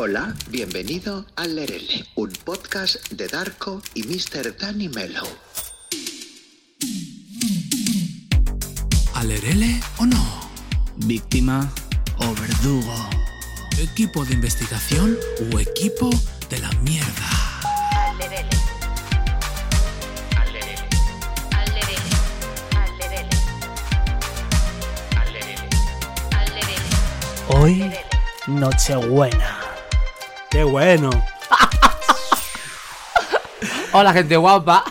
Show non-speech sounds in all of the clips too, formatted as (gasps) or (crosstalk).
Hola, bienvenido a Lerele, un podcast de Darko y Mr. Danny Mellow. ¿Alerele o no? Víctima o verdugo. ¿Equipo de investigación o equipo de la mierda? Alderele. Hoy, Nochebuena. ¡Qué bueno! (laughs) Hola, gente guapa.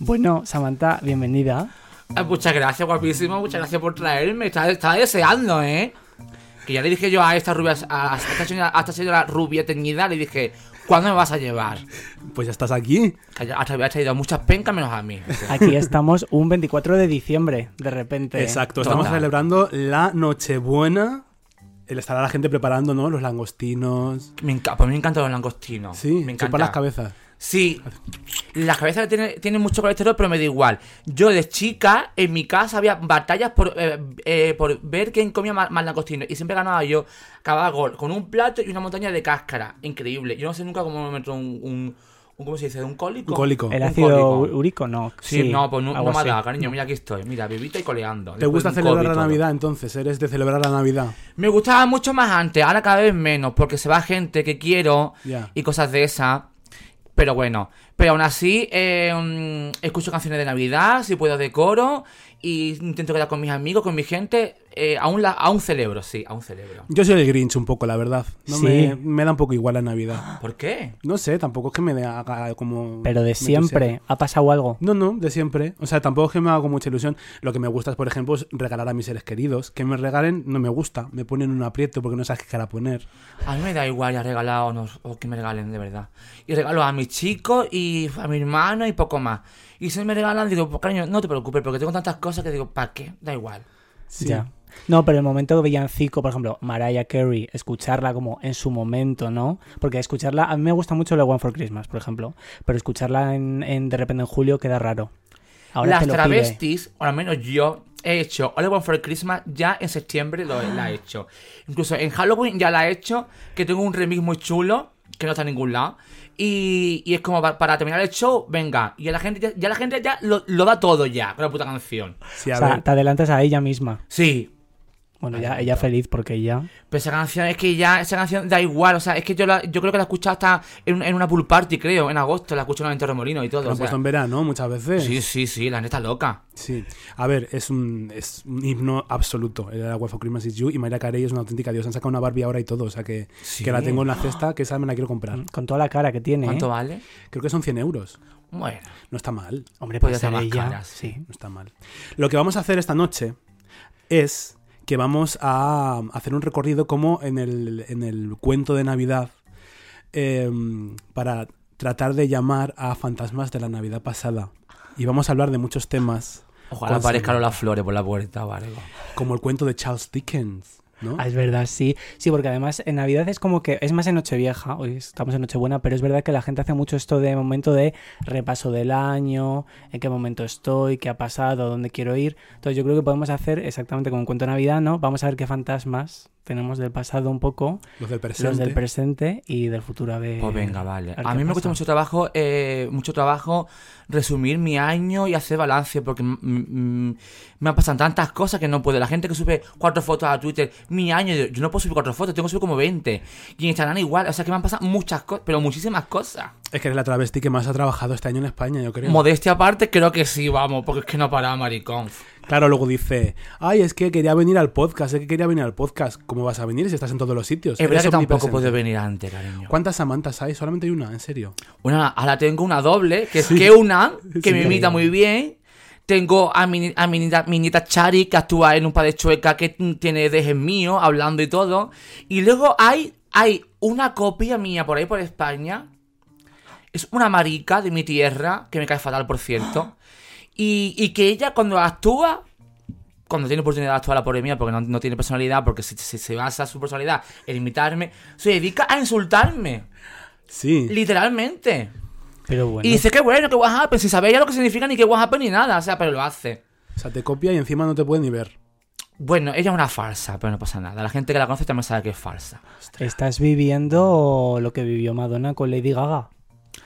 Bueno, Samantha, bienvenida. Ay, muchas gracias, guapísimo. Muchas gracias por traerme. Estaba, estaba deseando, ¿eh? Que ya le dije yo a esta rubia, a, a esta señora, a esta señora rubia teñida, le dije, ¿cuándo me vas a llevar? Pues ya estás aquí. Que ya- hasta había traído muchas pencas menos a mí. Aquí estamos un 24 de diciembre, de repente. Exacto, estamos Total. celebrando la Nochebuena. El estará la gente preparando, ¿no? Los langostinos. Me encanta, pues me encantan los langostinos. Sí, me son encanta. para las cabezas. Sí, las cabezas tienen, tienen mucho colesterol, pero me da igual. Yo de chica, en mi casa había batallas por, eh, eh, por ver quién comía más, más langostinos. Y siempre ganaba yo. Acababa gol con un plato y una montaña de cáscara. Increíble. Yo no sé nunca cómo me un, un- ¿Cómo se dice? ¿Un cólico? Un cólico. ¿El Un ácido cólico. úrico? No. Sí, no, pues no, no me dado, cariño. Mira, aquí estoy. Mira, vivita y coleando. ¿Te gusta de celebrar COVID la todo. Navidad entonces? ¿Eres de celebrar la Navidad? Me gustaba mucho más antes, ahora cada vez menos, porque se va gente que quiero Ya. y cosas de esas. Pero bueno, pero aún así eh, mm, escucho canciones de Navidad, si puedo decoro, y intento quedar con mis amigos, con mi gente. Eh, aún, la, aún celebro, sí, aún celebro. Yo soy el Grinch un poco, la verdad. No Sí. me, me da un poco igual la Navidad. ¿Por qué? No sé, tampoco es que me dé- haga como... Pero de siempre. ¿Ha pasado algo? No, no, de siempre. O sea, tampoco es que me haga mucha ilusión. Lo que me gusta es, por ejemplo, es regalar a mis seres queridos. Que me regalen no me gusta. Me ponen un aprieto porque no sabes qué cara poner. A mí me da igual ya regalar o, no, o que me regalen, de verdad. Y regalo a mis chicos y a mi hermano y poco más. Y si me regalan, digo, pues cariño, no te preocupes, porque tengo tantas cosas que digo, ¿para qué? Da igual. Sí. Ya. No, pero el momento villancico, por ejemplo, Mariah Carey, escucharla como en su momento, ¿no? Porque escucharla, a mí me gusta mucho la One for Christmas, por ejemplo, pero escucharla en, en de repente en julio queda raro. Ahora Las te lo pide. travestis, o al menos yo, he hecho All I Want for Christmas ya en septiembre lo, la he hecho. Incluso en Halloween ya la he hecho, que tengo un remix muy chulo, que no está en ningún lado. Y, y es como pa- para, terminar el show, venga. Y ya la gente ya, ya la gente ya lo, lo da todo ya con la puta canción. Sí, O sea, ver. te adelantas a ella misma. Sí. Bueno, ya ella feliz porque ella... Pero esa canción es que ya, esa canción da igual, o sea, es que yo, la, yo creo que la he escuchado hasta en, en una pool party, creo, en agosto, la escuché en el Torremolino y todo. Lo o han sea. puesto en verano muchas veces. Sí, sí, sí, la neta loca. Sí. A ver, es un, es un himno absoluto. El Agua for Christmas is You y Mayra Carey es una auténtica diosa. Han sacado una Barbie ahora y todo. O sea que, Sí. que la tengo en la cesta, que esa me la quiero comprar. Con toda la cara que tiene, ¿Cuánto ¿eh? vale? Creo que son 100 euros. Bueno. No está mal. Hombre, puede ser ser más ella. cara, sí. No está mal. Lo que vamos a hacer esta noche es que vamos a hacer un recorrido como en el, en el cuento de Navidad eh, para tratar de llamar a fantasmas de la Navidad pasada. Y vamos a hablar de muchos temas. Ojalá aparezcan las flores por la puerta o algo. Como el cuento de Charles Dickens, ¿no? Ah, es verdad, sí. Sí, porque además en Navidad es como que es más en Nochevieja, hoy estamos en Nochebuena, pero es verdad que la gente hace mucho esto de momento de repaso del año, en qué momento estoy, qué ha pasado, dónde quiero ir. Entonces yo creo que podemos hacer exactamente como un cuento de Navidad, ¿no? Vamos a ver qué fantasmas tenemos del pasado un poco, Los del presente. los del presente y del futuro. A ver, Pues venga, vale. A mí me cuesta mucho trabajo, eh, mucho trabajo resumir mi año y hacer balance, porque me han pasado tantas cosas que no puedo. La gente que sube cuatro fotos a Twitter, mi año, yo, yo no puedo subir cuatro fotos, tengo que subir como 20. Y en Instagram igual, o sea que me han pasado muchas cosas, pero muchísimas cosas. Es que eres la travesti que más ha trabajado este año en España, yo creo. Modestia aparte, creo que sí, vamos, porque es que no para, maricón. Claro, luego dice, ay, es que quería venir al podcast, es que quería venir al podcast. ¿Cómo vas a venir si estás en todos los sitios? Es verdad que tampoco puedo venir antes, cariño. ¿Cuántas Samantas hay? Solamente hay una, en serio. Una, ahora tengo una doble, que es que una, (laughs) que me imita muy bien. Tengo a mi, a mi, nieta, mi nieta Chari, que actúa en un par de chueca que tiene dejes mío, hablando y todo. Y luego hay, hay una copia mía por ahí por España. Es una marica de mi tierra, que me cae fatal, por cierto. (gasps) Y, y que ella cuando actúa, cuando tiene oportunidad de actuar la pobre mía, porque no, no tiene personalidad, porque si, si se basa su personalidad en imitarme, se dedica a insultarme. Sí. Literalmente. Pero bueno. Y dice que bueno, que what happened, sin saber ya lo que significa ni que what happened ni nada, o sea, pero lo hace. O sea, te copia y encima no te puede ni ver. Bueno, ella es una falsa, pero no pasa nada. La gente que la conoce también sabe que es falsa. Estás viviendo lo que vivió Madonna con Lady Gaga.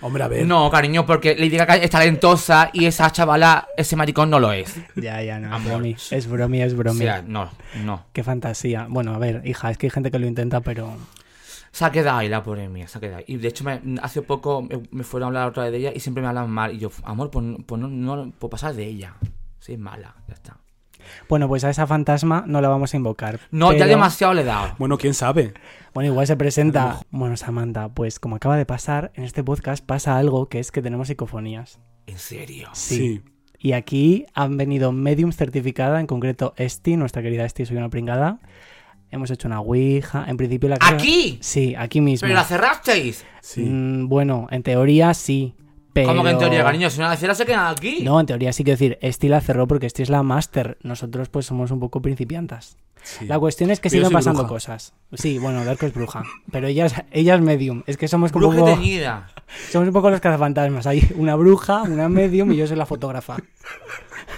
Hombre, a ver. No, cariño, porque Lady Gaga es talentosa y esa chavala, ese maricón no lo es. Ya, ya, no, es bromi. Es bromi, es O sea, no, no. Qué fantasía. Bueno, a ver, hija, es que hay gente que lo intenta, pero... Se ha quedado ahí la pobre mía, se ha quedado ahí. Y de hecho, me- hace poco me, me fueron a hablar otra vez de ella y siempre me hablan mal. Y yo, amor, pues, no- pues no, no puedo pasar de ella. Sí, es mala, ya está. Bueno, pues a esa fantasma no la vamos a invocar. No, ya pero- demasiado le he dado. Bueno, quién sabe. Bueno, igual se presenta. Bueno, Samantha, pues como acaba de pasar, en este podcast pasa algo que es que tenemos psicofonías. En serio. Sí. Y aquí han venido mediums certificada, en concreto Esti, nuestra querida Esti, soy una pringada. Hemos hecho una ouija. En principio la casa- ¿Aquí? Sí, aquí mismo. ¿Pero la cerrasteis? Sí. Mm, bueno, en teoría sí. Pero... ¿Cómo que en teoría, cariño? Si no la cierra se quedan aquí. No, en teoría sí quiero decir, Esti la cerró porque Esti es la máster. Nosotros pues somos un poco principiantas. sí. La cuestión es que Pero siguen pasando bruja. cosas. Sí, bueno, Darko es bruja. Pero ella es, ella es medium. Es que somos como un Bruja poco, teñida. (laughs) somos un poco los cazafantasmas. Hay una bruja, una medium y yo soy la fotógrafa.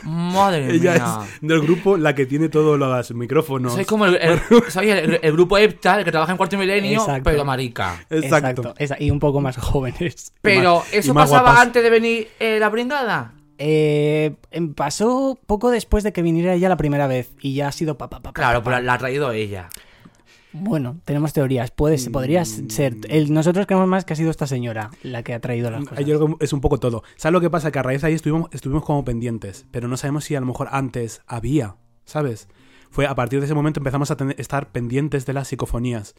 Madre (laughs) Ella mía. es del grupo la que tiene todos los micrófonos. Soy como el, el- (laughs) soy el, el grupo EPTA, el que trabaja en cuarto milenio, Exacto. pero marica. Exacto. y un poco más jóvenes. (laughs) Pero, más- ¿eso pasaba guapas. antes de venir eh, la bringada? Eh, em, pasó poco después de que viniera ella la primera vez y ya ha sido papá, papá. Claro, pero la ha traído ella. Bueno, tenemos teorías. Puede, ser- podría ser. El- nosotros creemos más que ha sido esta señora la que ha traído las cosas. Yo creo que es un poco todo. ¿Sabes lo que pasa? Que a raíz de ahí estuvimos, estuvimos como pendientes, pero no sabemos si a lo mejor antes había, ¿sabes? Fue a partir de ese momento empezamos a tener- estar pendientes de las psicofonías.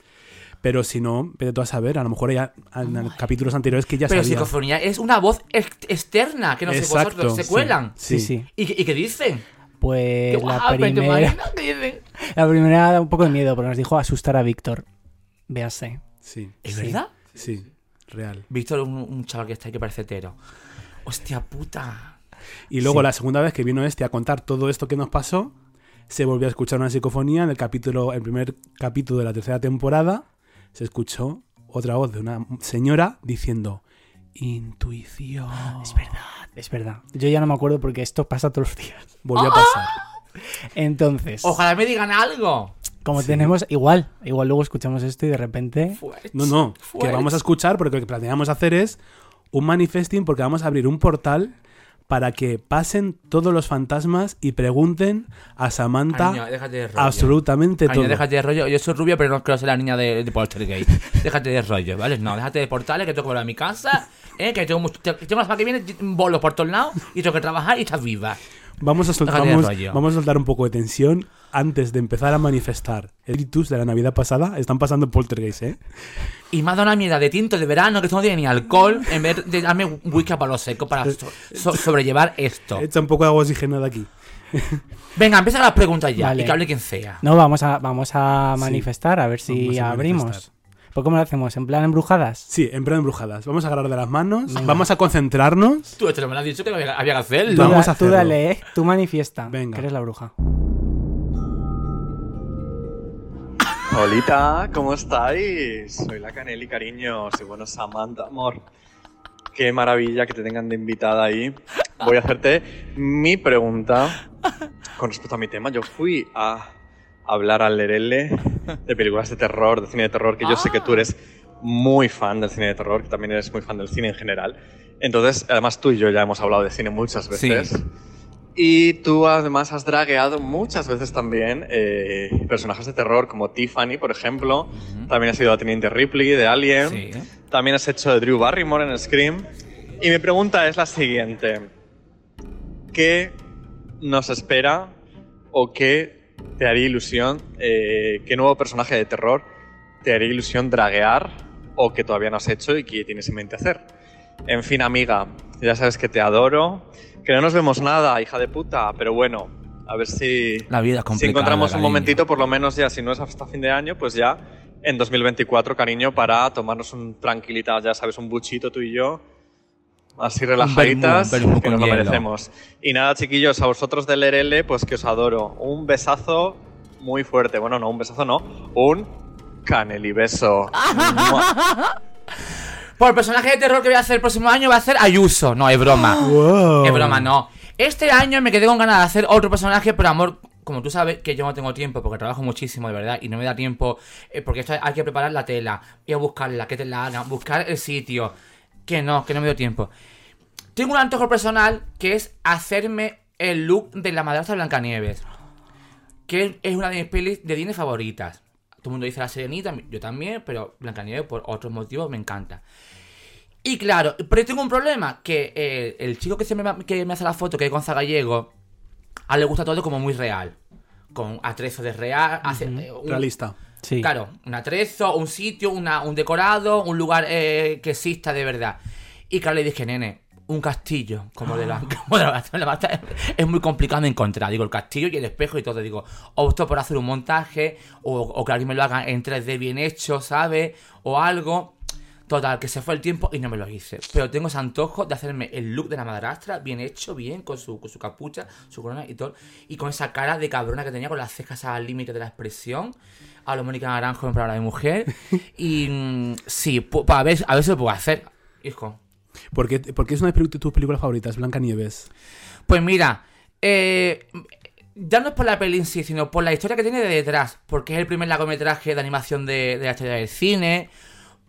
Pero si no, vete tú a saber, a lo mejor ya en capítulos anteriores que ya Pero sabía. psicofonía es una voz ex- externa, que no sé vosotros, se cuelan. Sí, Sí. sí. ¿Y, y qué dicen? Pues Qué la guapa, ¿te primera, (laughs) la primera da un poco de miedo porque nos dijo asustar a Víctor. Véase. Sí, ¿Es Sí. verdad? sí, real. Víctor, un, un chaval que está ahí que parece hetero. Hostia puta. Y luego Sí. la segunda vez que vino este a contar todo esto que nos pasó, se volvió a escuchar una psicofonía en el capítulo, el primer capítulo de la tercera temporada, se escuchó otra voz de una señora diciendo intuición. Es verdad, es verdad. Yo ya no me acuerdo porque esto pasa todos los días. (laughs) Volvió a pasar. Entonces, Ojalá me digan algo. como tenemos igual, igual luego escuchamos esto y de repente Fuerte. No, no, que vamos a escuchar porque lo que planeamos hacer es un manifesting porque vamos a abrir un portal para que pasen todos los fantasmas y pregunten a Samantha Cariño, déjate de rollo. absolutamente todo. déjate de rollo. Yo soy rubia, pero no quiero ser la niña de, de Poltergeist. (laughs) déjate de rollo, ¿vale? No, déjate de portales, que tengo que volver a mi casa, ¿eh? que tengo, mucho, te- tengo la semana que viene bolos por todos lados y tengo que trabajar y estás viva. Vamos a, sol- Déjate de vamos, a soltar un poco de tensión antes de empezar a manifestar. Espíritus de la Navidad pasada están pasando Poltergeist, ¿eh? Y me ha dado una mierda de tinto de verano que esto no tiene ni alcohol en vez de darme whisky a palo seco para so- so- sobrellevar esto. Echa un poco de agua oxigenada aquí. (laughs) Venga, empieza las preguntas ya Vale. y que hable quien sea. no vamos a vamos a manifestar a ver si a abrimos. Pues cómo lo hacemos, en plan embrujadas. Sí, en plan embrujadas. Vamos a agarrar de las manos, vamos a concentrarnos. Tú esto me lo has dicho que había, había que hacerlo. Tú, Vamos da- a tú hacerlo. dale, ¿eh? Tú manifiesta. Venga. Que eres la bruja. Holita, ¿cómo estáis? Soy la Caneli, cariño. Soy bueno, Samantha, amor. Qué maravilla que te tengan de invitada ahí. Voy a hacerte mi pregunta con respecto a mi tema. Yo fui a hablar al Lerele (laughs) de películas de terror, de cine de terror, que yo sé que tú eres muy fan del cine de terror, que también eres muy fan del cine en general. Entonces, además tú y yo ya hemos hablado de cine muchas veces. Y tú además has dragueado muchas veces también eh, personajes de terror como Tiffany, por ejemplo. También has sido la teniente Ripley de Alien. Sí. También has hecho de Drew Barrymore en Scream. Y mi pregunta es la siguiente. ¿Qué nos espera o qué te haría ilusión, eh, qué nuevo personaje de terror te haría ilusión draguear o que todavía no has hecho y que tienes en mente hacer? En fin, amiga, ya sabes que te adoro, que no nos vemos nada, hija de puta, pero bueno, a ver si, La vida es si encontramos un momentito, por lo menos ya, si no es hasta fin de año, pues ya en 2024, cariño, para tomarnos un tranquilita, ya sabes, un buchito tú y yo, así relajaditas, vermú, vermú que nos lo hielo. merecemos. Y nada, chiquillos, a vosotros del RL, pues que os adoro. Un besazo muy fuerte. Bueno, no, un besazo no, un canelibeso. (laughs) Por el personaje de terror que voy a hacer el próximo año va a ser Ayuso. No, es broma. (gasps) Wow. Es broma, no. Este año me quedé con ganas de hacer otro personaje, pero amor, como tú sabes que yo no tengo tiempo porque trabajo muchísimo, de verdad, y no me da tiempo, eh, porque esto hay que preparar la tela, ir a buscarla, que te la hagan, buscar el sitio, que no, que no me dio tiempo. Tengo un antojo personal que es hacerme el look de la madrastra Blancanieves, que es una de mis pelis de Disney favoritas. Todo el mundo dice la Serenita, yo también, pero Blancanieves por otros motivos me encanta. Y claro, pero tengo un problema, que eh, el chico que, siempre me, que me hace la foto, que es Gonza Gallego, a él le gusta todo como muy real. Con atrezo de real, hace, eh, un- Realista. Sí. Claro, un atrezo, un sitio, una- un decorado, un lugar eh, que exista de verdad. Y claro, le dije, nene, un castillo, como de la, como de la, (laughs) la es muy complicado de encontrar. Digo, el castillo y el espejo y todo. Digo, opto por hacer un montaje, o, o que alguien me lo haga en 3D bien hecho, ¿sabes? O algo. Total, que se fue el tiempo y no me lo hice. Pero tengo ese antojo de hacerme el look de la madrastra, bien hecho, bien, con su, con su capucha, su corona y todo. Y con esa cara de cabrona que tenía, con las cejas al límite de la expresión. A lo Mónica Naranjo en palabra de mujer. Y mm, sí, a ver, a ver si lo puedo hacer, hijo. ¿Por qué, por qué es una de tus películas favoritas, Blancanieves? Pues mira, eh, ya no es por la peli en sí, sino por la historia que tiene de detrás. Porque es el primer largometraje de animación de, de la historia del cine.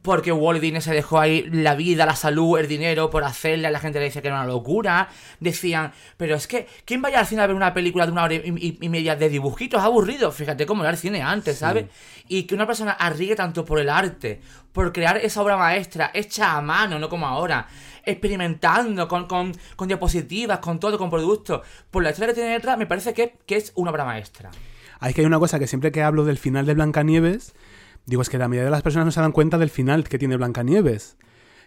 Porque Walt Disney se dejó ahí la vida, la salud, el dinero por hacerla. La gente le decía que era una locura. Decían, pero es que, ¿quién vaya al cine a ver una película de una hora y, y- y media de dibujitos? Aburrido. Fíjate cómo era el cine antes, ¿sabes? Y que una persona arriesgue tanto por el arte, por crear esa obra maestra hecha a mano, no como ahora. Experimentando con, con, con diapositivas, con todo, con productos. Por la historia que tiene detrás, me parece que, que es una obra maestra. Hay que hay una cosa que siempre que hablo del final de Blancanieves, digo, es que la mayoría de las personas no se dan cuenta del final que tiene Blancanieves.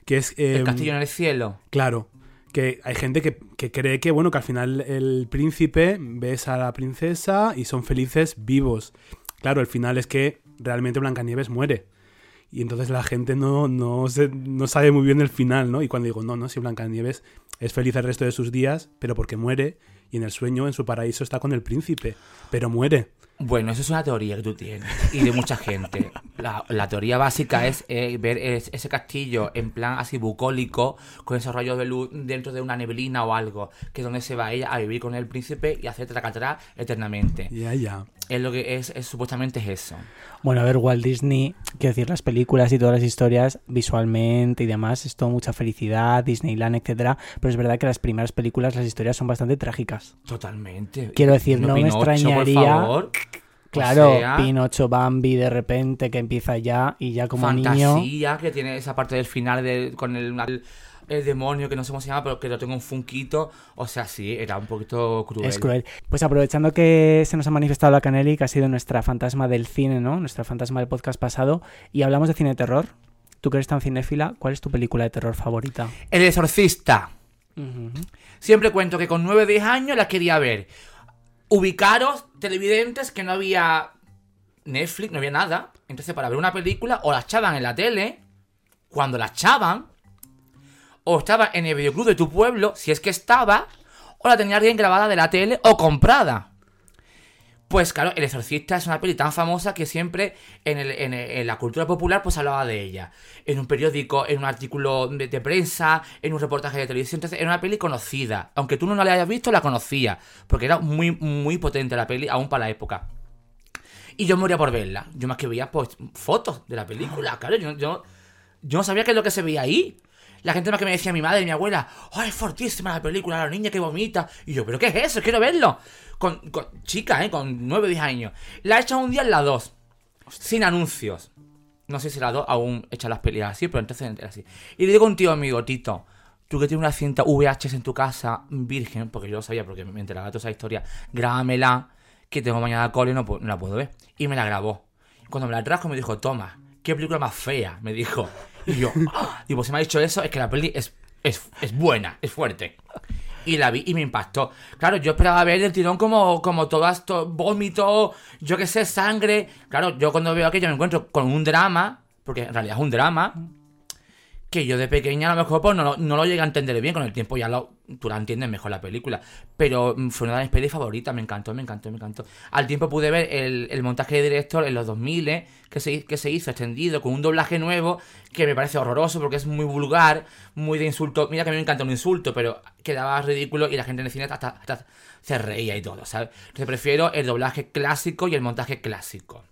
Que es... El eh, castillo en el cielo. Claro. Que hay gente que, que cree que, bueno, que al final el príncipe besa a la princesa y son felices vivos. Claro, el final es que realmente Blancanieves muere. Y entonces la gente no, no, se- no sabe muy bien el final, ¿no? Y cuando digo, no, no, si Blancanieves es feliz el resto de sus días, pero porque muere y en el sueño, en su paraíso, está con el príncipe. Pero muere. Bueno, eso es una teoría que tú tienes y de mucha gente. La, teoría básica es eh, ver es- ese castillo en plan así bucólico, con esos rayos de luz dentro de una neblina o algo, que es donde se va ella a vivir con el príncipe y hacer tracatrá eternamente. Ya, ya. Es lo que es, es- supuestamente es eso. Bueno, a ver, Walt Disney, quiero decir, las películas y todas las historias visualmente y demás, es todo mucha felicidad, Disneyland, etcétera, pero es verdad que las primeras películas, las historias son bastante trágicas. Totalmente. Quiero decir, no me Pinocho, por extrañaría- favor. Claro, O sea, Pinocho, Bambi, de repente que empieza ya y ya como niño... fantasía que tiene esa parte del final de, con el, el- el demonio que no sé cómo se llama, pero que lo tengo un funquito. O sea, sí, era un poquito cruel. Es cruel. Pues aprovechando que se nos ha manifestado la Canelli, que ha sido nuestra fantasma del cine, ¿no? Nuestra fantasma del podcast pasado, y hablamos de cine de terror. Tú que eres tan cinéfila, ¿cuál es tu película de terror favorita? El exorcista. Siempre cuento que con 9 o 10 años la quería ver. Ubicaros, televidentes, que no había Netflix, no había nada. Entonces, para ver una película, o la echaban en la tele, cuando la echaban, o estaba en el videoclub de tu pueblo, si es que estaba, o la tenía alguien grabada de la tele o comprada. Pues claro, El Exorcista es una peli tan famosa que siempre en, el- en la cultura popular pues hablaba de ella. En un periódico, en un artículo de, prensa, en un reportaje de televisión. Entonces era una peli conocida. Aunque tú no la hayas visto, la conocía. Porque era muy, muy potente la peli, aún para la época. Y yo moría por verla. Yo más que veía pues fotos de la película. Claro, yo, yo no sabía qué es lo que se veía ahí. La gente más que me decía mi madre y mi abuela, ¡oh, es fortísima la película, la niña que vomita! Y yo, ¿pero qué es eso? Quiero verlo. Con, con chica, ¿eh? Con 9 o 10 años. La he hecho un día en la 2. Sin anuncios. No sé si la 2 aún echa las peleas así, pero entonces era así. Y le digo a un tío amigo, Tito, tú que tienes una cinta VHS en tu casa, virgen, porque yo lo sabía porque me enteraba toda esa historia, grábamela, que tengo mañana cole y no, no la puedo ver. Y me la grabó. Cuando me la trajo me dijo, toma, qué película más fea, me dijo. Y yo, ¡ah! digo, si me ha dicho eso, es que la peli es, es, es buena, es fuerte. Y la vi y me impactó. Claro, yo esperaba ver del tirón como, como todo esto, vómito, yo qué sé, sangre. Claro, yo cuando veo aquello me encuentro con un drama, porque en realidad es un drama, que yo de pequeña a lo mejor pues, no, lo- no lo llegué a entender bien. Con el tiempo ya lo, tú la entiendes mejor la película. Pero mm, fue una de mis pelis favoritas, me encantó, me encantó, me encantó. Al tiempo pude ver el, montaje de director en los 2000 eh, que se, que se hizo extendido con un doblaje nuevo que me parece horroroso porque es muy vulgar, muy de insulto. Mira que a mí me encanta un insulto, pero quedaba ridículo y la gente en el cine hasta, hasta se reía y todo, ¿sabes? Entonces prefiero el doblaje clásico y el montaje clásico.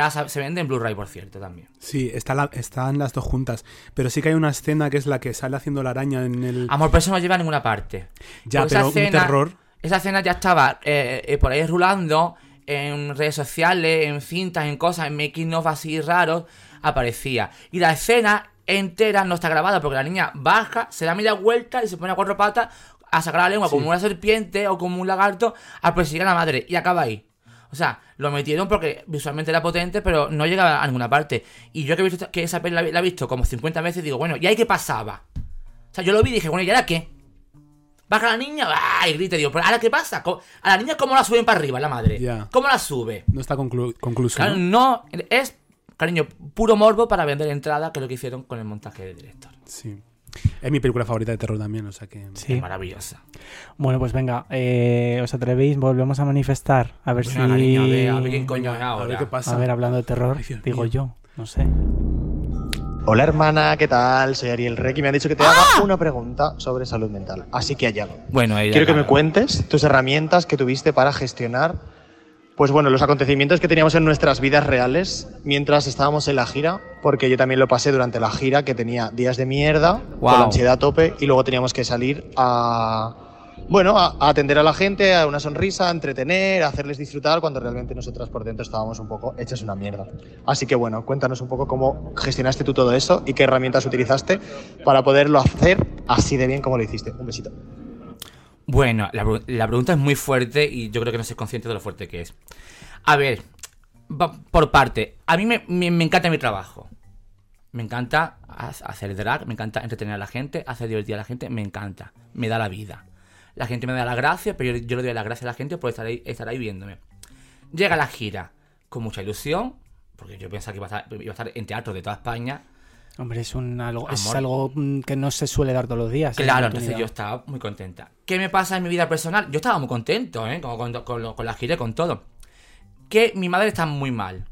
Ahora se- vende en Blu-ray, por cierto, también. Sí, está la- están las dos juntas. Pero sí que hay una escena que es la que sale haciendo la araña en el. Amor, pero eso no lleva a ninguna parte. Ya, Porque pero un terror. Esa escena ya estaba eh, eh, por ahí rulando en redes sociales, en cintas, en cosas, en making of así raros, aparecía. Y la escena entera no está grabada porque la niña baja, se da media vuelta y se pone a cuatro patas a sacar la lengua como una serpiente o como un lagarto a perseguir a la madre. Y acaba ahí. O sea, lo metieron porque visualmente era potente, pero no llegaba a ninguna parte. Y yo que he visto que esa peli la, la he visto como 50 veces, digo, bueno, ¿y ahí qué pasaba? O sea, yo lo vi y dije, bueno, ¿y ahora qué? Baja la niña, ¡ah! y grita, digo, ¿pero ahora qué pasa? ¿Cómo- ¿A la niña cómo la suben para arriba, la madre? ¿Cómo la sube? No está conclu- concluso. Claro, ¿no? no, es, cariño, puro morbo para vender entrada, que es lo que hicieron con el montaje del director. Sí. Es mi película favorita de terror también, o sea que. Sí. Es maravillosa. Bueno, pues venga, eh, ¿os atrevéis? Volvemos a manifestar. A ver Bueno, si... niña, a ver, a ver coño es A ahora. ver qué pasa. A ver, hablando de terror, Ay, digo mío. yo, no sé. Hola hermana, ¿qué tal? Soy Ariel Rec y me han dicho que te haga una pregunta sobre salud mental. Así que allá. Bueno, ella, Quiero que me claro. cuentes tus herramientas que tuviste para gestionar, pues bueno, los acontecimientos que teníamos en nuestras vidas reales mientras estábamos en la gira, porque yo también lo pasé durante la gira, que tenía días de mierda, con Guau. la ansiedad a tope, y luego teníamos que salir a, bueno, a, a atender a la gente, a una sonrisa, a entretener, a hacerles disfrutar, cuando realmente nosotras por dentro estábamos un poco hechas una mierda. Así que bueno, cuéntanos un poco cómo gestionaste tú todo eso y qué herramientas utilizaste para poderlo hacer así de bien como lo hiciste. Un besito. Bueno, la, pre- la pregunta es muy fuerte y yo creo que no soy consciente de lo fuerte que es. A ver, por parte, a mí me, encanta mi trabajo. Me encanta ha- hacer drag, me encanta entretener a la gente, hacer divertir a la gente, me encanta. Me da la vida. La gente me da la gracia, pero yo, yo le doy la gracia a la gente por estar ahí, estar ahí viéndome. Llega la gira con mucha ilusión, porque yo pensaba que iba a estar, iba a estar en teatro de toda España. Hombre, es, un algo, es algo mm, que no se suele dar todos los días. esa Claro, entonces yo estaba muy contenta. ¿Qué me pasa en mi vida personal? Yo estaba muy contento, ¿eh? Con, con- con con la gira y con todo. Que mi madre está muy mal.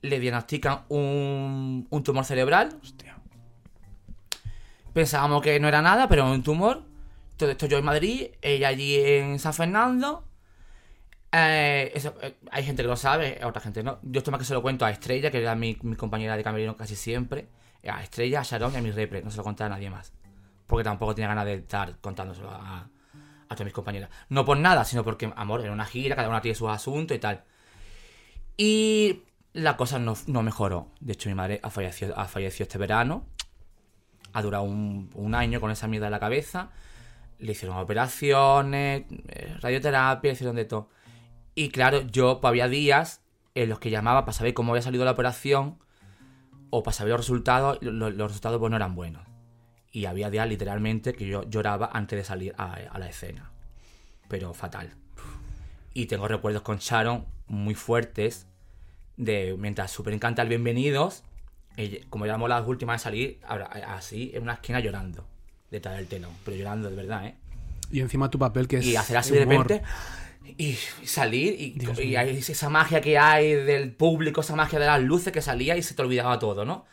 Le diagnostican un, un tumor cerebral. Hostia. Pensábamos que no era nada, pero un tumor. Todo esto yo en Madrid, ella allí en San Fernando. Eh, eso, eh, hay gente que lo sabe, otra gente no. Yo esto más que se lo cuento a Estrella, que era mi, mi compañera de camerino casi siempre. A Estrella, a Sharon y a mi repre. No se lo contaba a nadie más. Porque tampoco tenía ganas de estar contándoselo a, a todas mis compañeras. No por nada, sino porque, amor, era una gira, cada una tiene sus asuntos y tal. Y la cosa no, no mejoró. De hecho, mi madre ha fallecido, ha fallecido este verano. Ha durado un, un año con esa mierda en la cabeza. Le hicieron operaciones, eh, radioterapia, hicieron de todo. Y claro, yo pues, había días en los que llamaba para saber cómo había salido la operación o para saber los resultados. los resultados pues no eran buenos. Y había días literalmente que yo lloraba antes de salir a, a la escena. Pero fatal. Y tengo recuerdos con Sharon muy fuertes de mientras Super encanta el Bienvenidos, como éramos las últimas de salir, ahora, así en una esquina llorando, detrás del telón, pero llorando de verdad, ¿eh? Y encima tu papel que es. Y hacer así de repente y salir y, hay esa magia que hay del público, esa magia de las luces que salía y se te olvidaba todo, ¿no?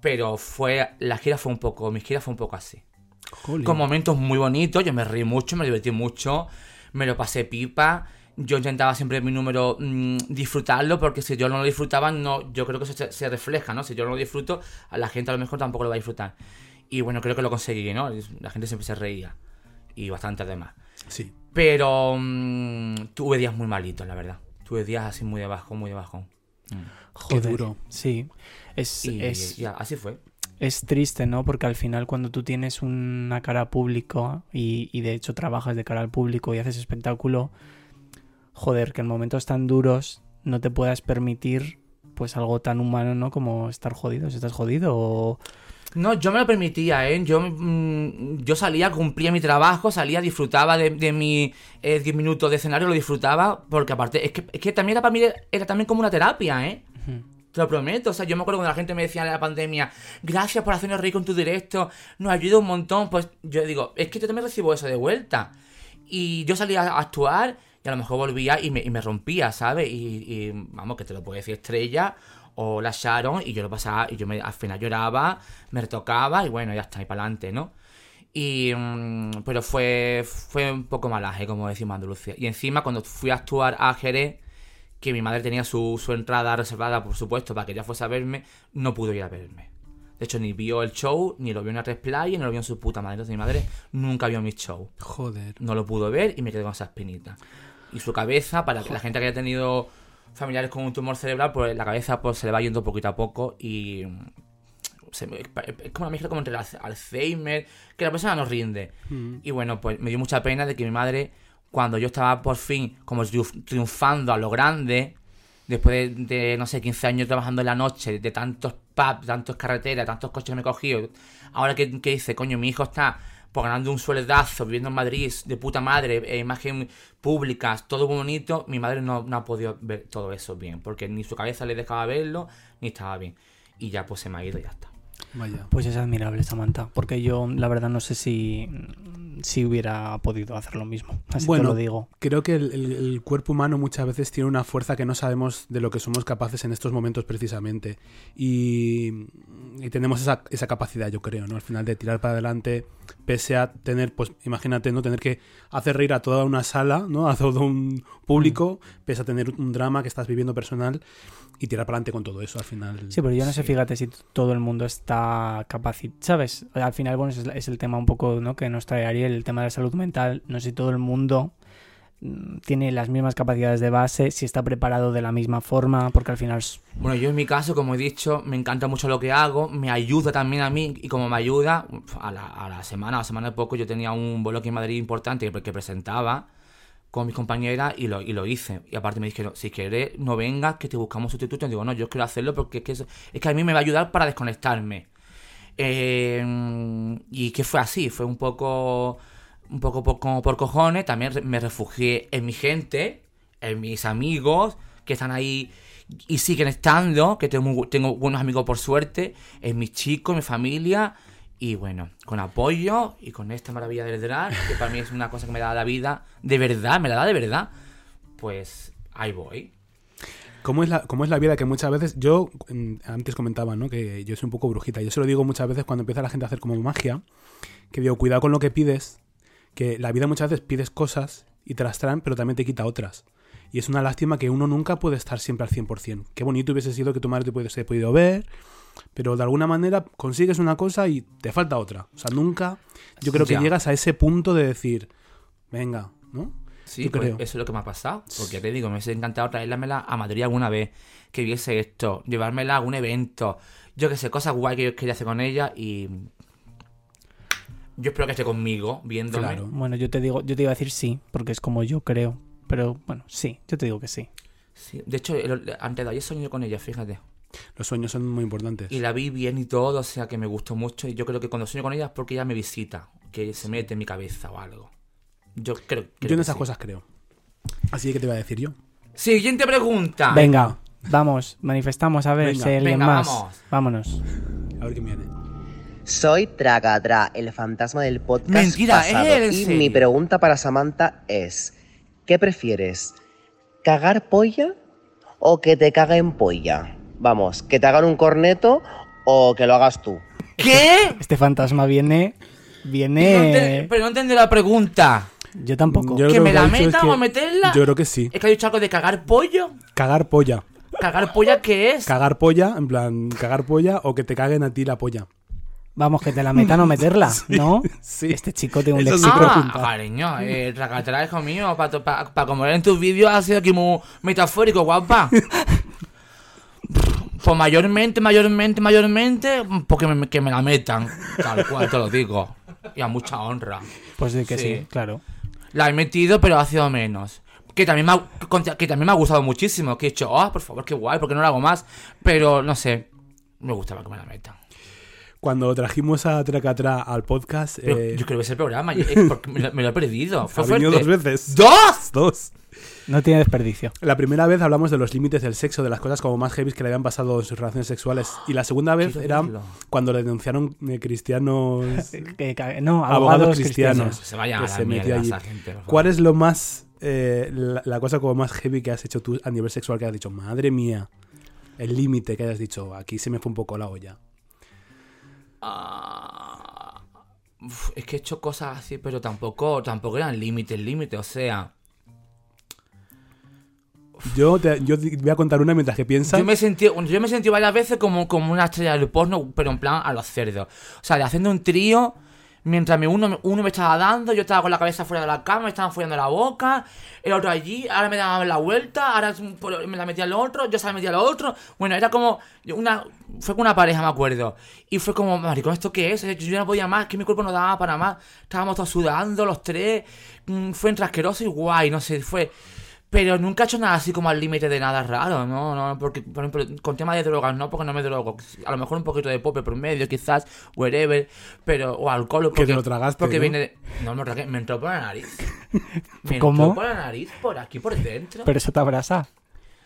Pero fue, la gira fue un poco, mi gira fue un poco así. Jolín. Con momentos muy bonitos, yo me reí mucho, me divertí mucho, me lo pasé pipa. Yo intentaba siempre mi número mm, disfrutarlo, porque si yo no lo disfrutaba, no, yo creo que eso se, se refleja, ¿no? Si yo no lo disfruto, a la gente a lo mejor tampoco lo va a disfrutar. Y bueno, creo que lo conseguí, ¿no? La gente siempre se reía. Y bastante además. Sí. Pero mm, tuve días muy malitos, la verdad. Tuve días así muy de bajón, muy de bajón. Joder, duro. Sí. Es, Y es, ya, así fue. es triste, ¿no? Porque al final cuando tú tienes una cara público y, y de hecho trabajas de cara al público y haces espectáculo, joder, que en momentos tan duros no te puedas permitir pues algo tan humano, ¿no? Como estar jodido, si estás jodido o... No, yo me lo permitía, ¿eh? Yo, mm, yo salía, cumplía mi trabajo, salía, disfrutaba de, de mi 10 minutos de escenario, lo disfrutaba, porque aparte, es que, es que también era para mí, era también como una terapia, ¿eh? Te lo prometo. O sea, yo me acuerdo cuando la gente me decía en la pandemia, gracias por hacernos reír con tu directo, nos ayuda un montón. Pues yo digo, es que yo también recibo eso de vuelta. Y yo salía a actuar y a lo mejor volvía y me, y me rompía, ¿sabes? Y, y, vamos, que te lo puede decir Estrella o la Sharon y yo lo pasaba y yo me, al final lloraba, me retocaba y bueno, ya está, y para adelante, ¿no? Y, mm, pero fue, fue un poco malaje, como decimos Andalucía. Y encima, cuando fui a actuar a Jerez, que mi madre tenía su, su entrada reservada, por supuesto, para que ella fuese a verme, no pudo ir a verme. De hecho, ni vio el show, ni lo vio en la 3 Play, ni lo vio en su puta madre. Entonces, mi madre nunca vio mis shows. Joder. No lo pudo ver y me quedé con esa espinita. Y su cabeza, para que la gente que haya tenido familiares con un tumor cerebral, pues la cabeza pues se le va yendo poquito a poco y mm, se es como una mezcla como entre el Alz- Alzheimer, que la persona no rinde. Y bueno, pues me dio mucha pena de que mi madre, cuando yo estaba por fin como triunf- triunfando a lo grande, después de, de, no sé, 15 años trabajando en la noche, de tantos pubs, tantos carreteras, tantos coches que me he cogido, ahora que, que dice, coño, mi hijo está pues, ganando un sueldazo, viviendo en Madrid, de puta madre, eh, imagen públicas, todo bonito, mi madre no, no ha podido ver todo eso bien, porque ni su cabeza le dejaba verlo, ni estaba bien. Y ya pues se me ha ido y ya está. Vaya. Pues es admirable, Samantha. Porque yo, la verdad, no sé si, si hubiera podido hacer lo mismo. Así Bueno, te lo digo. Creo que el, el- el cuerpo humano muchas veces tiene una fuerza que no sabemos de lo que somos capaces en estos momentos precisamente. Y, y tenemos esa, esa capacidad, yo creo, ¿no? Al final de tirar para adelante, pese a tener, pues imagínate, ¿no? Tener que hacer reír a toda una sala, ¿no? A todo un público, pese a tener un drama que estás viviendo personal y tirar para adelante con todo eso al final. Sí, pero yo no sé, sí. fíjate, si todo el mundo está capacitado, ¿sabes? Al final, bueno, es, es el tema un poco ¿no? que nos trae Ariel, el tema de la salud mental. No sé si todo el mundo mm, tiene las mismas capacidades de base, si está preparado de la misma forma, porque al final... es- Bueno, yo en mi caso, como he dicho, me encanta mucho lo que hago, me ayuda también a mí, y como me ayuda, a la, a la semana, a la semana de poco, yo tenía un vuelo aquí en Madrid importante que, que presentaba con mis compañeras y lo, y lo hice. Y aparte me dijeron, si quieres, no vengas, que te buscamos sustituto. Y digo, no, yo quiero hacerlo porque es que, eso- es que a mí me va a ayudar para desconectarme. Eh, y que fue así, fue un poco, un poco por, como por cojones. También me refugié en mi gente, en mis amigos, que están ahí y siguen estando, que tengo, tengo buenos amigos por suerte, en mis chicos, mi familia. Y bueno, con apoyo y con esta maravilla del drag, que para mí es una cosa que me da la vida de verdad, me la da de verdad, pues ahí voy. ¿Cómo es, la, ¿Cómo es la vida que muchas veces, yo mm, antes comentaba, ¿no? Que yo soy un poco brujita. Yo se lo digo muchas veces cuando empieza la gente a hacer como magia, que digo, cuidado con lo que pides, que la vida muchas veces pides cosas y te las traen, pero también te quita otras. Y es una lástima que uno nunca puede estar siempre al 100%. Qué bonito hubiese sido que tu madre te pudiese podido ver, pero de alguna manera consigues una cosa y te falta otra. O sea, nunca, yo creo que Ya. llegas a ese punto de decir, venga, ¿no? Sí, pues creo. eso es lo que me ha pasado. Porque te digo, me hubiese encantado traérmela a Madrid alguna vez, que viese esto, llevármela a algún evento, yo que sé, cosas guay que yo quería hacer con ella y. Yo espero que esté conmigo, viéndome. Claro. Bueno, yo te digo, yo te iba a decir sí, porque es como yo creo. Pero bueno, sí, yo te digo que sí. Sí, De hecho, el- antes de ayer soñé con ella, fíjate. Los sueños son muy importantes. Y la vi bien y todo, o sea que me gustó mucho. Y yo creo que cuando sueño con ella es porque ella me visita, que se mete en mi cabeza o algo. Yo creo, creo Yo en que esas sí. cosas creo. Así que te voy a decir yo. Siguiente pregunta. Venga, vamos, manifestamos a ver Venga. si hay alguien Venga, más. vamos. Vámonos. A ver qué viene. Soy Tragadra, el fantasma del podcast Mentira, pasado. ¿En Y serio? mi pregunta para Samantha es: ¿qué prefieres? ¿Cagar polla o que te caguen polla? Vamos, que te hagan un corneto o que lo hagas tú. ¿Qué? Este fantasma viene. No Viene. pero no entendí la pregunta. Yo tampoco. Yo ¿Que me la dicho es meta que- o meterla? Yo creo que sí. Es que ha dicho algo de cagar pollo. Cagar polla. ¿Cagar polla qué es? Cagar polla, en plan, cagar polla o que te caguen a ti la polla. Vamos, que te la metan o meterla, (laughs) ¿no? sí. Este chico tiene un léxico. Ah, cariño, eh, Racatera, hijo mío, para como en tus vídeos ha sido aquí muy metafórico, guapa. (laughs) Pues mayormente, mayormente, mayormente, porque me, que me la metan. Tal cual, te lo digo. Y a mucha honra. Pues de que sí, Sí. claro. La he metido, pero ha sido menos. Que también, me ha, que también me ha gustado muchísimo. Que he dicho, ah, por favor, qué guay, porque no lo hago más. Pero no sé, me gustaba que me la metan. cuando trajimos a Tracatra al podcast, Pero eh, yo creo que ese programa, eh, (laughs) porque me, lo, me lo he perdido. Fue ha venido dos veces. ¡Dos! Dos. No tiene desperdicio. La primera vez hablamos de los límites del sexo, de las cosas como más heavy que le habían pasado en sus relaciones sexuales. Y la segunda vez Quiero era verlo. cuando le denunciaron eh, cristianos, (laughs) Que ca- no, abogados, abogados, cristianos. cristianos. Se vayan que a la se metió mierda allí. esa gente, por favor. ¿Cuál es lo más, eh, la, la cosa como más heavy que has hecho tú a nivel sexual que has dicho, madre mía, el límite que hayas dicho, aquí se me fue un poco la olla? Ah, uf, es que he hecho cosas así, pero tampoco, tampoco eran límites, límites, o sea. Yo, te- yo voy a contar una mientras que piensas. Yo me sentí, yo me sentí varias veces como, como una estrella del porno, pero en plan a los cerdos. O sea, de haciendo un trío, mientras me uno, uno me estaba dando, yo estaba con la cabeza fuera de la cama, me estaban follando la boca, el otro allí, ahora me daban la vuelta, ahora me la metía al otro, yo se la metía al otro. Bueno, era como una. Fue con una pareja, me acuerdo. Y fue como, maricón, ¿esto qué es? Yo no podía más, que mi cuerpo no daba para más. Estábamos todos sudando, los tres. Mm, Fue entre asqueroso y guay, no sé, fue. Pero nunca he hecho nada así como al límite de nada raro, ¿no? no porque, por ejemplo, con tema de drogas, no porque no me drogo. A lo mejor un poquito de pope por medio, quizás, wherever, pero, o alcohol. Porque, te lo tragaste, Porque ¿no? viene de- No, me tragué, me entró por la nariz. (laughs) Me ¿Cómo? entró por la nariz, por aquí, por dentro. Pero eso te abrasa.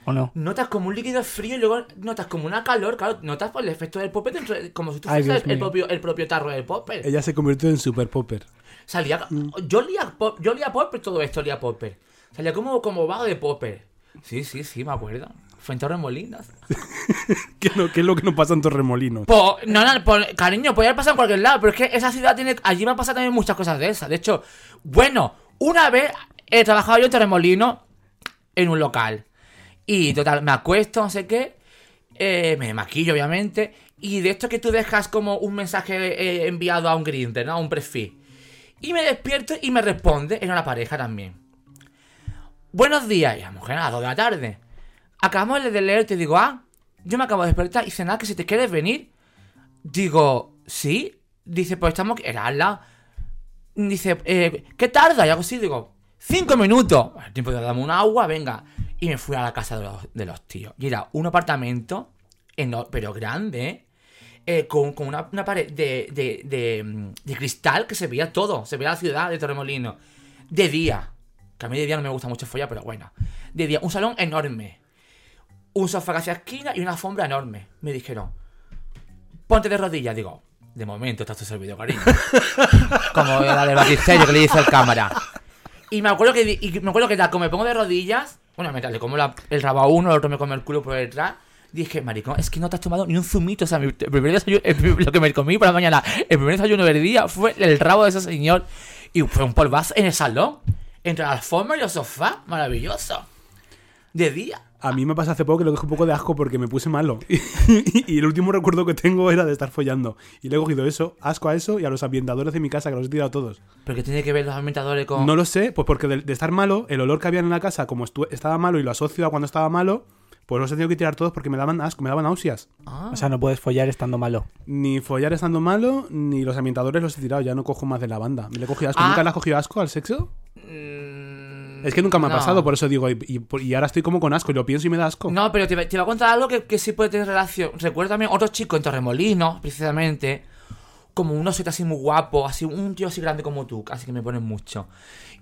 ¿O no? Notas como un líquido frío y luego notas como una calor, claro, notas por el efecto del popper dentro, de- como si tú fueras el propio, el propio tarro del popper. Ella se convirtió en super popper. Salía. Mm. Yo pop, yo olía popper todo esto, olía popper. Salía como, como vago de popper. Sí, sí, sí, me acuerdo. Fue en Torremolinos. (laughs) ¿Qué, es lo- qué es lo que nos pasa en Torremolinos? Po- no, no, po- cariño, podría haber pasado en cualquier lado, pero es que esa ciudad tiene. Allí me han pasado también muchas cosas de esas. De hecho, bueno, una vez he trabajado yo en Torremolinos en un local. Y total, me acuesto, no sé qué. eh, me maquillo, obviamente. Y de esto que tú dejas como un mensaje eh, enviado a un Grindr, ¿no? A un perfil. Y me despierto y me responde, era una pareja también. Buenos días, y la mujer a las 2 de la tarde. Acabamos de leer, te digo, ah, yo me acabo de despertar y dice, nada, que si te quieres venir. Digo, sí. Dice, pues estamos, era al lado. Dice, eh, ¿qué tarda? Y algo así, digo, cinco minutos. El tiempo de darme un agua, venga. Y me fui a la casa de los, de los tíos. Y era un apartamento, pero grande, eh, con, con una, pared de, de, de, mm, de cristal que se veía todo. Se veía la ciudad de Torremolino. De día. Que a mí de día no me gusta mucho follar, pero bueno. De día, un salón enorme. Un sofá hacia esquina y una alfombra enorme. Me dijeron, ponte de rodillas. Digo, de momento está tu servido, cariño. (laughs) Como la del batisterio que le dice al cámara. Y me acuerdo que, y me acuerdo que como me pongo de rodillas, bueno, mientras le como la- el rabo a uno, el otro me come el culo por detrás. Dije, maricón, es que no te has tomado ni un zumito. O sea, mi el primer desayuno, el lo que me comí por la mañana, el primer desayuno del día fue el rabo de ese señor. Y fue un polvazo en el salón, entre la alfombra y los sofás. Maravilloso. De día. A mí me pasó hace poco que le cogí un poco de asco porque me puse malo. (laughs) y el último recuerdo que tengo era de estar follando. Y le he cogido eso, asco a eso y a los ambientadores de mi casa que los he tirado todos. ¿Pero qué tiene que ver los ambientadores con.? No lo sé, pues porque de, de estar malo, el olor que había en la casa, como estaba malo y lo asocio a cuando estaba malo, pues los he tenido que tirar todos porque me daban asco, me daban náuseas. Ah. O sea, no puedes follar estando malo. Ni follar estando malo, ni los ambientadores los he tirado, ya no cojo más de la banda. Me le he cogido asco. Ah. ¿Nunca le has cogido asco al sexo? Mm, Es que nunca me ha no. pasado, por eso digo, y, y- y ahora estoy como con asco y lo pienso y me da asco. No, pero te, te voy a contar algo que, que sí puede tener relación. Recuerdo también otro chico en Torremolinos, precisamente. Como uno set así muy guapo, así un tío así grande como tú, así que me ponen mucho.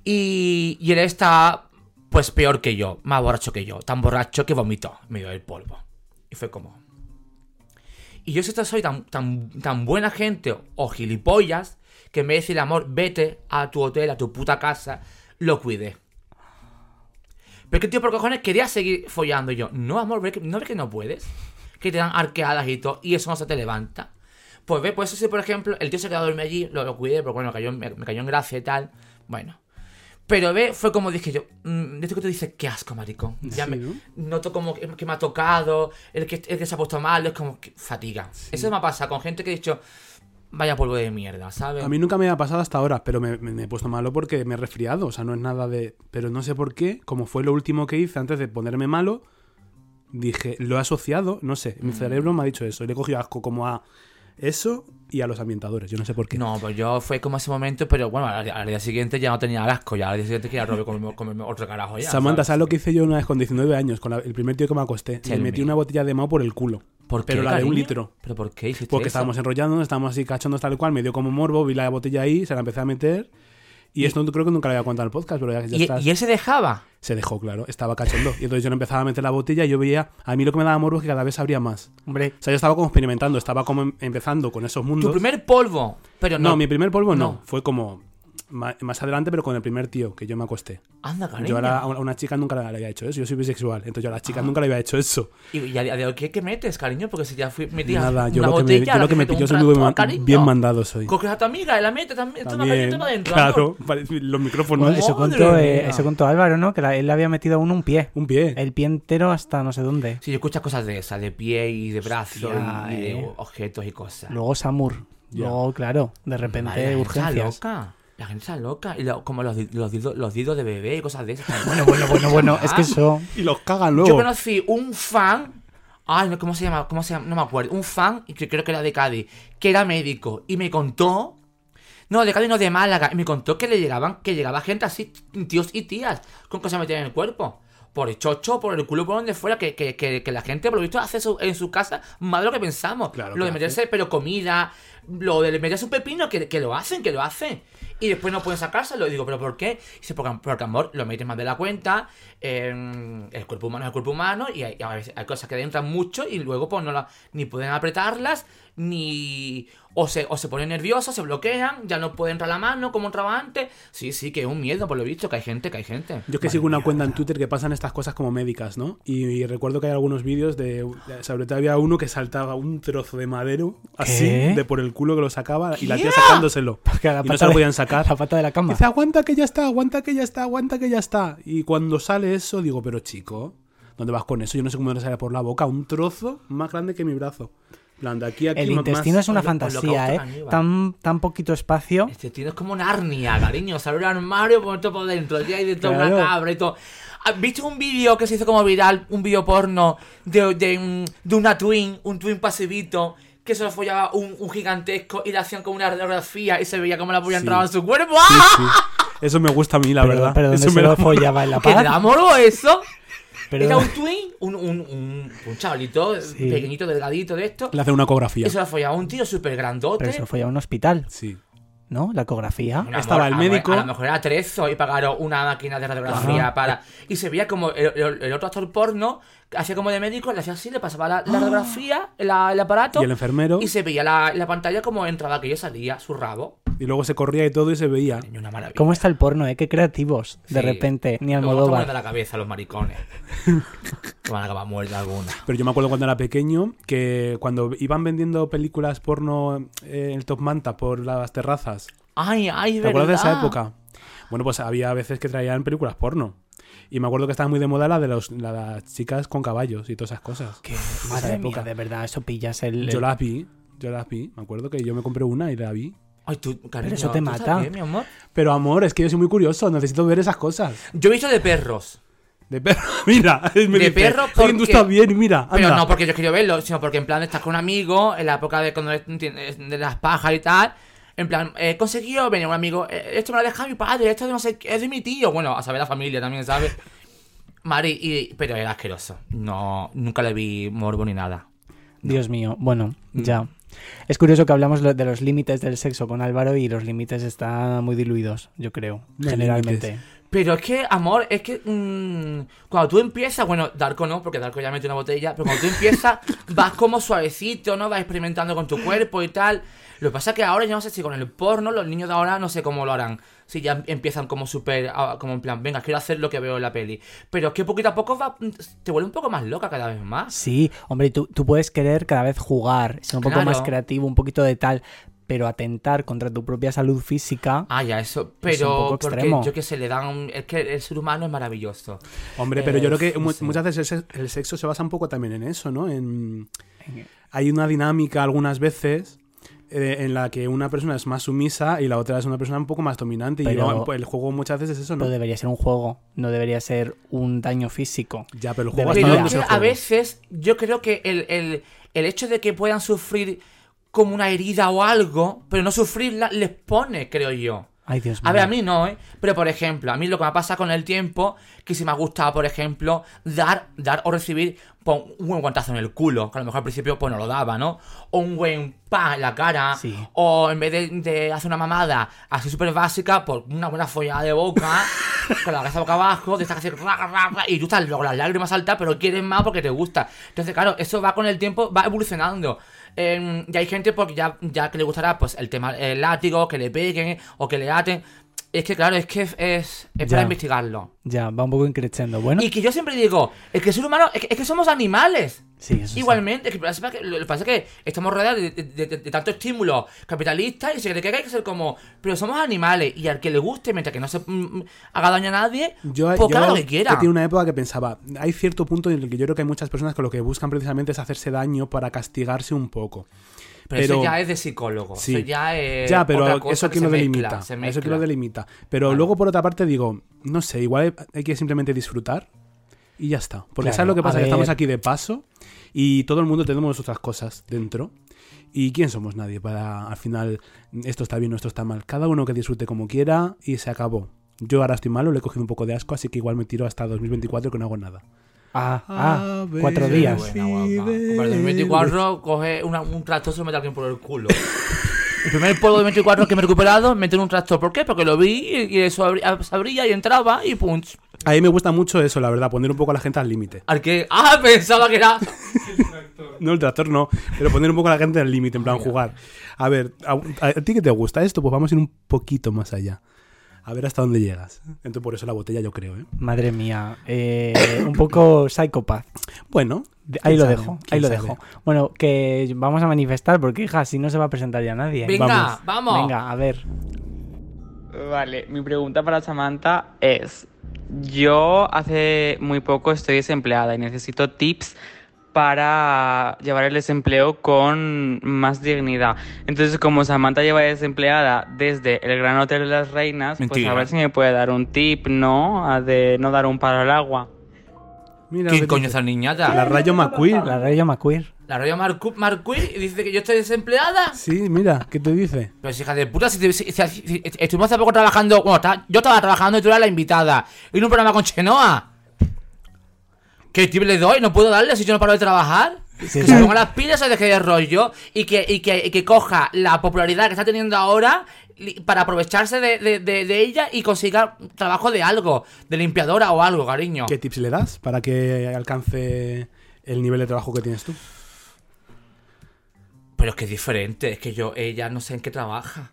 Y, y él está, pues peor que yo, más borracho que yo, tan borracho que vomitó en medio del polvo. Y fue como. Y yo si esto soy tan, tan, tan buena gente o gilipollas que vez de decirle amor, vete a tu hotel, a tu puta casa, lo cuidé. Pero que tío por cojones quería seguir follando Y yo. No, amor, ¿ves que- ¿no ves que no puedes? Que te dan arqueadas y todo, y eso no se te levanta. Pues ve, pues eso sí, por ejemplo, el tío se quedó a dormir allí, lo, lo cuidé, pero bueno, cayó, me, me cayó en gracia y tal. Bueno. Pero ve, fue como dije yo, mm, de esto que tú dices, qué asco, maricón. Ya Sí, me ¿no? noto como que, que me ha tocado, el que, el que se ha puesto mal, es como que fatiga. Eso me pasa con gente que he dicho, vaya polvo de mierda, ¿sabes? A mí nunca me ha pasado hasta ahora, pero me, me- me he puesto malo porque me he resfriado. O sea, no es nada de. Pero no sé por qué, como fue lo último que hice antes de ponerme malo, dije, lo he asociado, no sé, Mm. mi cerebro me ha dicho eso. Y le he cogido asco como a eso y a los ambientadores. Yo no sé por qué. No, pues yo fue como ese momento, pero bueno, al, al día siguiente ya no tenía asco, ya al día siguiente quería robar comerme, comerme otro carajo ya. Samantha, ¿sabes? ¿sabes lo que hice yo una vez con 19 años? Con la- el primer tío que me acosté. Tell Le metí me. una botella de mao por el culo. ¿Por qué, Pero la de un litro. ¿Pero por qué hiciste Porque eso? estábamos enrollando, estábamos así cachondos tal cual, me dio como morbo, vi la botella ahí, se la empecé a meter. Y, esto creo que nunca lo había contado en el podcast, pero ya, ya ¿Y, estás- y él se dejaba? se dejó, claro, estaba cachondo. Y entonces yo le empezaba a meter la botella y yo veía, a mí lo que me daba morbo es que cada vez abría más. Hombre, O sea, yo estaba como experimentando, estaba como em- empezando con esos mundos. Tu primer polvo. Pero no. no, mi primer polvo no. No. Fue como más adelante, pero con el primer tío que yo me acosté. Anda, cariño. Yo a, la- a una chica nunca le había hecho eso. Yo soy bisexual, entonces yo a las chicas nunca le había hecho eso. ¿Y, y a día de hoy qué, qué metes, cariño? Porque si ya fui metías Nada, yo una lo que me, yo lo que pillo soy muy cariño. bien mandado soy. Coges a tu amiga y la metes también. También, caliente para adentro. claro, (laughs) los micrófonos. bueno, eso, contó, eh, eso contó Álvaro, ¿no? Que la- él le había metido a uno un pie. Un pie. El pie entero hasta no sé dónde. Si yo escuchas cosas de esas, de pie y de brazo Hostia, y, de eh. objetos y cosas. Luego Samur. Luego, claro, de repente Madre, urgencias. loca. La gente está loca. Y lo- como los, los, didos de bebé y cosas de esas. (laughs) Bueno, bueno, bueno, bueno. Es que eso. Y los cagan luego. Yo conocí un fan. Ay, no, ¿cómo se llama? ¿Cómo se llama? No me acuerdo. Un fan, y que creo que era de Cádiz, que era médico. Y me contó. No, de Cádiz no, de Málaga. Y me contó que le llegaban, que llegaba gente así, tíos y tías, con cosas metidas en el cuerpo. Por el chocho, por el culo, por donde fuera, que, que, que, que la gente, por lo visto, hace su- en su casa más de lo que pensamos. Claro lo de meterse, pero comida, lo de meterse un pepino, que, que lo hacen, que lo hacen. Y después no pueden sacárselo. Y digo, ¿pero por qué? Dice, porque, porque amor, lo metes más de la cuenta. eh, el cuerpo humano es el cuerpo humano. Y hay, hay cosas que entran mucho y luego pues no la, ni pueden apretarlas, ni. O se, o se ponen nerviosos, se bloquean, ya no puede entrar la mano como entraba antes. Sí, sí, que es un miedo, por lo visto, que hay gente, que hay gente. Yo es que sigo una cuenta en Twitter que pasan estas cosas como médicas, ¿no? Y, y recuerdo que hay algunos vídeos de. Sobre todo había uno que saltaba un trozo de madero así, ¿Qué? de por el culo que lo sacaba y la tía sacándoselo. Y no se lo podían sacar. La pata de la cama. Dice, aguanta que ya está, aguanta que ya está, aguanta que ya está. Y cuando sale eso, digo, pero chico, ¿dónde vas con eso? Yo no sé cómo me sale por la boca. Un trozo más grande que mi brazo. Plan, de aquí aquí. El más- intestino es una lo- fantasía, ¿eh? caníbal. Tan, tan poquito espacio. Este tío es como Narnia, cariño. Sale un armario por todo por dentro. Ya hay de toda Claro. una cabra y todo. ¿Has visto un vídeo que se hizo como viral? Un vídeo porno de, de, de una twin, un twin pasivito. Que se lo follaba un, un gigantesco y le hacían como una radiografía y se veía como la polla Sí. entraba en su cuerpo. Sí, ¡Ah! sí. Eso me gusta a mí, la pero, verdad. pero ¿dónde eso se me lo follaba en la ¿Que te paz? da morbo eso? Pero- Era un (laughs) twin, un, un, un, un chavalito Sí. pequeñito, delgadito de esto. Le hace una ecografía. Se lo follaba un tío súper grandote. Pero se lo follaba en un hospital, Sí. ¿no? La ecografía. Bueno, Estaba el médico. A lo mejor era Trezo y pagaron una máquina de radiografía Ajá. para. Y se veía como el, el- el otro actor porno hacía como de médico, le hacía así, le pasaba la, la radiografía, la- el aparato. Y el enfermero. y se veía la, la pantalla como entraba aquello, salía su rabo. Y luego se corría y todo y se veía. Coño, Una maravilla. ¿Cómo está el porno, eh? Qué creativos. De Sí. repente, ni Luego estamos de Almodóvar. la cabeza los maricones. (laughs) que van a acabar muertos alguna. Pero yo me acuerdo cuando era pequeño que cuando iban vendiendo películas porno eh, en el Top Manta por las terrazas. Ay, ay, ¿Te verdad. acuerdas de esa época? Bueno, pues había veces que traían películas porno. Y me acuerdo que estaba muy de moda la de los, la de las chicas con caballos y todas esas cosas. (gasps) Que, Esa madre mía, época. de verdad, eso pillas el... Yo las vi, yo las vi. Me acuerdo que yo me compré una y la vi. Ay, tú, cariño, eso te ¿tú mata. bien, mi amor? Pero amor, es que yo soy muy curioso, necesito ver esas cosas. Yo he visto de perros. De perro, (laughs) mira. (laughs) me De dice, perro "Oye, tú porque- estás bien, mira. Pero anda". no porque yo quiero verlo, sino porque en plan estás con un amigo, en la época de cuando de las pajas y tal. En plan, he conseguido venir un amigo, eh, esto me lo ha dejado mi padre, esto de no sé qué, es de mi tío. Bueno, a saber la familia también, ¿sabes? (laughs) Mari, y, pero era asqueroso. No, nunca le vi morbo ni nada. Dios mío, bueno, Mm. ya. Es curioso que hablamos de los límites del sexo con Álvaro y los límites están muy diluidos, yo creo, generalmente. Pero es que, amor, es que mm, cuando tú empiezas, bueno, Darko no, porque Darko ya mete una botella, pero cuando tú empiezas, (laughs) vas como suavecito, ¿no? Vas experimentando con tu cuerpo y tal. Lo que pasa es que ahora yo no sé si con el porno, los niños de ahora no sé cómo lo harán. Si ya empiezan como súper, como en plan, venga, quiero hacer lo que veo en la peli. Pero es que poquito a poco va, te vuelve un poco más loca cada vez más. Sí, hombre, tú, tú puedes querer cada vez jugar, ser un poco más creativo, un poquito de tal, pero atentar contra tu propia salud física. Ah, ya, eso. Es un Pero poco porque extremo. yo que sé, le dan. Es que el ser humano es maravilloso. Hombre, pero yo Eh, creo que sí. muchas veces el se- el sexo se basa un poco también en eso, ¿no? En... Hay una dinámica algunas veces eh, en la que una persona es más sumisa y la otra es una persona un poco más dominante. Y Pero- el juego muchas veces es eso, ¿no? Pero debería ser un juego, no debería ser un daño físico. Ya, pero el juego hasta Pero dónde es es que el a veces yo creo que el, el- el hecho de que puedan sufrir como una herida o algo, pero no sufrirla, les pone, creo yo. Ay, Dios mío. A ver, a mí no, ¿eh? Pero por ejemplo, a mí lo que me pasa con el tiempo, que si me ha gustado, por ejemplo, dar, dar o recibir pon un buen guantazo en el culo, que a lo mejor al principio pues no lo daba, ¿no? O un buen pa en la cara, Sí. o en vez de, de hacer una mamada así súper básica, pues una buena follada de boca, (laughs) con la cabeza boca abajo, de esta así, ra, ra, ra, y tú estás luego las lágrimas saltas, pero quieres más porque te gusta. Entonces, claro, eso va con el tiempo, va evolucionando. Eh, y hay gente porque ya, ya que le gustará pues el tema el látigo, que le peguen o que le aten. Es que claro, es que es, es, para investigarlo. Ya, va un poco increciendo. Bueno, Y que yo siempre digo, es que el ser humano, es que, es que somos animales. Sí, eso sí. Igualmente, es que lo que pasa es que estamos rodeados de, de- de- de tanto estímulo capitalista y se cree que hay que ser como. Pero somos animales y al que le guste, mientras que no se mm, haga daño a nadie, Yo, pues yo lo que quiera. he tenido una época que pensaba, hay cierto punto en el que yo creo que hay muchas personas que lo que buscan precisamente es hacerse daño para castigarse un poco. Pero, eso pero- ya es de psicólogo. Sí. Eso ya es. ya, pero otra cosa eso que que lo mezcla, delimita. Eso que lo delimita. Pero Vale. luego, por otra parte, digo, no sé, igual hay que simplemente disfrutar y ya está. Porque Claro, ¿sabes lo que pasa? Que estamos aquí de paso y todo el mundo tenemos otras cosas dentro. ¿Y quién somos nadie para al final esto está bien o esto está mal? Cada uno que disfrute como quiera y se acabó. Yo ahora estoy malo, le he cogido un poco de asco, así que igual me tiro hasta 2024 que no hago nada. Ah, ah, cuatro días. Para el 2024 coge una- un tractor y mete alguien por el culo. (laughs) El primer polvo de 24 que me he recuperado, meter un tractor. ¿Por qué? Porque lo vi y eso abría- se abría y entraba y punch. A mí me gusta mucho eso, la verdad, poner un poco a la gente al límite. Al que. ¡Ah! (laughs) Pensaba que era. (laughs) No, el tractor no, pero poner un poco a la gente al límite, en plan jugar. A ver, a, a- ¿a ti qué te gusta esto? Pues vamos a ir un poquito más allá. A ver hasta dónde llegas. Entonces, por eso la botella, yo creo, ¿eh? Madre mía, eh, un poco psicópata. Bueno, Ahí ¿quién lo dejo, ¿Quién ahí lo sabe? dejo. Bueno, que vamos a manifestar porque, hija, si no se va a presentar ya nadie. Venga, Vamos. vamos. Venga, a ver. Vale, mi pregunta para Samantha es, yo hace muy poco estoy desempleada y necesito tips para llevar el desempleo con más dignidad. Entonces, como Samantha lleva desempleada desde el Gran Hotel de las Reinas, pues Mentira. a ver si me puede dar un tip, ¿no? A de no dar un paro al agua. Mira, ¿Qué lo que coño esa niñata? La Rayo McQueen. La Rayo McQueer. La Marcu Marcuy y dice que yo estoy desempleada. Sí, mira, ¿qué te dice? Pero si hija de puta, si, te- si- si- si- estuvimos hace poco trabajando. Bueno, yo estaba trabajando y tú eras la invitada. En un programa con Chenoa. ¿Qué tip le doy? ¿No puedo darle si yo no paro de trabajar? Sí, que se ponga las pilas o deje de rollo y que, y, que, y que coja la popularidad que está teniendo ahora para aprovecharse de, de- de- de ella y consiga trabajo de algo, de limpiadora o algo, cariño. ¿Qué tips le das para que alcance el nivel de trabajo que tienes tú? Pero es que es diferente, es que yo, ella no sé en qué trabaja.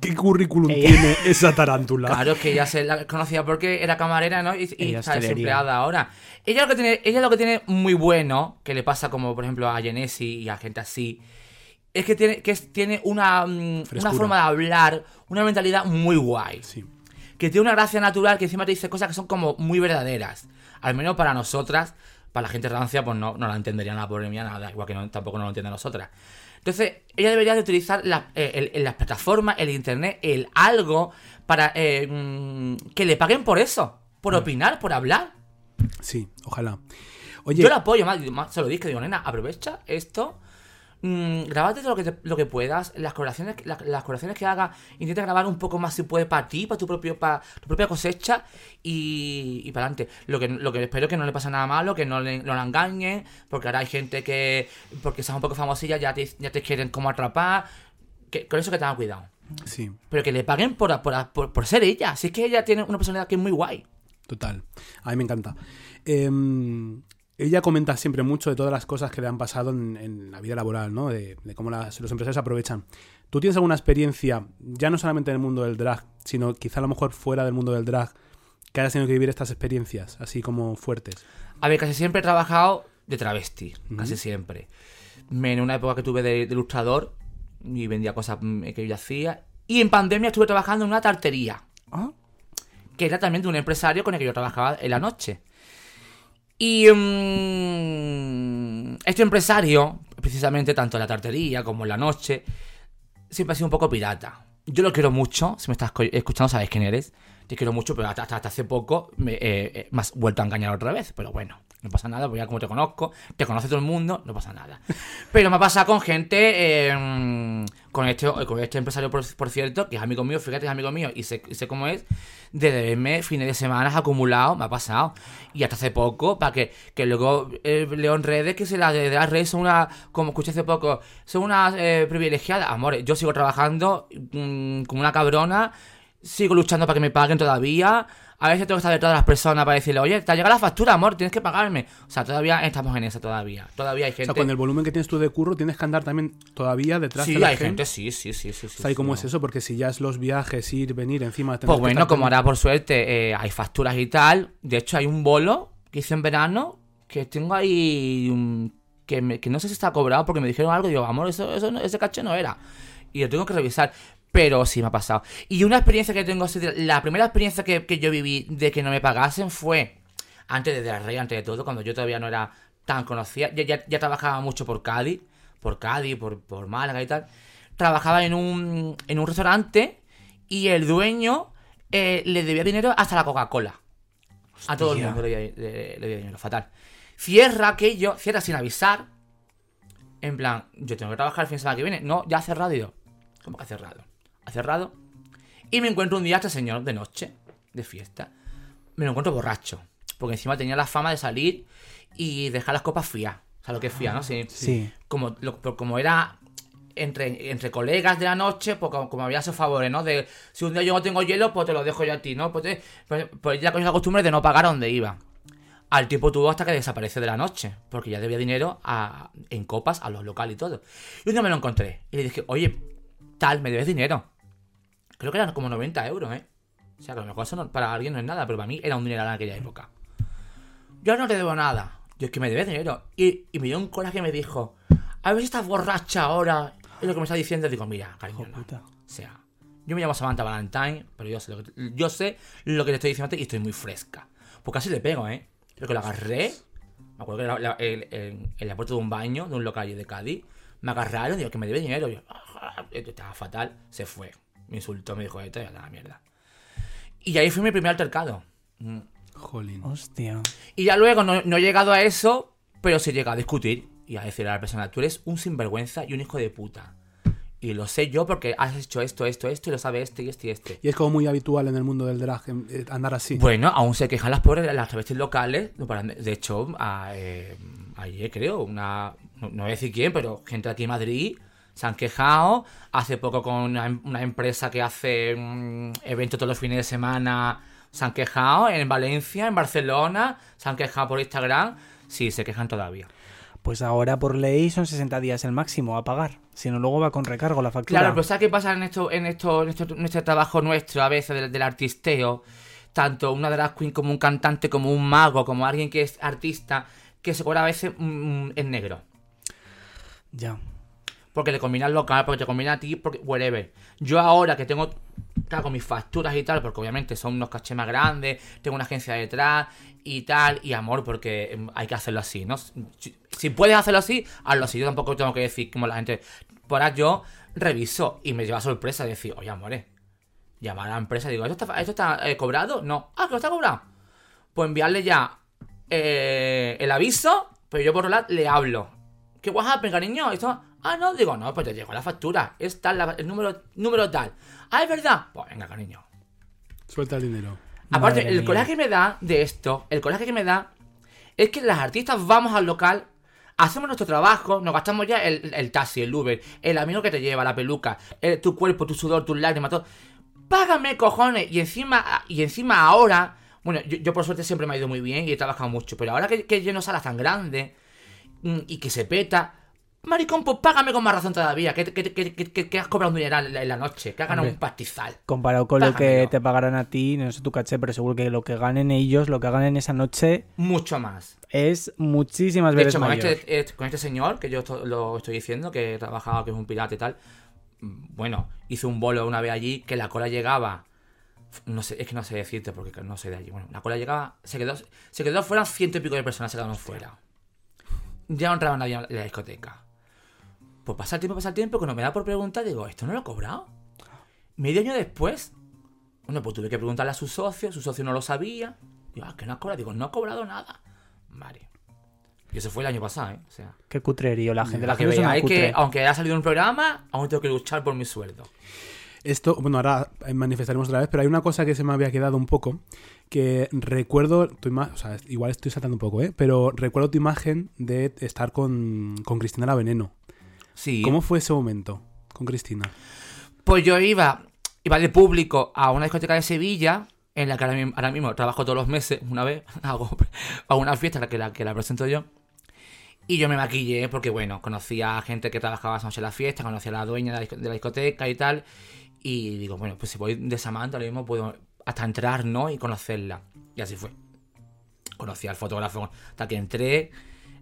¿Qué currículum Ella- tiene esa tarántula? Claro, es que ella se la conocía porque era camarera, ¿no? Y, está desempleada ahora. Ella lo que tiene, ella lo que tiene muy bueno, que le pasa como por ejemplo a Genesi y a gente así, es que tiene, que es- tiene una, mm, una forma de hablar, una mentalidad muy guay. Sí. Que tiene una gracia natural que encima te dice cosas que son como muy verdaderas. Al menos para nosotras, para la gente rancia, pues no, no la entendería nada, pobre mía, nada, igual que no- tampoco nos lo entiende a nosotras. Entonces, ella debería de utilizar la- eh, el- el- las plataformas, el internet, el algo, para eh, mm, que le paguen por eso, por opinar, por hablar. Sí, ojalá. Oye, Yo la apoyo, más, más se lo dije, digo, nena, aprovecha esto, mm, grábate todo lo que, te- lo que puedas, las colaboraciones, las, las colaboraciones que hagas, intenta grabar un poco más si puedes para ti, para tu propio, para tu propia cosecha y, y para adelante. Lo que, lo que espero que no le pase nada malo, que no, le, no la engañen, porque ahora hay gente que, porque seas un poco famosilla, ya te, ya te quieren como atrapar, que, con eso que tengan cuidado. sí, Pero que le paguen por, por, por, por ser ella, si es que ella tiene una personalidad que es muy guay. total. A mí me encanta. Em, ella comenta siempre mucho de todas las cosas que le han pasado en, en la vida laboral, ¿no? De, de cómo las- los empresarios aprovechan. ¿Tú tienes alguna experiencia, ya no solamente en el mundo del drag, sino quizá a lo mejor fuera del mundo del drag, que hayas tenido que vivir estas experiencias así como fuertes? A ver, casi siempre he trabajado de travesti, casi siempre. En una época que tuve de, de ilustrador y vendía cosas mm, que yo hacía. Y en pandemia estuve trabajando en una tartería, Ah, que era también de un empresario con el que yo trabajaba en la noche. Y mm, este empresario, precisamente tanto en la tartería como en la noche, siempre ha sido un poco pirata. Yo lo quiero mucho, si me estás escuchando sabes quién eres. Te quiero mucho, pero hasta, hasta- hace poco me, eh, eh, has vuelto a engañar otra vez. Pero bueno, no pasa nada, porque ya como te conozco, te conoce todo el mundo, no pasa nada. (laughs) Pero me ha pasado con gente, eh, con este, con este empresario, por, cierto, que es amigo mío, fíjate, es amigo mío, y sé, y sé cómo es, de deberme fines de semana acumulados, me ha pasado. Y hasta hace poco, para que, que luego eh, leo en redes que se las de las redes son una, como escuché hace poco, son unas eh, privilegiadas. Amores, yo sigo trabajando mm, como una cabrona, sigo luchando para que me paguen todavía. A veces tengo que estar detrás de las personas para decirle, oye, te ha llegado la factura, amor, tienes que pagarme. O sea, todavía estamos en esa, todavía. Todavía hay O gente. sea, con el volumen que tienes tú de curro, tienes que andar también todavía detrás sí, de la hay gente. sí, sí, sí, sí. sí, ¿Sabes sí, cómo no. es eso? Porque si ya es los viajes, ir, venir, encima... Pues bueno, estar como ahora por suerte eh, hay facturas y tal. De hecho, hay un bolo que hice en verano que tengo ahí. un- que, me- que no sé si está cobrado porque me dijeron algo. Y yo, amor, eso, eso ese caché no era. Y lo tengo que revisar. Pero sí me ha pasado. Y una experiencia que tengo. La primera experiencia que, que yo viví de que no me pagasen fue. Antes de la rey, antes de todo, cuando yo todavía no era tan conocida. Ya, ya, ya trabajaba mucho por Cádiz. Por Cádiz, por, por Málaga y tal. Trabajaba en un, en un restaurante. Y el dueño eh, le debía dinero hasta la Coca-Cola. A todo el mundo le debía, le- le debía dinero, fatal. Cierra aquello, cierra sin avisar. En plan, yo tengo que trabajar el fin de semana que viene. No, ya ha cerrado y yo. ¿Cómo que ha cerrado? Ha cerrado. Y me encuentro un día a este señor de noche, de fiesta. Me lo encuentro borracho. Porque encima tenía la fama de salir y dejar las copas frías. O sea, lo que es fría, ¿no? Sí. Sí. Como, lo- como era entre, entre colegas de la noche, pues como, como había esos favores, ¿no? De si un día yo no tengo hielo, pues te lo dejo yo a ti, ¿no? Pues, te- pues, pues ya cogió la costumbre de no pagar a donde iba. Al tiempo tuvo hasta que desapareció de la noche, porque ya debía dinero a- en copas a los locales y todo. Y un día me lo encontré y le dije, oye, tal, me debes dinero. Creo que eran como 90 euros, ¿eh? O sea, que a lo mejor eso no- para alguien no es nada, pero para mí era un dinero en aquella época. Yo no te debo nada. Yo es que me debes dinero. Y, y me dio un coraje que me dijo, a ver si estás borracha ahora. Es lo que me está diciendo. Digo, mira, cariño, no. O sea, yo me llamo Samantha Valentine, pero yo sé lo que, yo sé lo que te estoy diciendo y estoy muy fresca. Pues casi le pego, ¿eh? Creo que lo agarré. Me acuerdo que la- la- el- en, en la puerta de un baño, de un local de Cádiz, me agarraron digo que me debe dinero. Y yo, "Ah, esto estaba fatal. Se fue. Me insultó, me dijo esto y a la mierda. Y ahí fue mi primer altercado. Mm. Jolín. Hostia. Y ya luego no, no he llegado a eso, pero sí he llegado a discutir y a decir a la persona, tú eres un sinvergüenza y un hijo de puta. Y lo sé yo porque has hecho esto, esto, esto y lo sabe este y este y este. Y es como muy habitual en el mundo del drag em, eh, andar así. Bueno, aún se quejan las pobres las travestis locales. de hecho, a, eh, ayer creo, una. No, no voy a decir quién, pero gente aquí en Madrid se han quejado. Hace poco con una, em- una empresa que hace mm, eventos todos los fines de semana. Se han quejado en Valencia, en Barcelona. Se han quejado por Instagram. Sí, se quejan todavía. Pues ahora por ley son 60 días el máximo a pagar. Si no, luego va con recargo la factura. Claro, pero ¿sabes qué pasa en esto, en esto, en esto, en este trabajo nuestro a veces del, del artisteo? Tanto una drag queen como un cantante, como un mago, como alguien que es artista, que se cobra a veces mm, en negro. Ya. Porque le combina el local, porque te combina a ti, porque whatever. Yo ahora que tengo, claro, con mis facturas y tal, porque obviamente son unos cachés más grandes, tengo una agencia detrás y tal, y amor, porque em, hay que hacerlo así, ¿no? Si, si puedes hacerlo así, hazlo así. Yo tampoco tengo que decir como la gente. Por ahora yo reviso y me lleva sorpresa decir, oye, amores, llamar a la empresa y digo, ¿esto está, esto está eh, cobrado? No. Ah, que no está cobrado. Pues enviarle ya eh, el aviso, pero yo por otro lado le hablo. ¿Qué WhatsApp, cariño? Esto... Ah, no, digo, no, pues te llegó la factura. Es tal, la- el número, número tal. Ah, es verdad. Pues venga, cariño. Suelta el dinero. Aparte, Madre el mía. coraje que me da de esto, el coraje que me da, es que las artistas vamos al local, hacemos nuestro trabajo, nos gastamos ya el, el taxi, el Uber, el amigo que te lleva, la peluca, el- tu cuerpo, tu sudor, tus lágrimas, todo. Págame, cojones. Y encima, y encima ahora, bueno, yo, yo por suerte siempre me ha ido muy bien y he trabajado mucho, pero ahora que, que lleno salas tan grandes mm, y que se peta. Maricón, pues págame con más razón todavía. Que, que, que, que- que- que has cobrado un dineral en la, en noche. Que has ganado Hombre. un pastizal. Comparado con lo que te pagarán a ti, no sé tu caché, pero seguro que lo que ganen ellos, lo que ganen esa noche, Mucho más. es muchísimas De veces hecho, con mayor. este, eh, con este señor, que yo esto- lo estoy diciendo, que trabajaba, que es un pirata y tal, bueno, hizo un bolo una vez allí que la cola llegaba. No sé, es que no sé decirte porque no sé de allí. Bueno, la cola llegaba, se quedó, se quedó fuera, ciento y pico de personas se quedaron fuera. Ya no entraba nadie en la discoteca. Pues pasa el tiempo, pasa el tiempo, cuando me da por preguntar, digo, ¿esto no lo he cobrado? Medio año después, bueno, pues tuve que preguntarle a su socio, su socio no lo sabía. Digo, ah, que no ha cobrado. Digo, no ha cobrado nada. Vale. Y eso fue el año pasado, ¿eh? O sea, Qué cutrerío la gente. La que gente es veáis que, aunque haya salido un programa, aún tengo que luchar por mi sueldo. Esto, bueno, ahora manifestaremos otra vez, pero hay una cosa que se me había quedado un poco, que recuerdo tu imagen, o sea, igual estoy saltando un poco, ¿eh? Pero recuerdo tu imagen de estar con, con Cristina la Veneno. Sí. ¿Cómo fue ese momento con Cristina? Pues yo iba, iba de público a una discoteca de Sevilla, en la que ahora, mi- ahora mismo trabajo todos los meses, una vez, (laughs) hago, hago una fiesta la que la, que la presento yo. Y yo me maquillé porque, bueno, conocía a gente que trabajaba esa noche en la fiesta, conocía a la dueña de la, disco- de la discoteca y tal. Y digo, bueno, pues si voy de Samantha, ahora mismo puedo hasta entrar, ¿no? Y conocerla. Y así fue. Conocí al fotógrafo hasta que entré,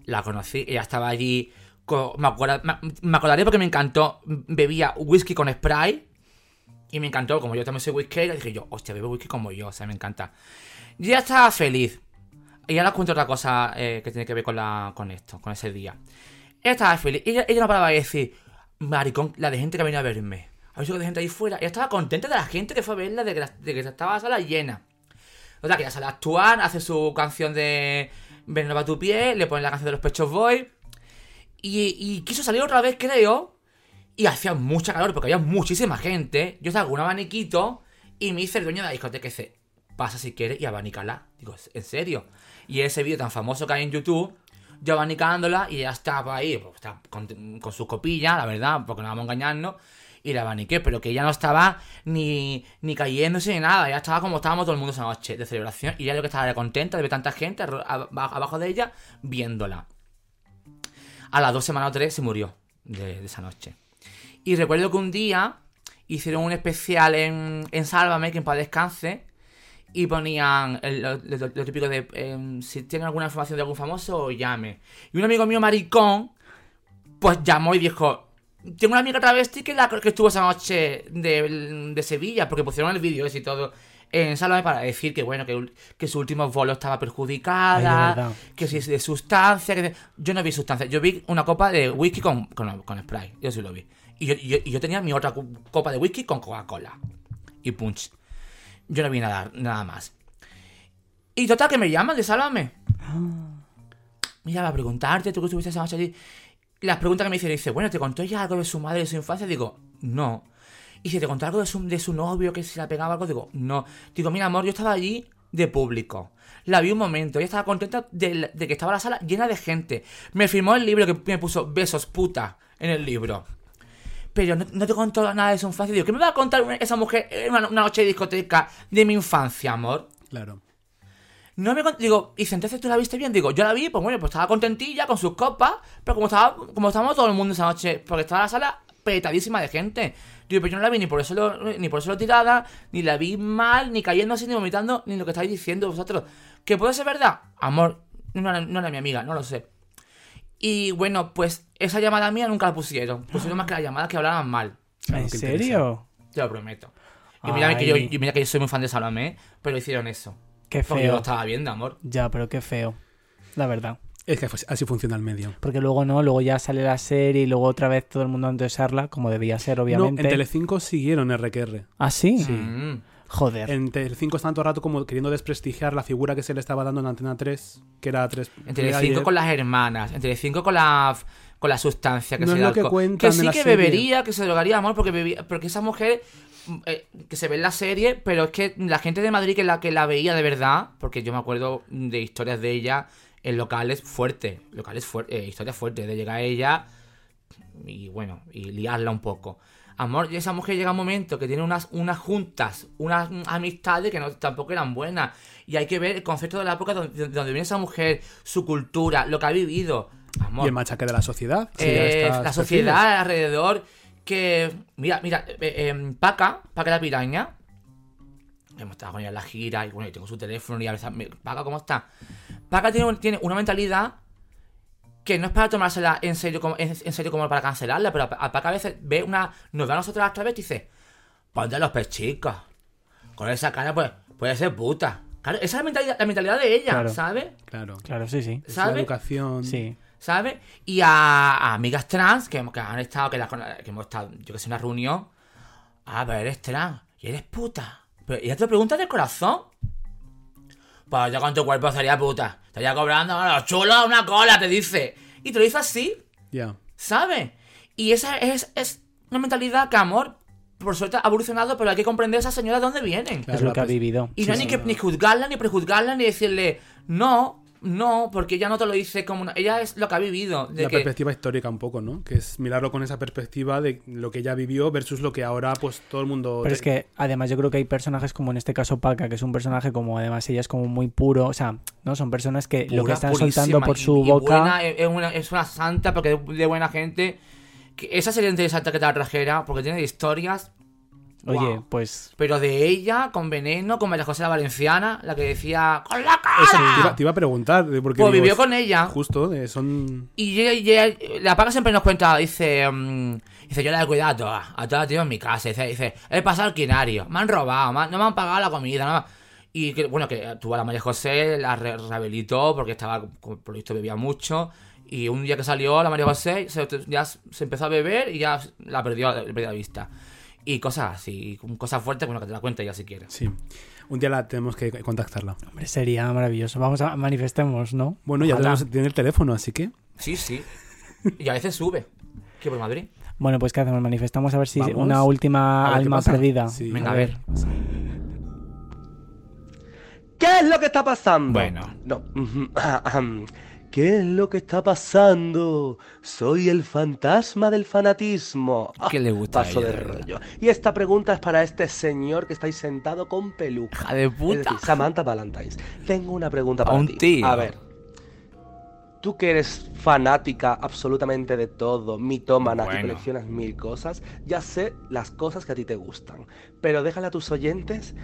la conocí, ella estaba allí. Me, acordaré porque me encantó. Bebía whisky con spray. Y me encantó, como yo también soy whiskero, dije yo, hostia, bebo whisky como yo, o sea, me encanta. Y ella estaba feliz. Y ahora os cuento otra cosa eh, que tiene que ver con, la, con esto, con ese día. Ella estaba feliz. Ella, ella no paraba de decir, maricón, la de gente que venía a verme. Ha visto que de gente ahí fuera. Ella estaba contenta de la gente que fue a verla, de que, la- de que estaba la sala llena. O sea, que ella sale a actuar, hace su canción de Ven a tu pie, le pone la canción de los Pechos Boys. Y, quiso salir otra vez, creo. Y hacía mucha calor porque había muchísima gente. Yo estaba con un abaniquito y me dice el dueño de la discoteca dice, pasa si quieres y abanícala. Digo, ¿en serio? Y ese vídeo tan famoso que hay en YouTube, yo abanicándola y ella estaba ahí, pues, estaba con, con su copilla, la verdad, porque no vamos a engañarnos. Y la abaniqué, pero que ella no estaba ni, ni cayéndose ni nada. Ella estaba como estábamos todo el mundo esa noche de celebración. Y ella lo que estaba contenta de ver tanta gente abajo de ella viéndola. A las dos semanas o tres se murió de, esa noche. Y recuerdo que un día hicieron un especial en, en Sálvame, que en paz descanse, y ponían lo, típico de em, si tienen alguna información de algún famoso, llame. Y un amigo mío maricón, pues llamó y dijo, tengo una amiga travesti que, la, que estuvo esa noche de, de Sevilla, porque pusieron el vídeo y todo en Sálvame para decir que bueno, que, que su último vuelo estaba perjudicada, que si es de sustancia, que de- yo no vi sustancia, yo vi una copa de whisky con, con, con spray, yo sí lo vi. Y yo, y yo- y yo tenía mi otra copa de whisky con Coca-Cola y punch. Yo no vi nada, nada más. Y total, que me llaman de Sálvame. Me llama a preguntarte, tú que estuviste esa noche allí. Las preguntas que me hicieron, dice, bueno, ¿te contó ya algo de su madre, de su infancia? Digo, no. Y si te contó algo de su, de su novio, que se la pegaba algo, digo, no. Digo, mira, amor, yo estaba allí de público. La vi un momento, ella estaba contenta de, que estaba la sala llena de gente. Me firmó el libro que me puso besos puta en el libro. Pero no, no te contó nada de su infancia. Digo, ¿qué me va a contar una- esa mujer en una, una noche de discoteca de mi infancia, amor? Claro. No me digo, y dice, entonces tú la viste bien. Digo, yo la vi, pues bueno, pues estaba contentilla con sus copas, pero como estaba, como estábamos todo el mundo esa noche, porque estaba la sala petadísima de gente. Digo, pero yo no la vi ni por eso lo, ni por eso lo tirada, ni la vi mal, ni cayéndose, ni vomitando, ni lo que estáis diciendo vosotros. ¿Que puede ser verdad? Amor, no era, no era mi amiga, no lo sé. Y bueno, pues esa llamada mía nunca la pusieron. Pusieron más que las llamadas que hablaban mal. ¿En serio? Te lo prometo. Y mira, que yo, y mira que yo soy muy fan de Salomé, pero hicieron eso. Qué Porque yo lo feo. estaba viendo, amor. Ya, pero qué feo. La verdad. Es que así funciona el medio. Porque luego no, luego ya sale la serie y luego otra vez todo el mundo a endosarla, como debía ser, No, obviamente. en Telecinco siguieron RQR. ¿Ah, sí? Sí. Mm. Joder. En Telecinco están todo el rato como queriendo desprestigiar la figura que se le estaba dando en Antena 3, que era 3. En Telecinco con las hermanas, en Telecinco con la con la sustancia que No se es da lo que que sí que serie. bebería, que se drogaría, amor, porque bebía, porque esa mujer mm, eh, que se ve en la serie, pero es que la gente de Madrid que la que la veía de verdad, porque yo me acuerdo de historias de ella en locales fuertes, locales fuertes, historias fuertes de llegar a ella y bueno, y liarla un poco. Amor, y esa mujer llega un momento que tiene unas, unas juntas, unas amistades que no, tampoco eran buenas. Y hay que ver el concepto de la época donde, donde viene esa mujer, su cultura, lo que ha vivido. Amor, Y el machaque de la sociedad. eh, la perfiles. sociedad alrededor que... Mira, mira, eh, eh, Paca, Paca la piraña, hemos estado con ella en la gira y bueno, y tengo su teléfono y a veces... me- Paca, ¿cómo está? Paca tiene, tiene una mentalidad que no es para tomársela en serio como, en, en serio como para cancelarla, pero a, a Paca a veces ve una... Nos ve a nosotros las travestis y dice, ponte los pechicos. Con esa cara pues puede ser puta. Claro, esa es la mentalidad, la mentalidad de ella, Claro. ¿sabes? Claro. Claro, sí, sí. Es la ¿Sabe? educación. Sí. ¿sabes? Y a, a amigas trans que, que han estado, que, las con- que hemos estado, yo que sé, en una reunión. Ah, pero eres trans y eres puta. Pero ella te lo pregunta de corazón. Pues yo con tu cuerpo sería puta. Estaría cobrando, chulo, una cola, te dice. Y te lo dice así, Ya. ¿sabes? Y esa es, es una mentalidad que, amor, por suerte ha evolucionado, pero hay que comprender a esa señora de dónde vienen. Claro, es lo que ha pers- vivido. Y no hay ni que ni juzgarla, ni prejuzgarla, ni decirle, no, no, porque ella no te lo dice como una... Ella es lo que ha vivido. De La que, perspectiva histórica un poco, ¿no? Que es mirarlo con esa perspectiva de lo que ella vivió versus lo que ahora pues todo el mundo... Pero es que además yo creo que hay personajes como en este caso Paca, que es un personaje como además ella es como muy puro, o sea, no son personas que lo que están soltando por su y boca buena, es, una, es una santa porque es de buena gente. Que esa sería interesante que te la trajera porque tiene historias. Oye, pues Pero de ella, con veneno, con María José la Valenciana, la que decía ¡Con la cara! Eso, te, iba, te iba a preguntar, porque Pues vivió con ella. Justo, de- son... Y y ella- la paga siempre nos cuenta, dice, mm, dice, yo la he cuidado a todas, a todas tío en mi casa, dice, dice, he pasado el quinario, me han robado, me no me han pagado la comida, no me Y que, bueno, que tuvo a la María José, la re- rehabilitó porque estaba, por lo visto, bebía mucho. Y un día que salió la María José, se, ya se empezó a beber y ya la perdió, la perdió de vista. Y cosas así, cosas fuertes, bueno, que te la cuente ya si quieres. Sí. Un día la tenemos que contactarla. hombre, sería maravilloso. Vamos a manifestemos, ¿no? Bueno, ya tenemos, tiene el teléfono, así que... Sí, sí. Y a veces sube. Que por Madrid. Bueno, pues ¿qué hacemos? Manifestamos a ver si Vamos. una última alma perdida. Sí. Venga, a ver. ¿Qué es lo que está pasando? Bueno. No. (clears throat) ¿Qué es lo que está pasando? Soy el fantasma del fanatismo. ¿Qué le gusta a Paso de rollo. Y esta pregunta es para este señor que estáis sentado con peluca. Hija de puta. Es decir, Samantha Valentines. Tengo una pregunta A para un ti. tío. A ver. Tú que eres fanática absolutamente de todo, mitómana y Bueno. coleccionas mil cosas, ya sé las cosas que a ti te gustan. Pero déjale a tus oyentes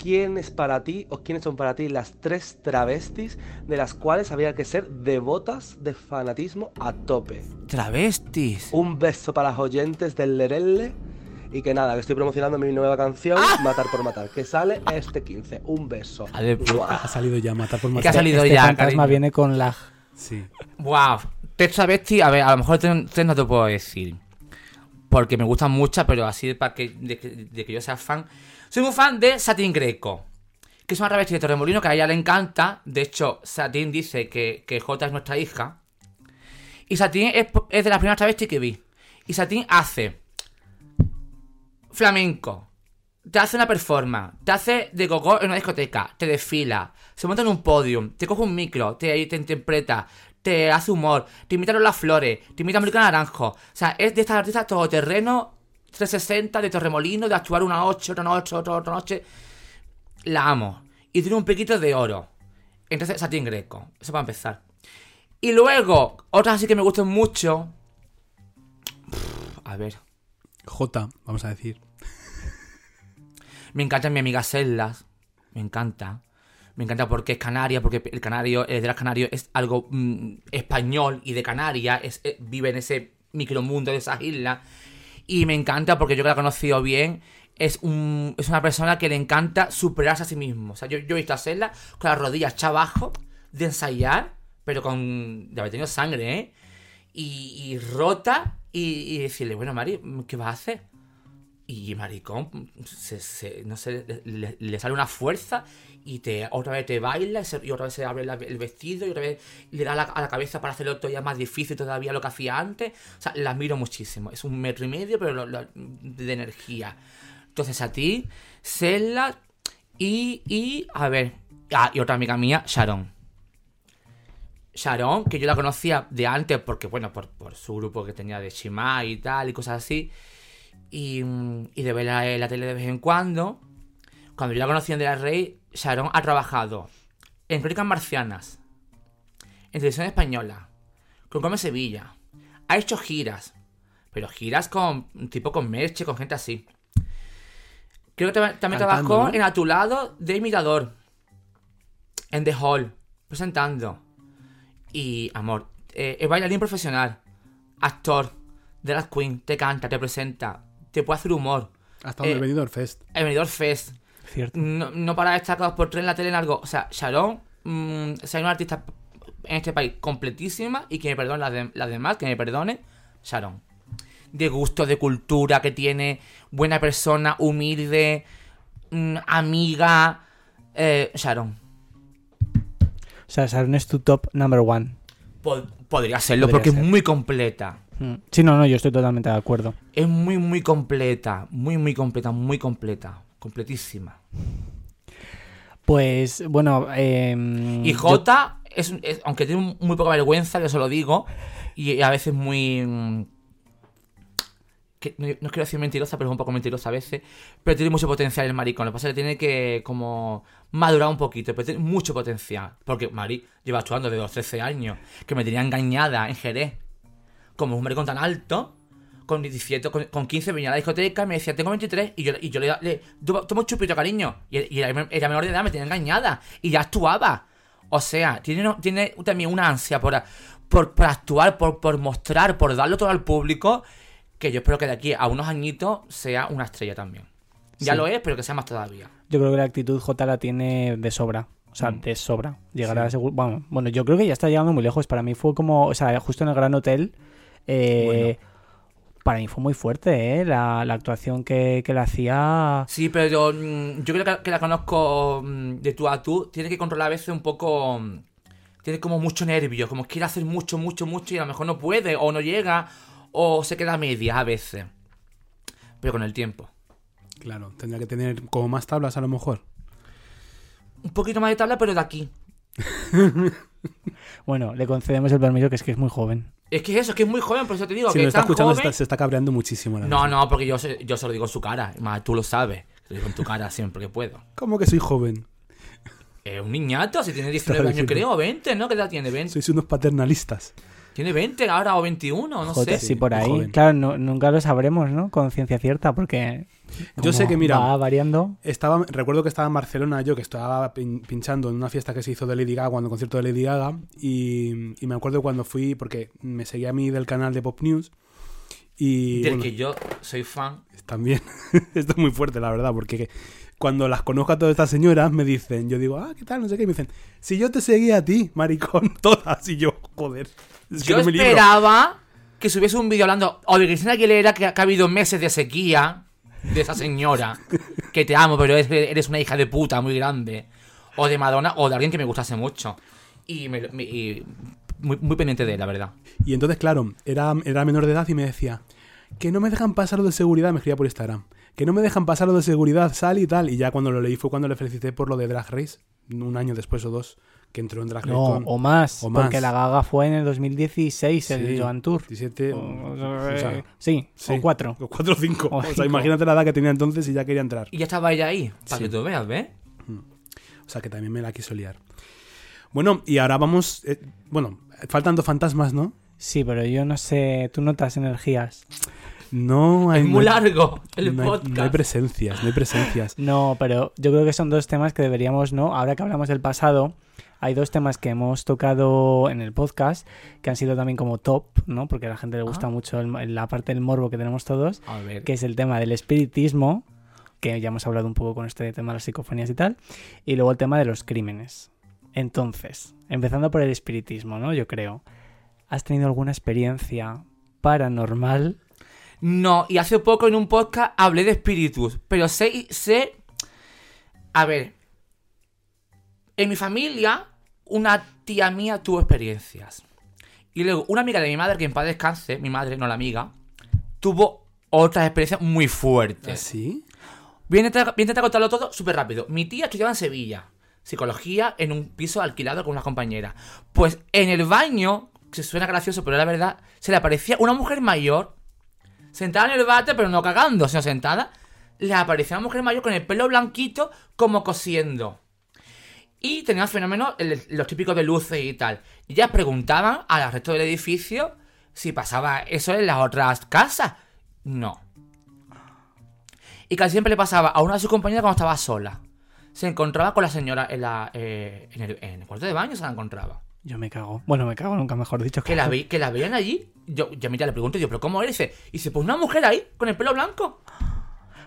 quién es para ti o quiénes son para ti las tres travestis de las cuales habría que ser devotas de fanatismo a tope. Travestis. Un beso para los oyentes del Lerelle. Y que nada, que estoy promocionando mi nueva canción, ¡Ah! Matar por Matar, que sale este 15. Un beso. Ha salido ya Matar por Que Matar. ha salido Este ya, fantasma cariño. viene con lag. Sí. Wow. Tres travestis, a ver, a lo mejor tres no te puedo decir. Porque me gustan muchas, pero así para que, de, que, de yo sea fan. Soy un fan de Satín Greco. Que es una travesti de Torremolino que a ella le encanta. De hecho, Satín dice que, que Jota es nuestra hija. Y Satín es, de las primeras travestis que vi. Y Satín hace flamenco. Te hace una performance, te hace de gogo en una discoteca, te desfila, se monta en un podium, te coge un micro, te, te interpreta, te hace humor, te imita a las flores, te imita a Mónica Naranjo. O sea, es de estas artistas todoterreno, 360, de Torremolino, de actuar una noche, otra noche, otra, otra noche. La amo. Y tiene un piquito de oro. Entonces, Satín Greco. Eso para empezar. Y luego, otras así que me gustan mucho. A ver. J, vamos a decir. Me encanta mi amiga Sellas. Me encanta. Me encanta porque es canaria, porque el canario, el de las Canarios es algo mm, español y de Canarias, es, eh, vive en ese micromundo de esas islas. Y me encanta porque yo que la he conocido bien, es, un, es una persona que le encanta superarse a sí mismo. O sea, yo, he visto a Sellas con las rodillas echadas abajo, de ensayar, pero con. de haber tenido sangre, ¿eh? Y, y rota, y, y decirle, bueno, Mari, ¿qué vas a hacer? Y maricón, se, se- no sé, le, le- le sale una fuerza y te otra vez te baila y, otra vez se abre el vestido y otra vez le da la, a la cabeza para hacerlo todavía más difícil todavía lo que hacía antes. O sea, la admiro muchísimo. Es un metro y medio, pero de energía. Entonces a ti, Selma y, y, a ver, ah, y otra amiga mía, Sharon. Sharon, que yo la conocía de antes porque, bueno, por, por su grupo que tenía de Shima y tal y cosas así. Y, y de en la tele de vez en cuando. Cuando yo la conocí en De la Rey, Sharon ha trabajado en Crónicas Marcianas, en Televisión Española, con Come Sevilla. Ha hecho giras, pero giras con tipo con Merche, con gente así. Creo que tam- también Cantando, trabajó ¿no? en A tu lado de Imitador, en The Hall, presentando. Y, amor, eh, es bailarín profesional, actor, drag queen, te canta, te presenta, te puede hacer humor. Ha estado en Eh, el Benidorm Fest. El Benidorm Fest. Cierto. No, no para de estar cada por tres en la tele en algo. O sea, Sharon, mm, o sea, una artista en este país completísima y que me perdone las, de- las demás, que me perdone, Sharon. De gusto, de cultura que tiene, buena persona, humilde, mm, amiga, eh, Sharon. O sea, Sharon es tu top number one. Po- podría serlo Podría porque ser. es muy completa. Mm. Sí, no, no, yo estoy totalmente de acuerdo. Es muy, muy completa. Muy, muy completa, muy completa. Completísima. Pues, bueno, eh, Y yo- J, es, es- aunque tiene muy poca vergüenza, yo se lo digo, y a veces muy... mm, que- no, no quiero decir mentirosa, pero es un poco mentirosa a veces, pero tiene mucho potencial el maricón. Lo que pasa es que tiene que como madurar un poquito, pero tiene mucho potencial. Porque Mari lleva actuando desde los 13 años, que me tenía engañada en Jerez. Como un maricón tan alto, con 17, con, con 15 venía a la discoteca y me decía, tengo 23, y yo, y yo le, le toma un chupito, cariño. Y, y era, era menor de edad, me tenía engañada, y ya actuaba. O sea, tiene, tiene también una ansia por, por, por actuar, por, por mostrar, por darlo todo al público, que yo espero que de aquí a unos añitos sea una estrella también. Ya Sí. lo es, pero que sea más todavía. Yo creo que la actitud J la tiene de sobra. O sea, Mm. de sobra. Llegará Sí. seguro. Bueno, bueno, yo creo que ya está llegando muy lejos. Para mí fue como. O sea, justo en el Gran Hotel. Eh, Para mí fue muy fuerte, ¿eh? La, la actuación que, que le hacía. Sí, pero yo, mm, yo creo que, que la conozco mm, de tú a tú. Tiene que controlar a veces un poco. mm, Tiene como mucho nervio, como quiere hacer mucho, mucho, mucho y a lo mejor no puede, o no llega, o se queda a medias a veces. Pero con el tiempo. Claro, tendría que tener como más tablas a lo mejor. Un poquito más de tabla, pero de aquí. (laughs) Bueno, le concedemos el permiso que es que es muy joven. Es que es eso, es que es muy joven, por eso te digo Si que es está tan escuchando, joven. está- se está cabreando muchísimo. ahora No, no, porque yo se, yo se lo digo en su cara. Más tú lo sabes. Lo digo en tu cara siempre que puedo. ¿Cómo que soy joven? Es un niñato, si tiene 19 Estaba años, creo, 20, ¿no? ¿Qué edad tiene? 20. Sois unos paternalistas. Tiene 20 ahora o 21, no Joder, sé. sí, por ahí. joven. Claro, no- nunca lo sabremos, ¿no? Con ciencia cierta, porque. Yo sé que, mira, Va variando. Estaba, recuerdo que estaba en Barcelona yo, que estaba pin- pinchando en una fiesta que se hizo de Lady Gaga, cuando el concierto de Lady Gaga, y, y me acuerdo cuando fui, porque me seguía a mí del canal de Pop News, y Del bueno, que yo soy fan. también, (laughs) esto es muy fuerte, la verdad, porque cuando las conozco a todas estas señoras, me dicen, yo digo, ah, ¿qué tal? No sé qué, y me dicen, si yo te seguía a ti, maricón, (laughs) todas, y yo, joder, es que Yo no me libro. esperaba que subiese un vídeo hablando o de Cristina Aguilera, que, que ha habido meses de sequía de esa señora, (laughs) que te amo, pero eres, eres una hija de puta muy grande. O de Madonna, o de alguien que me gustase mucho. Y, me- me- y muy, muy pendiente de él, la verdad. Y entonces, claro, era, era menor de edad y me decía, que no me dejan pasar lo de seguridad, me escribía por Instagram, que no me dejan pasar lo de seguridad, sal y tal. Y ya cuando lo leí fue cuando le felicité por lo de Drag Race, un año después o dos, que entró en Drag Race. No, con o más, o más. Porque la Gaga fue en el 2016, el Sí, Joan Tour. 17, O- o o- sea, sí, sí, o cuatro. o cuatro o cinco. O O sea, imagínate la edad que tenía entonces y ya quería entrar. Y ya estaba ella ahí, para Sí. que tú veas, ¿ves? O sea, que también me la quiso liar. Bueno, y ahora vamos... eh, bueno, faltan dos fantasmas, ¿no? Sí, pero yo no sé, tú notas energías. No hay... Es muy no largo el no hay- podcast. no hay presencias, no hay presencias. No, pero yo creo que son dos temas que deberíamos, ¿no? Ahora que hablamos del pasado, hay dos temas que hemos tocado en el podcast que han sido también como top, ¿no? Porque a la gente le gusta Ah. mucho el- la parte del morbo que tenemos todos, A ver. que es el tema del espiritismo, que ya hemos hablado un poco con este tema de las psicofonías y tal, y luego el tema de los crímenes. Entonces, empezando por el espiritismo, ¿no? Yo creo. ¿Has tenido alguna experiencia paranormal? No, y hace poco en un podcast hablé de espíritus, pero sé, sé... A ver, en mi familia, una tía mía tuvo experiencias. Y luego, una amiga de mi madre, que en paz descanse, mi madre, no la amiga, tuvo otras experiencias muy fuertes. ¿Así? Voy a intentar, voy a intentar contarlo todo súper rápido. Mi tía estudiaba en Sevilla, psicología, en un piso alquilado con una compañera. Pues en el baño, que suena gracioso, pero era verdad, se le aparecía una mujer mayor, sentada en el bate, pero no cagando, sino sentada. Le aparecía una mujer mayor con el pelo blanquito, como cosiendo. Y tenía fenómenos, los típicos de luces y tal. Y ellas preguntaban al resto del edificio si pasaba eso en las otras casas. No. Y casi siempre le pasaba a una de sus compañeras cuando estaba sola. Se encontraba con la señora en, la, eh, en, el, en el cuarto de baño, se la encontraba. Yo me cago. Bueno, me cago nunca mejor dicho. Que la, ve- que la veían allí. Yo, yo a mí ya le pregunto, yo, ¿pero cómo eres? Y dice, pues una mujer ahí, con el pelo blanco.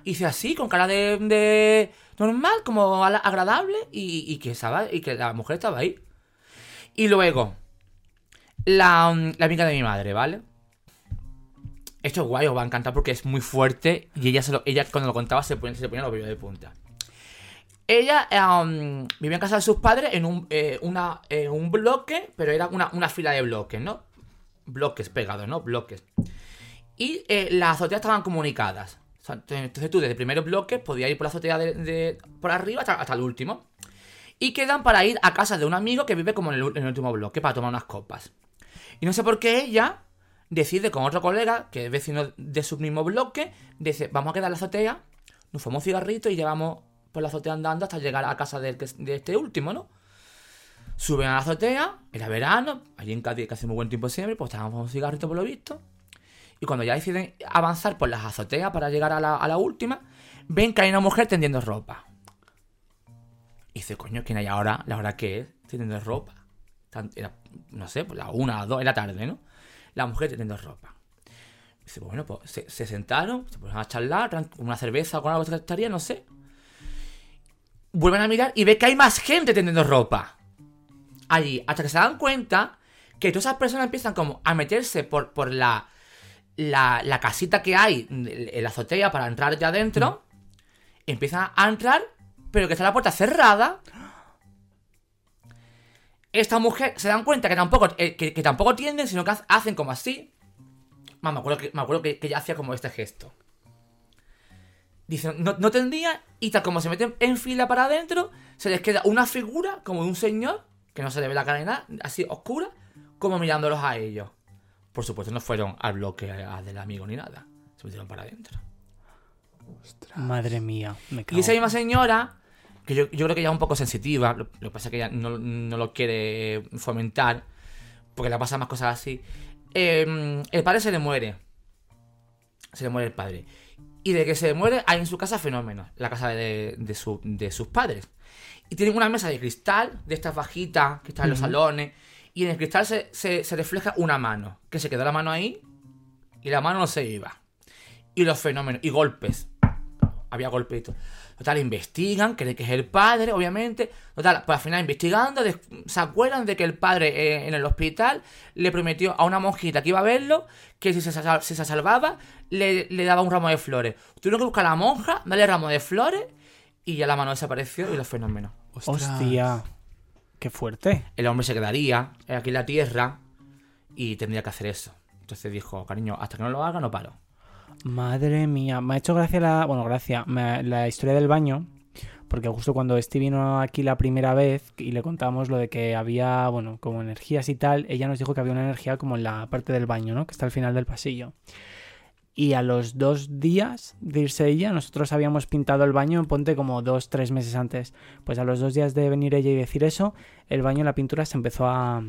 Y dice así, con cara de, normal, como agradable, y, y que estaba, y que la mujer estaba ahí. Y luego, la, mm, la amiga de mi madre, ¿vale? Esto es guay, os va a encantar porque es muy fuerte y ella, se lo- ella cuando lo contaba se ponía, los vellos de punta. Ella vivía en casa de sus padres en un, eh, eh, un bloque, pero era una, una fila de bloques, ¿no? Bloques pegados, ¿no? Bloques. Y eh, las azoteas estaban comunicadas. Entonces tú desde el primer bloque podías ir por la azotea de, por arriba hasta, el último. Y quedan para ir a casa de un amigo que vive como en el, último bloque para tomar unas copas. Y no sé por qué ella decide con otro colega, que es vecino de su mismo bloque, dice, vamos a quedar en la azotea, nos fumamos un cigarrito y llevamos por la azotea andando hasta llegar a casa de este último, ¿no? Suben a la azotea, era verano, allí en Cádiz que hace muy buen tiempo siempre, pues estábamos un cigarrito por lo visto. Y cuando ya deciden avanzar por las azoteas para llegar a la, la última, ven que hay una mujer tendiendo ropa. Y dice, coño, ¿quién hay ahora? ¿La hora que es? Tendiendo ropa. No sé, pues la una, las dos, era tarde, ¿no? La mujer tendiendo ropa. Dice, bueno, pues se, se sentaron, se pusieron a charlar, una cerveza con algo que estaría, no sé. Vuelven a mirar y ve que hay más gente tendiendo ropa. Allí, hasta que se dan cuenta que todas esas personas empiezan como a meterse por, por la, la, la casita que hay en la azotea para entrar ya adentro. Empiezan a entrar, pero que está la puerta cerrada. Esta mujer se dan cuenta que tampoco, eh, que, que tampoco tienden, sino que ha- hacen como así. Más, me acuerdo que, me acuerdo que, que ella hacía como este gesto. Dicen, no, no tendía, y tal como se meten en fila para adentro, se les queda una figura como de un señor, que no se le ve la cara ni nada, así oscura, como mirándolos a ellos. Por supuesto, no fueron al bloque a- del amigo ni nada. Se metieron para adentro. Madre mía, me cago. Y esa misma señora, que yo, yo creo que ella es un poco sensitiva, lo, lo que pasa es que ella no, no lo quiere fomentar, porque le pasan más cosas así. eh, el padre se le muere. Se le muere el padre. Y de que se le muere, hay en su casa fenómenos. La casa de, de su- de sus padres. Y tienen una mesa de cristal, de estas bajitas que están en los salones. Y en el cristal se, se- se refleja una mano. Que se quedó la mano ahí y la mano no se iba. Y los fenómenos. Y golpes. Había todo. Total, investigan, creen que es el padre, obviamente. Total, pues al final investigando, des- se acuerdan de que el padre eh, en el hospital le prometió a una monjita que iba a verlo que si se, si se salvaba, le, le daba un ramo de flores. Tuvieron que buscar a la monja, darle ramo de flores y ya la mano desapareció y los fenómenos. Hostia. Qué fuerte. El hombre se quedaría aquí en la tierra y tendría que hacer eso. Entonces dijo, cariño, hasta que no lo haga, no paro. Madre mía, me ha hecho gracia la, bueno, gracia, me- la historia del baño, porque justo cuando Steve vino aquí la primera vez y le contábamos lo de que había, bueno, como energías y tal, ella nos dijo que había una energía como en la parte del baño, ¿no? Que está al final del pasillo. Y a los dos días de irse ella, nosotros habíamos pintado el baño, ponte como dos, tres meses antes. Pues a los dos días de venir ella y decir eso, el baño, la pintura se empezó a,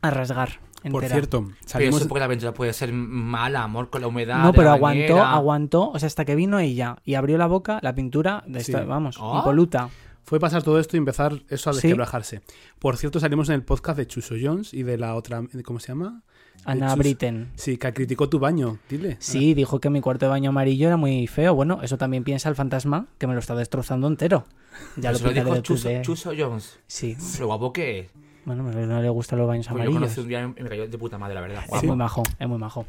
a rasgar. Por cierto, Pero salimos... eso porque la pintura puede ser mala, amor, con la humedad. No, de pero la aguantó, bañera. aguantó, o sea, hasta que vino ella y abrió la boca, la pintura, de vamos, Ah. impoluta. Fue pasar todo esto y empezar eso a Sí. desquebrajarse. Por cierto, salimos en el podcast de Chuso Jones y de la otra... ¿Cómo se llama? De Ana Chus- Britten. Sí, que criticó tu baño. Dile. Sí, dijo que mi cuarto de baño amarillo era muy feo. Bueno, eso también piensa el fantasma, que me lo está destrozando entero. Ya lo lo dijo de Chuso, Tuesday. Chuso Jones. Sí. Lo guapo que es. Bueno, no no le gustan los baños Pues yo amarillos. conocí un día y me cayó de puta madre, la verdad. Es Guapo. muy majo, es muy majo.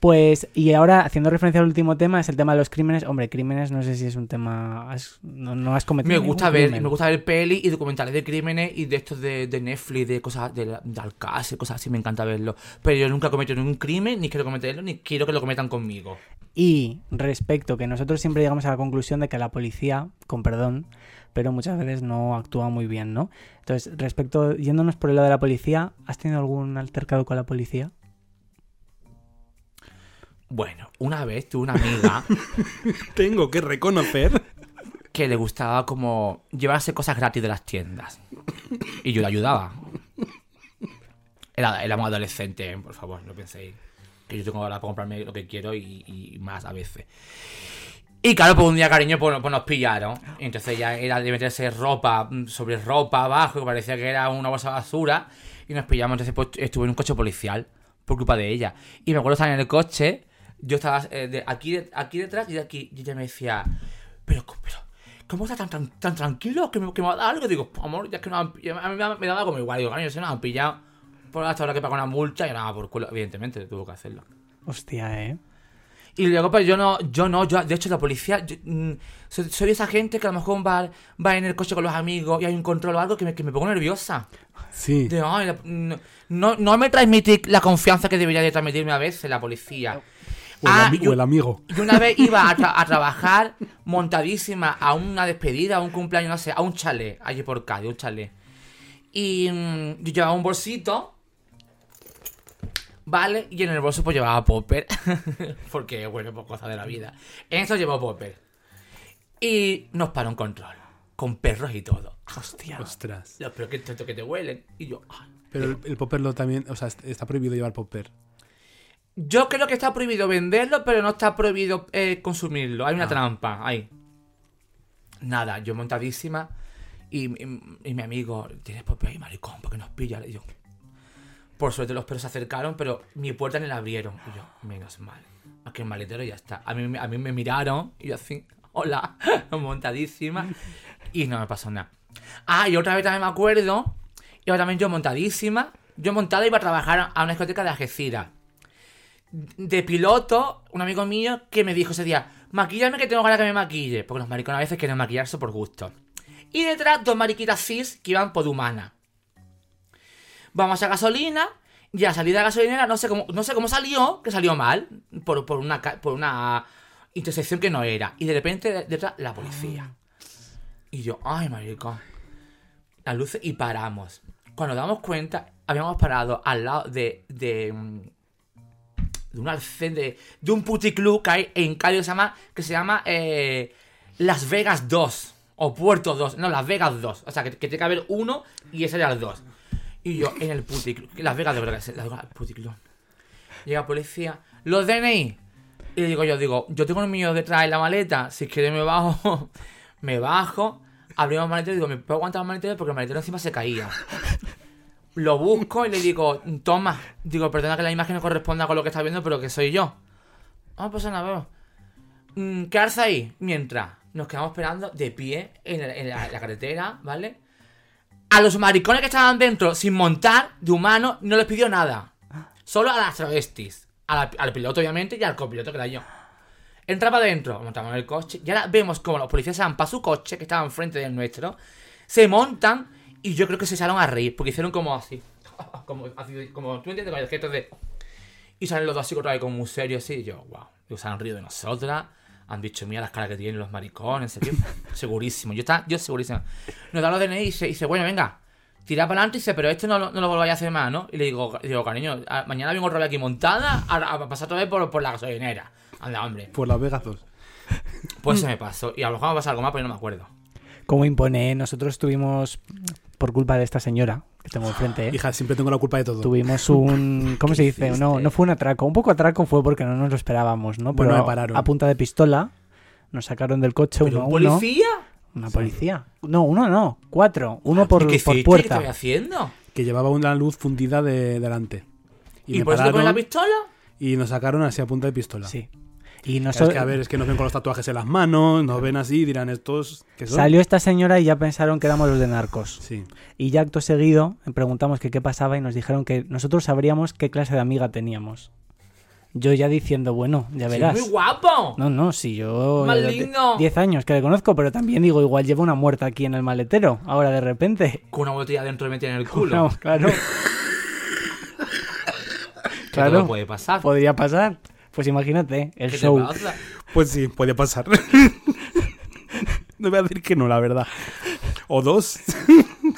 Pues, y ahora, haciendo referencia al último tema, es el tema de los crímenes. Hombre, crímenes, no sé si es un tema. has- no, no has cometido. Me gusta ver, crimen. me gusta ver peli y documentales de crímenes y de estos de, de Netflix, de cosas de, de Alcácer, cosas así, me encanta verlo. Pero yo nunca he cometido ningún crimen, ni quiero cometerlo, ni quiero que lo cometan conmigo. Y respecto, que nosotros siempre llegamos a la conclusión de que la policía, con perdón, pero muchas veces no actúa muy bien, ¿no? Entonces, respecto, yéndonos por el lado de la policía, ¿has tenido algún altercado con la policía? Bueno, una vez tuve una amiga (laughs) Tengo que reconocer. que le gustaba como llevarse cosas gratis de las tiendas. Y yo le ayudaba. Era, era muy adolescente, por favor, no penséis. Que yo tengo ahora para comprarme lo que quiero y, y más a veces. Y claro, pues un día, cariño, pues, pues nos pillaron. Y entonces ya era de meterse ropa mm, sobre ropa abajo, que parecía que era una bolsa de basura. Y nos pillamos. Entonces, pues estuve en un coche policial por culpa de ella. Y me acuerdo estar en el coche. Yo estaba eh, de aquí, de- aquí detrás y de aquí. Y ella me decía, pero, pero, ¿cómo está tan, tan, tan tranquilo? Que me, que me va a dar algo. Digo, amor, ya es que no han pi- A mí me, me daba como igual. Digo, coño, si no han pillado. Por hasta ahora que pago una multa y nada, por culo. Evidentemente, tuvo que hacerlo. Hostia, ¿eh? Y luego, pues yo no, yo no, yo, de hecho, la policía, yo, mm, soy, soy esa gente que a lo mejor va, va en el coche con los amigos y hay un control o algo que me, que me pongo nerviosa. Sí. De, ay, la- no, no, no me transmite la confianza que debería de transmitirme a veces la policía. O el, Ah, ami- o el amigo. y una vez iba a, tra- a (laughs) trabajar montadísima a una despedida, a un cumpleaños, no sé, a un chalet, allí por Cádiz, un chalet. Y mm, yo llevaba un bolsito, ¿vale? Y en el bolso pues llevaba popper. (laughs) Porque, bueno, pues cosa de la vida. En eso llevó popper. Y nos paró un control. Con perros y todo. Hostia. Ostras. Los perros que, te- que te huelen. Y yo, ay. Pero el, el popper lo también, o sea, est- está prohibido llevar popper. Yo creo que está prohibido venderlo, pero no está prohibido eh, consumirlo. Hay una Ah. trampa ahí. Nada, yo montadísima. Y, y- y mi amigo, ¿tienes papel ahí, maricón? ¿Para que nos pilla? Y yo, por suerte los perros se acercaron, pero mi puerta ni la abrieron. Y yo, menos mal. Aquí el maletero y ya está. A mí, a mí me miraron y yo así, hola, (laughs) montadísima. Y no me pasó nada. Ah, y otra vez también me acuerdo, iba también yo montadísima. Yo montada iba a trabajar a una discoteca de Algeciras de piloto, un amigo mío que me dijo ese día, maquillame que tengo ganas que me maquille, porque los maricones a veces quieren maquillarse por gusto. Y detrás dos mariquitas cis que iban por humana. Vamos a gasolina, y a salida de gasolinera no sé cómo, no sé cómo salió, que salió mal, por, por una, por una intersección que no era. Y de repente de- detrás la policía. Y yo, ay, marico. Las luces y paramos. Cuando damos cuenta, habíamos parado al lado de, de un alcén de, de un puticlub que hay en Cádiz que se llama, que se llama eh, Las Vegas 2 o Puerto 2, no, Las Vegas 2. O sea, que, tiene que haber uno y ese era el 2. Y yo en el puticlub, Las Vegas de verdad, Vegas puticlub. Llega policía, los DNI. Y digo yo, digo, yo tengo el mío detrás en la maleta, si quieres me bajo, (laughs) me bajo, abrimos el maletero digo, ¿me puedo aguantar el maletero? Porque el maletero encima se caía. Lo busco y le digo, toma. Digo, perdona que la imagen no corresponda con lo que estás viendo, pero que soy yo. Ah, pues nada, veo. Mm, quedarse ahí mientras nos quedamos esperando de pie en, la- carretera, ¿vale? A los maricones que estaban dentro sin montar de humano no les pidió nada. Solo a las travestis. Al piloto, obviamente, y al copiloto, que era yo. Entraba adentro, montamos en el coche, y ahora vemos como los policías se van para su coche, que estaba enfrente del nuestro, se montan, y yo creo que se echaron a reír, porque hicieron como así. (laughs) Como, así, como tú entiendes, con el gesto de. Y salen los dos así otra vez como muy serios, así, y yo, wow. Y se han rido de nosotras, han dicho, mira las caras que tienen los maricones, en serio, (laughs) segurísimo. Yo, está, yo segurísimo. Nos da los DNI y dice, y dice, bueno, venga, tira para adelante y dice, pero esto no, lo- no lo volváis a hacer más, ¿no? Y le digo, digo cariño, a- mañana vengo vez aquí montada a, a pasar otra vez por, por la gasolinera. Anda, hombre. Por Las Vegas 2. Pues se (laughs) me pasó. Y a lo mejor me pasa algo más, pero no me acuerdo. Como impone, nosotros tuvimos, por culpa de esta señora que tengo enfrente, ¿eh? Hija, siempre tengo la culpa de todo. tuvimos un... (laughs) ¿Cómo se dice? No, no fue un atraco. Un poco atraco fue porque no nos lo esperábamos, ¿no? Bueno, Pero me pararon. a punta de pistola nos sacaron del coche ¿Pero uno un uno. policía? Una policía. No, uno no. Cuatro. Uno por, ¿Y qué por hiciste? ¿Qué puerta. estoy haciendo? Que llevaba una luz fundida de delante. ¿Y, me por eso te ponen la pararon pistola? y nos sacaron así a punta de pistola. Sí. Y Es nosotros... que a ver, es que nos ven con los tatuajes en las manos, nos ven así y dirán estos que son. Salió esta señora y ya pensaron que éramos los de narcos. Sí. Y ya acto seguido preguntamos que qué pasaba y nos dijeron que nosotros sabríamos qué clase de amiga teníamos. Yo ya diciendo, bueno, ya Sí, verás. muy guapo. No, no, si yo... Lindo. 10 años que le conozco, pero también digo, igual lleva una muerta aquí en el maletero, ahora de repente. Con una botella dentro de metida en el (laughs) culo. No, claro. (laughs) Claro. todo puede pasar. Podría pasar. Pues imagínate, el ¿Qué te show. pasa? Pues sí, puede pasar. no voy a decir que no, la verdad. O dos.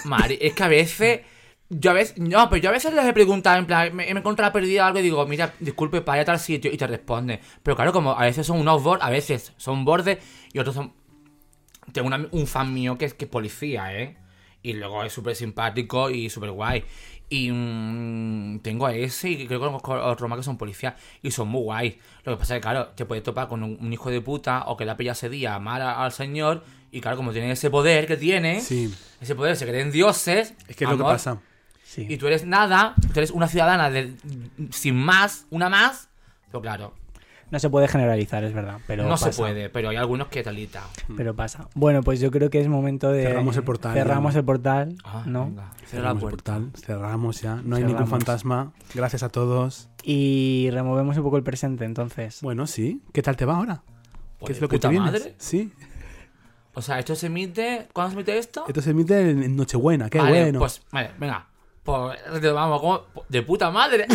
Mari, es que a veces. Yo a veces. No, pero yo a veces les he preguntado, en plan, me, me he encontrado perdida algo y digo, mira, disculpe, para ir a tal sitio y te responde. Pero claro, como a veces son unos bordes, a veces son bordes y otros son. Tengo una- un fan mío que es, que es policía, ¿eh? Y luego es súper simpático y súper guay. Y mm, tengo a ese y creo que conozco a otros más que son policías y son muy guay. Lo que pasa es que, claro, te puedes topar con un, un hijo de puta o que la pilla ese día amar a- al señor y, claro, como tiene ese poder que tiene, Sí, ese poder se creen dioses. es que es lo que pasa. Sí. Y tú eres nada, tú eres una ciudadana de, sin más, una más. Pero claro, No se puede generalizar, es verdad. Pero no se puede, pero hay algunos que talita. Pero pasa. Bueno, pues yo creo que es momento de. Cerramos el portal, Cerramos ya. el portal, Ah, ¿no? venga, cierra la Cerramos el portal, cerramos ya. No hay ningún fantasma. Gracias a todos. Y removemos un poco el presente, entonces. Bueno, sí. ¿Qué tal te va ahora? Pues ¿Qué es lo que te vienes? madre. Sí. O sea, esto se emite. ¿Cuándo se emite esto? Esto se emite en en Nochebuena. Qué vale, bueno. Pues, vale, venga. Pues, vamos, como- de puta madre.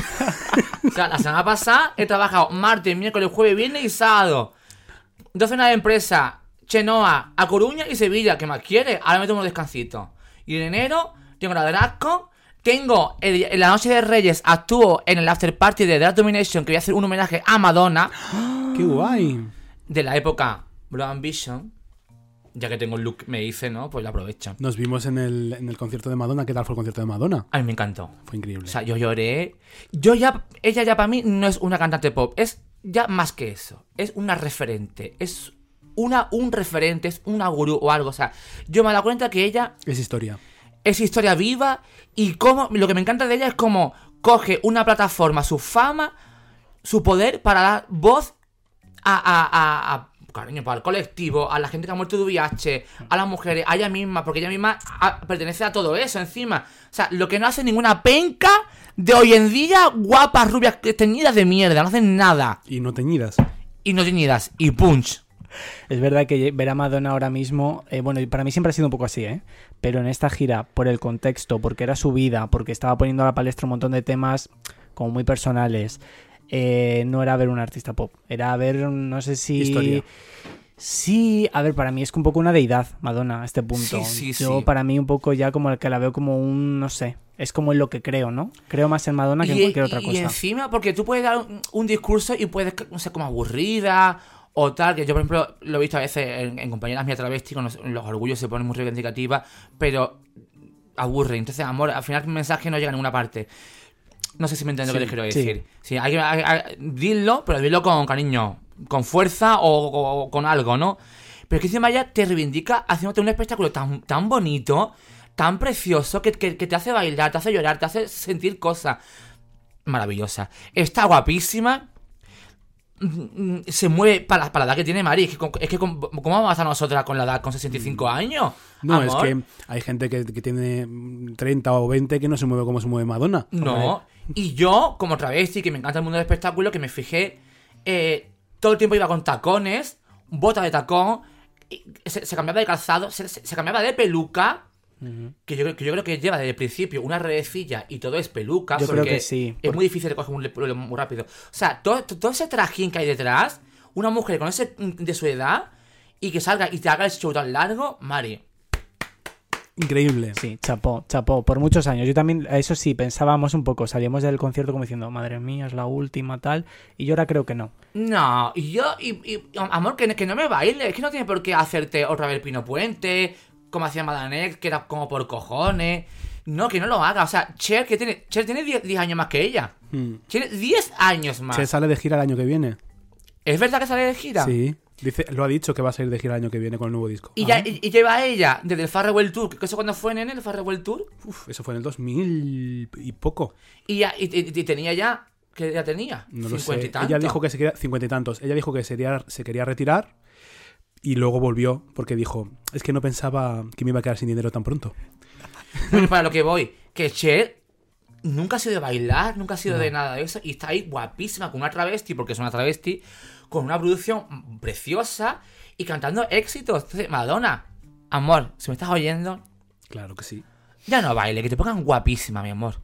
o sea, la semana pasada he trabajado martes, miércoles, jueves, viernes y sábado. Dos cenas de empresa, Chenoa, A Coruña y Sevilla. ¿Qué más quiere? Ahora me tomo un descansito. Y en enero tengo la Drasco. Tengo el- en la noche de Reyes, actúo en el after party de Drag Domination, que voy a hacer un homenaje a Madonna (gasps) Qué guay. de la época Blue Ambition. Ya que tengo el look, me dice, ¿no? Pues lo aprovecho. Nos vimos en el, en el concierto de Madonna. ¿Qué tal fue el concierto de Madonna? A mí me encantó. Fue increíble. O sea, yo lloré. Yo ya, ella ya para mí no es una cantante pop, es ya más que eso. Es una referente, es una, un referente, es una gurú o algo. O sea, yo me he dado cuenta que ella es historia. es historia viva y como lo que me encanta de ella es como coge una plataforma, su fama, su poder para dar voz a, a, a, a- cariño, para el colectivo, a la gente que ha muerto de VIH, a las mujeres, a ella misma, porque ella misma a- pertenece a todo eso encima. O sea, lo que no hace ninguna penca de hoy en día, guapas, rubias, teñidas de mierda, no hacen nada. Y no teñidas. Y no teñidas, y punch. Es verdad que ver a Madonna ahora mismo, eh, bueno, y para mí siempre ha sido un poco así, ¿eh? Pero en esta gira, por el contexto, porque era su vida, porque estaba poniendo a la palestra un montón de temas como muy personales, eh, no era ver un artista pop, era ver, no sé si... Historia. Sí, a ver, para mí es un poco una deidad, Madonna, a este punto. Sí, sí, Yo sí. para mí un poco ya como el que la veo como un, no sé, es como en lo que creo, ¿no? Creo más en Madonna que en y, cualquier otra y cosa. encima, porque tú puedes dar un, un discurso y puedes no sé, como aburrida o tal, que yo por ejemplo lo he visto a veces en, en compañeras mías travesti, con los, los orgullos se ponen muy reivindicativas, pero aburre. Entonces, amor, al final el mensaje no llega a ninguna parte. No sé si me entiendo lo que les quiero decir. Sí, hay que hay- hay- dilo, pero dilo con cariño, con fuerza o, o- o con algo, ¿no? Pero es que encima ya te reivindica haciéndote un espectáculo tan, tan bonito, tan precioso, que, que- que te hace bailar, te hace llorar, te hace sentir cosas maravillosa. Está guapísima. Mm, mm, Se mueve para, para la edad que tiene Mari. Es que, es ¿cómo vamos a nosotras con la edad con 65 años? No, Amor. es que hay gente que, que tiene mm, 30 o 20 que no se mueve como se mueve Madonna. No. Y yo, como travesti, que me encanta el mundo del espectáculo, que me fijé, eh, todo el tiempo iba con tacones, bota de tacón, se, se cambiaba de calzado, se, cambiaba de peluca. Que yo, que yo creo que lleva desde el principio una redecilla y todo es peluca. Yo creo porque que sí, Es muy difícil de coger un pelo muy rápido. O sea, todo, todo ese trajín que hay detrás, una mujer con ese de su edad y que salga y te haga el show tan largo, Mari. Increíble. Sí, chapó, chapó, por muchos años. Yo también, eso sí, pensábamos un poco, salíamos del concierto como diciendo, madre mía, es la última, tal, y yo ahora creo que no. No, y yo, y, y- amor, que, que no me baile, es que no tiene por qué hacerte otra vez el Pino Puente, como hacía Madanek, que era como por cojones. No, que no lo haga. O sea, Cher, que tiene, Cher tiene 10, 10 años más que ella. Mm. Tiene 10 años más. Se sale de gira el año que viene. ¿Es verdad que sale de gira? Sí. Dice, lo ha dicho que va a salir de gira el año que viene con el nuevo disco. Y, ya, y, y lleva ella desde el Farewell Tour, que eso cuando fue en el Farewell Tour, Uf, eso fue en el 2000 y poco. y, ya, y, y- tenía ya, que ya tenía, No lo 50 sé. y tanto. Ella dijo que se quería, cincuenta y tantos. Ella dijo que sería, se quería retirar y luego volvió porque dijo, es que no pensaba que me iba a quedar sin dinero tan pronto. (laughs) Para lo que voy, que Cher nunca ha sido de bailar, nunca ha sido de nada de eso, y está ahí guapísima con una travesti, porque es una travesti, con una producción preciosa y cantando éxitos. Entonces, Madonna, amor, si me estás oyendo, Claro que sí. ya no baile, que te pongan guapísima, mi amor.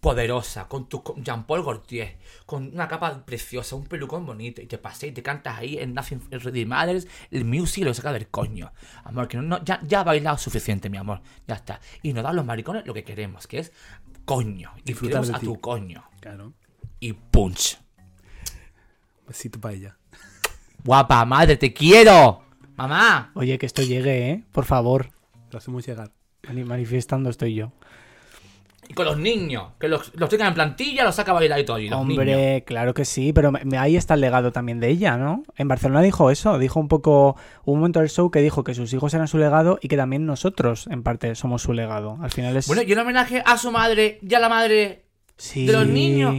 Poderosa, con tu con Jean-Paul Gaultier, con una capa preciosa, un pelucón bonito, y te pasé y te cantas ahí en Nothing Ready Mothers, el music lo saca del coño. Amor, que no, no- ya, ya has bailado suficiente, mi amor, ya está. Y nos dan los maricones lo que queremos, que es coño. Disfrutar a ti. tu coño. Claro. Y punch. Besito para ella. Guapa, madre, te quiero. Mamá. Oye, que esto llegue, ¿eh? Por favor. Lo hacemos llegar. Mani- Manifestando estoy yo. Y con los niños, que los, los tengan en plantilla, los saca a bailar y todo. Y los niños. Hombre, claro que sí, pero me- me- ahí está el legado también de ella, ¿no? En Barcelona dijo eso, dijo un poco, hubo un momento del show que dijo que sus hijos eran su legado y que también nosotros, en parte, somos su legado. Al final es... Bueno, y un homenaje a su madre y a la madre sí. de los niños.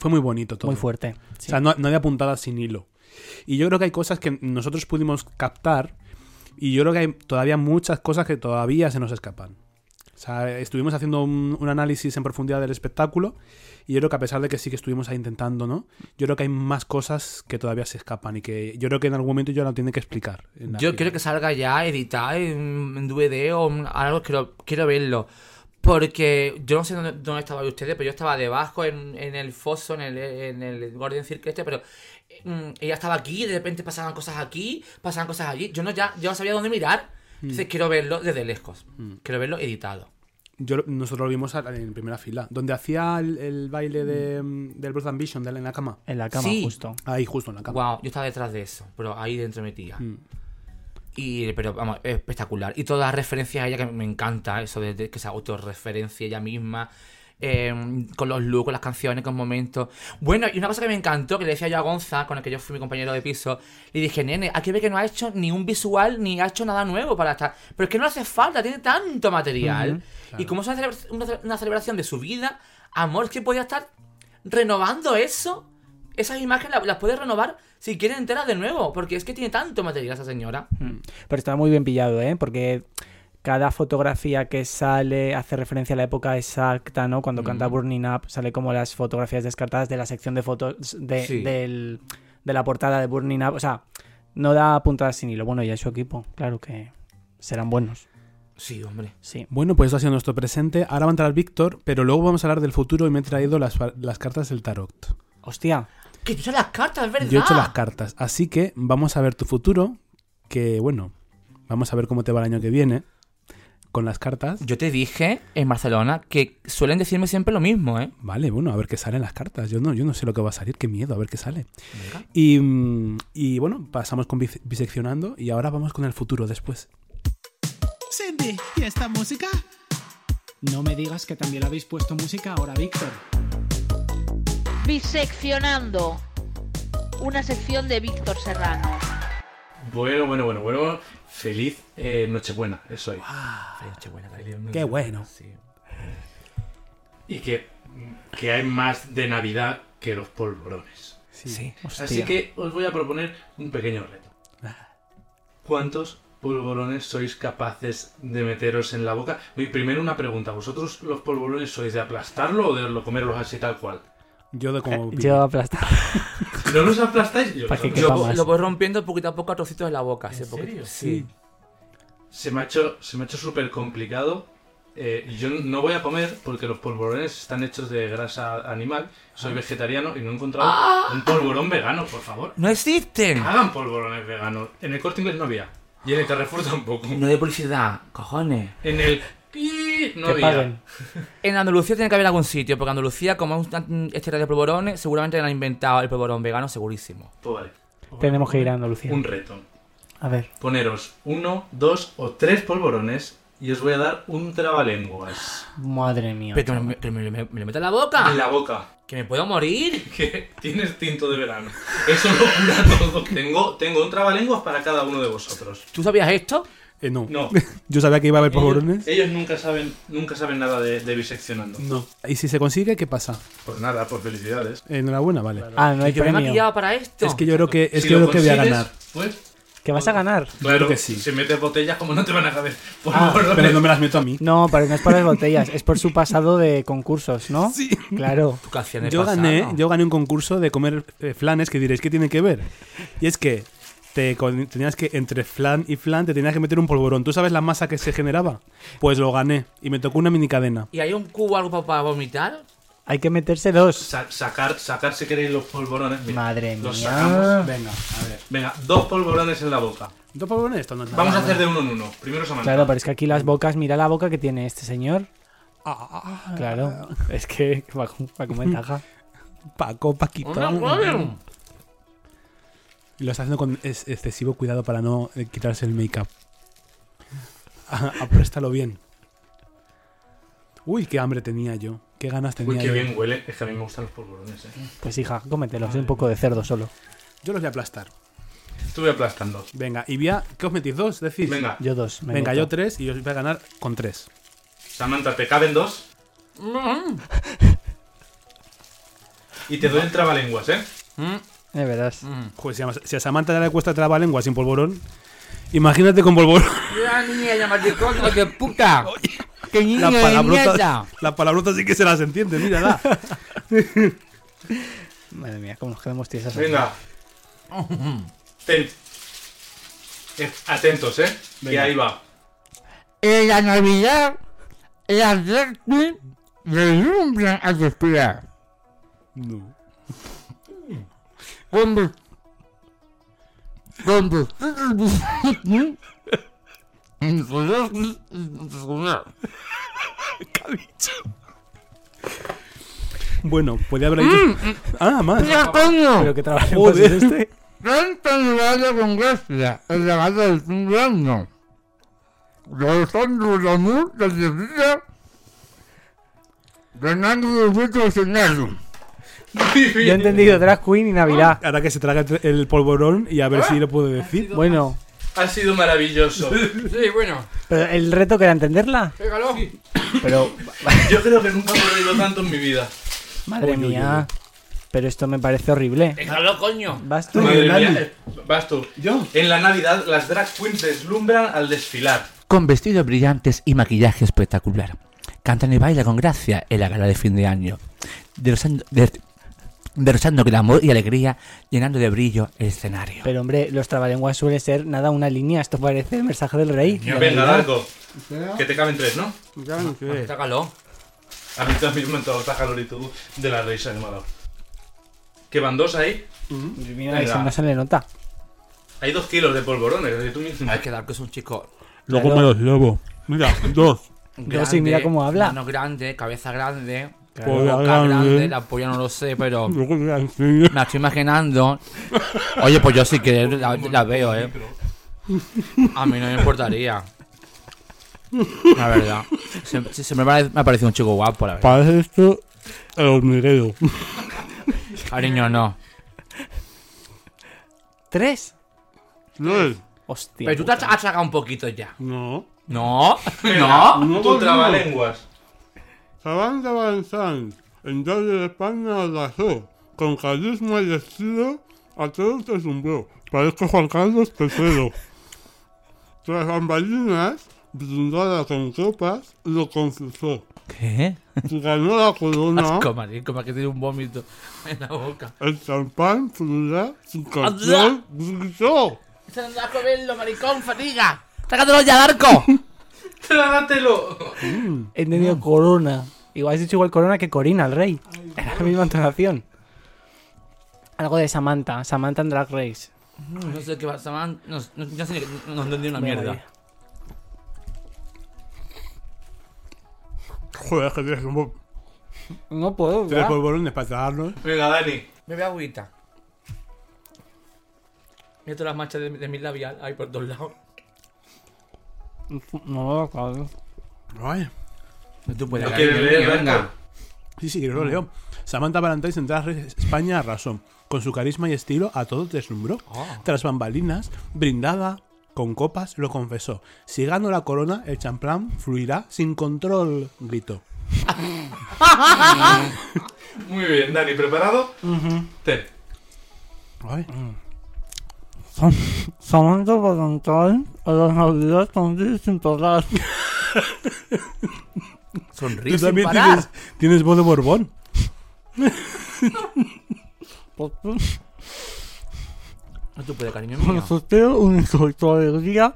Fue muy bonito todo. Muy fuerte. O sea, no, no había puntadas sin hilo. Y yo creo que hay cosas que nosotros pudimos captar y yo creo que hay todavía muchas cosas que todavía se nos escapan. O sea, estuvimos haciendo un, un análisis en profundidad del espectáculo y yo creo que a pesar de que sí que estuvimos ahí intentando, ¿no? Yo creo que hay más cosas que todavía se escapan y que yo creo que en algún momento yo la tiene que explicar. Yo quiero que salga ya editado en, en DVD o algo, quiero, quiero verlo. Porque yo no sé dónde, dónde estaban ustedes, pero yo estaba debajo en, en el foso, en el, en el Golden Circle este, pero mm, ella estaba aquí, de repente pasaban cosas aquí, pasaban cosas allí. Yo no ya yo no sabía dónde mirar. Entonces quiero verlo desde lejos. Quiero verlo editado. Yo, nosotros lo vimos en primera fila. Donde hacía el, el baile de, del Birth Ambition de, en la cama. En la cama, Sí. justo. Ahí, justo en la cama. Wow, yo estaba detrás de eso, pero ahí dentro metía. Y, pero vamos, es espectacular. Y todas las referencias a ella que me encanta, eso de, de que se autorreferencia ella misma. eh, con los looks, con las canciones, con momentos. Bueno, y una cosa que me encantó, que le decía yo a Gonza, con el que yo fui mi compañero de piso, le dije, nene, aquí ve que no ha hecho ni un visual, ni ha hecho nada nuevo para estar. Pero es que no hace falta, tiene tanto material. Y como es una, celebra- una ce- una celebración de su vida, amor, es que podía estar renovando eso. Esas imágenes la- las puede renovar si quiere enteras de nuevo, porque es que tiene tanto material esa señora. Mm. Pero está muy bien pillado, ¿eh? Porque cada fotografía que sale hace referencia a la época exacta, ¿no? Cuando canta Mm. Burning Up, sale como las fotografías descartadas de la sección de fotos de, Sí. del- de la portada de Burning Up. O sea, no da puntadas sin hilo. Bueno, y a su equipo, claro que serán buenos. Sí, hombre. Sí. Bueno, pues eso ha sido nuestro presente. Ahora va a entrar Víctor, pero luego vamos a hablar del futuro y me he traído las, las cartas del tarot. Hostia. Que tú las cartas, es verdad. Yo he hecho las cartas, así que vamos a ver tu futuro, que bueno, vamos a ver cómo te va el año que viene con las cartas. Yo te dije en Barcelona que suelen decirme siempre lo mismo, ¿eh? Vale, bueno, a ver qué salen las cartas. Yo no, yo no sé lo que va a salir, qué miedo, a ver qué sale. Y, mm, y bueno, pasamos con bise- biseccionando y ahora vamos con el futuro después. Cindy, ¿y esta música? No me digas que también le habéis puesto música ahora, Víctor. Biseccionando. Una sección de Víctor Serrano. Bueno, bueno, bueno, bueno. Feliz eh, Nochebuena, eso ahí. Qué bueno. Y que, que hay más de Navidad que los polvorones. Sí. Así que os voy a proponer un pequeño reto. ¿Cuántos polvorones sois capaces de meteros en la boca? Y primero una pregunta. ¿Vosotros los polvorones sois de aplastarlo o de lo- comerlos así tal cual? Yo de como... (laughs) Eh, Yo aplastado. ¿No los aplastáis? Yo los lo voy rompiendo poquito a poco a trocitos de la boca. ¿En poquito. serio? Sí. Se me ha hecho, se me ha hecho súper complicado. Eh, y yo no voy a comer porque los polvorones están hechos de grasa animal. Soy vegetariano y no he encontrado un polvorón vegano, por favor. ¡No existen! Hagan polvorones veganos. En el corte inglés no había. Y en el Carrefour tampoco. No de publicidad, cojones. En el no que paguen. (laughs) En Andalucía tiene que haber algún sitio, porque Andalucía, como es un este de polvorones, seguramente han inventado el polvorón vegano, segurísimo. Pues vale. Tenemos que ir a Andalucía. Un reto. A ver. Poneros uno, dos o tres polvorones y os voy a dar un trabalenguas. Madre mía. Pero que me, pero me- me- me lo mete en la boca. En la boca. Que me puedo morir. (laughs) que tienes tinto de verano. Eso lo cura todo. Tengo, tengo un trabalenguas para cada uno de vosotros. ¿Tú sabías esto? Eh, no. No. (laughs) Yo sabía que iba a haber polvorones. Ellos, ellos nunca saben, nunca saben nada de, de biseccionando. No. ¿Y si se consigue, qué pasa? Pues nada, pues felicidades. Enhorabuena, vale. Ah, no hay premio. maquillado para esto. Es que yo creo que, es Si que, yo lo creo que voy a ganar. Pues, ¿Que vas a ganar? claro que sí. Si metes botellas, como no te van a caber. (laughs) Por Ah, favor, Pero no me las meto a mí. No, pero no es por las (laughs) botellas, es por su pasado de concursos, ¿no? Sí. Claro. Tu canción Yo pasado. gané, yo gané un concurso de comer eh, flanes que diréis, ¿qué tiene que ver? Y es que te con- tenías que, entre flan y flan, te tenías que meter un polvorón. ¿Tú sabes la masa que se generaba? Pues lo gané y me tocó una mini cadena. ¿Y hay un cubo algo para, vomitar? Hay que meterse dos. Sa- sacar, sacar si queréis los polvorones. Mira, Madre los mía. sacamos. Venga, a ver. Venga, dos polvorones en la boca. ¿Dos polvorones? Esto no es nada. Vamos a hacer de uno en uno. Primero Samantha. Claro, pero es que aquí las bocas, mira la boca que tiene este señor. Ah, Claro, es que va con, va con ventaja. (laughs) Paco, Paquito. Y lo está haciendo con es- excesivo cuidado para no eh, quitarse el make-up. (laughs) Ah, Apréstalo bien. Uy, qué hambre tenía yo. Qué ganas tenía Uy, qué yo. bien huele. Es que a mí me gustan los polvorones, eh. Pues hija, cómetelos, es un poco de cerdo solo. Yo los voy a aplastar. Estuve aplastando. Venga, y voy a... ¿Qué os metís? ¿Dos? Decís. Venga, Yo dos. me Venga, meto. yo tres y os voy a ganar con tres. Samantha, ¿te caben dos? Y te doy el trabalenguas, ¿eh? De verás. Joder, si a, si a Samantha ya le cuesta trabalengua sin polvorón, imagínate con polvorón. La niña hijo de puta. ¡Qué niña La de palabrota, mierda! la palabrota sí que se las entiende, mírala. (laughs) Madre mía, cómo nos quedamos tiesas. Venga. Ten- Atentos, ¿eh? Que Venga. ahí va. En la Navidad, las queens deslumbran al respirar. No. Cuando... Cuando... Bueno, podía haber dicho. Ah, más. ¡Mira, coño! Pero qué trabalenguas Joder. es este. Canta Navidad con gracia, el legado del fin de año. Realizando el amor de Sevilla, ganando el reto escenario. (laughs) Yo he entendido Drag Queen y Navidad. Ahora que se traga el- polvorón y a ver si lo puedo decir. Bueno, Ha sido maravilloso. (laughs) Sí, bueno. pero el reto que era entenderla. Pégalo. (laughs) Pero, Yo creo que nunca me he reído tanto en mi vida. madre Uy, uy, mía. Pero esto me parece horrible. Pégalo, coño. ¿Vas tú? Madre Dani. mía. eh, Vas tú. Yo. En la Navidad, las drag queens deslumbran al desfilar. Con vestidos brillantes y maquillaje espectacular. Cantan y bailan con gracia en la gala de fin de año. Derrochando, der- derrochando glamour y alegría, llenando de brillo el escenario. Pero hombre, los trabalenguas suele ser nada una línea. Esto parece el mensaje del rey. Venga, Darko. Que te caben tres, ¿no? Sácalo. A mí también me ha entrado esta caloritud de la ha dado. Que van dos ahí. Mira, Venga. eso no se le nota. Hay dos kilos de polvorones. Tú mismo. Hay que dar que es un chico Luego Claro. me los llevo. Mira, dos. (laughs) Yo sí, mira cómo habla. Mano grande, cabeza grande, boca grande. grande, la polla no lo sé, pero (laughs) me la estoy imaginando. Oye, pues yo sí que la, la veo, eh. A mí no me importaría. La verdad. Siempre, siempre me ha- me ha parecido un chico guapo, la verdad. Parece esto el hormiguero. Cariño, no. ¿Tres? No, Hostia. Pero tú te has, sacado un poquito ya. no. No, (laughs) no. Tu trabalenguas. Samantha Valentine, en de España arrasó. Con carisma y estilo, a todos deslumbró. Parezco Juan Carlos III. Tras bambalinas, brindada con copas, lo confesó. ¿Qué? Ganó la corona, Asco, marico, para que tiene un vómito en la boca. el champán fluirá sin control, gritó. Se nos a verlo, maricón, fatiga. ¡Sácatelo ya, Darko! ¡Trágatelo! He entendido corona. Igual has dicho igual corona que Corina, el rey. Era (laughs) la misma entonación. Algo de Samantha. Samantha en Drag Race. No sé qué va, Saman. No, no, no sé, ni- no entendí una mierda. ahí. (laughs) Joder, que tienes como No puedo, ya. polvorones para tragarlos. Venga, Dani. Bebe agüita. Mira todas las manchas de, de mi labial ahí por todos lados. No, claro. Ay. Tú puedes ¿No quieres leer, venga. Sí, sí, que lo leo. Samantha Valentine en Drag Race España arrasó. Con su carisma y estilo a todos deslumbró. Tras bambalinas, brindada con copas, lo confesó. Si gano la corona, el champán fluirá sin control, gritó. (laughs) Muy bien, Dani, ¿preparado? Ten. Ay. Sam- Samantha Valentine a las navidades sonríe sin parar. Sonríe Tú sin también parar. tienes, tienes voz de Borbón. No tú puedes, cariño mío. Sosteo un tu alegría.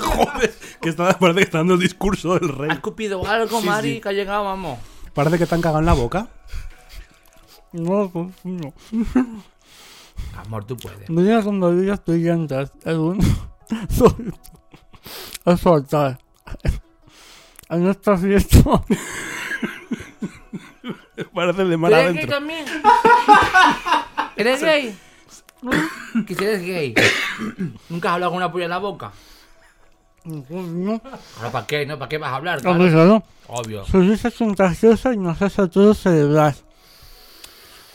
Joder, que está, parece que está dando el discurso del ¿Has rey. escupido algo, Sí, Mari? sí. Que ha llegado, vamos. Parece que te han cagado en la boca. No, no. Amor, tú puedes. Venía con rodillas brillantes. El uno. Es soltar. En esta fiesta. (laughs) Parece el de mar ¿Eres gay adentro. también? ¿Eres gay? ¿Que si eres gay? ¿Nunca has hablado con una polla en la boca? No. ¿Ahora para qué? ¿No? ¿Para qué vas a hablar? Claro. claro. Obvio. Su risa es contagiosa y nos hace a todos celebrar.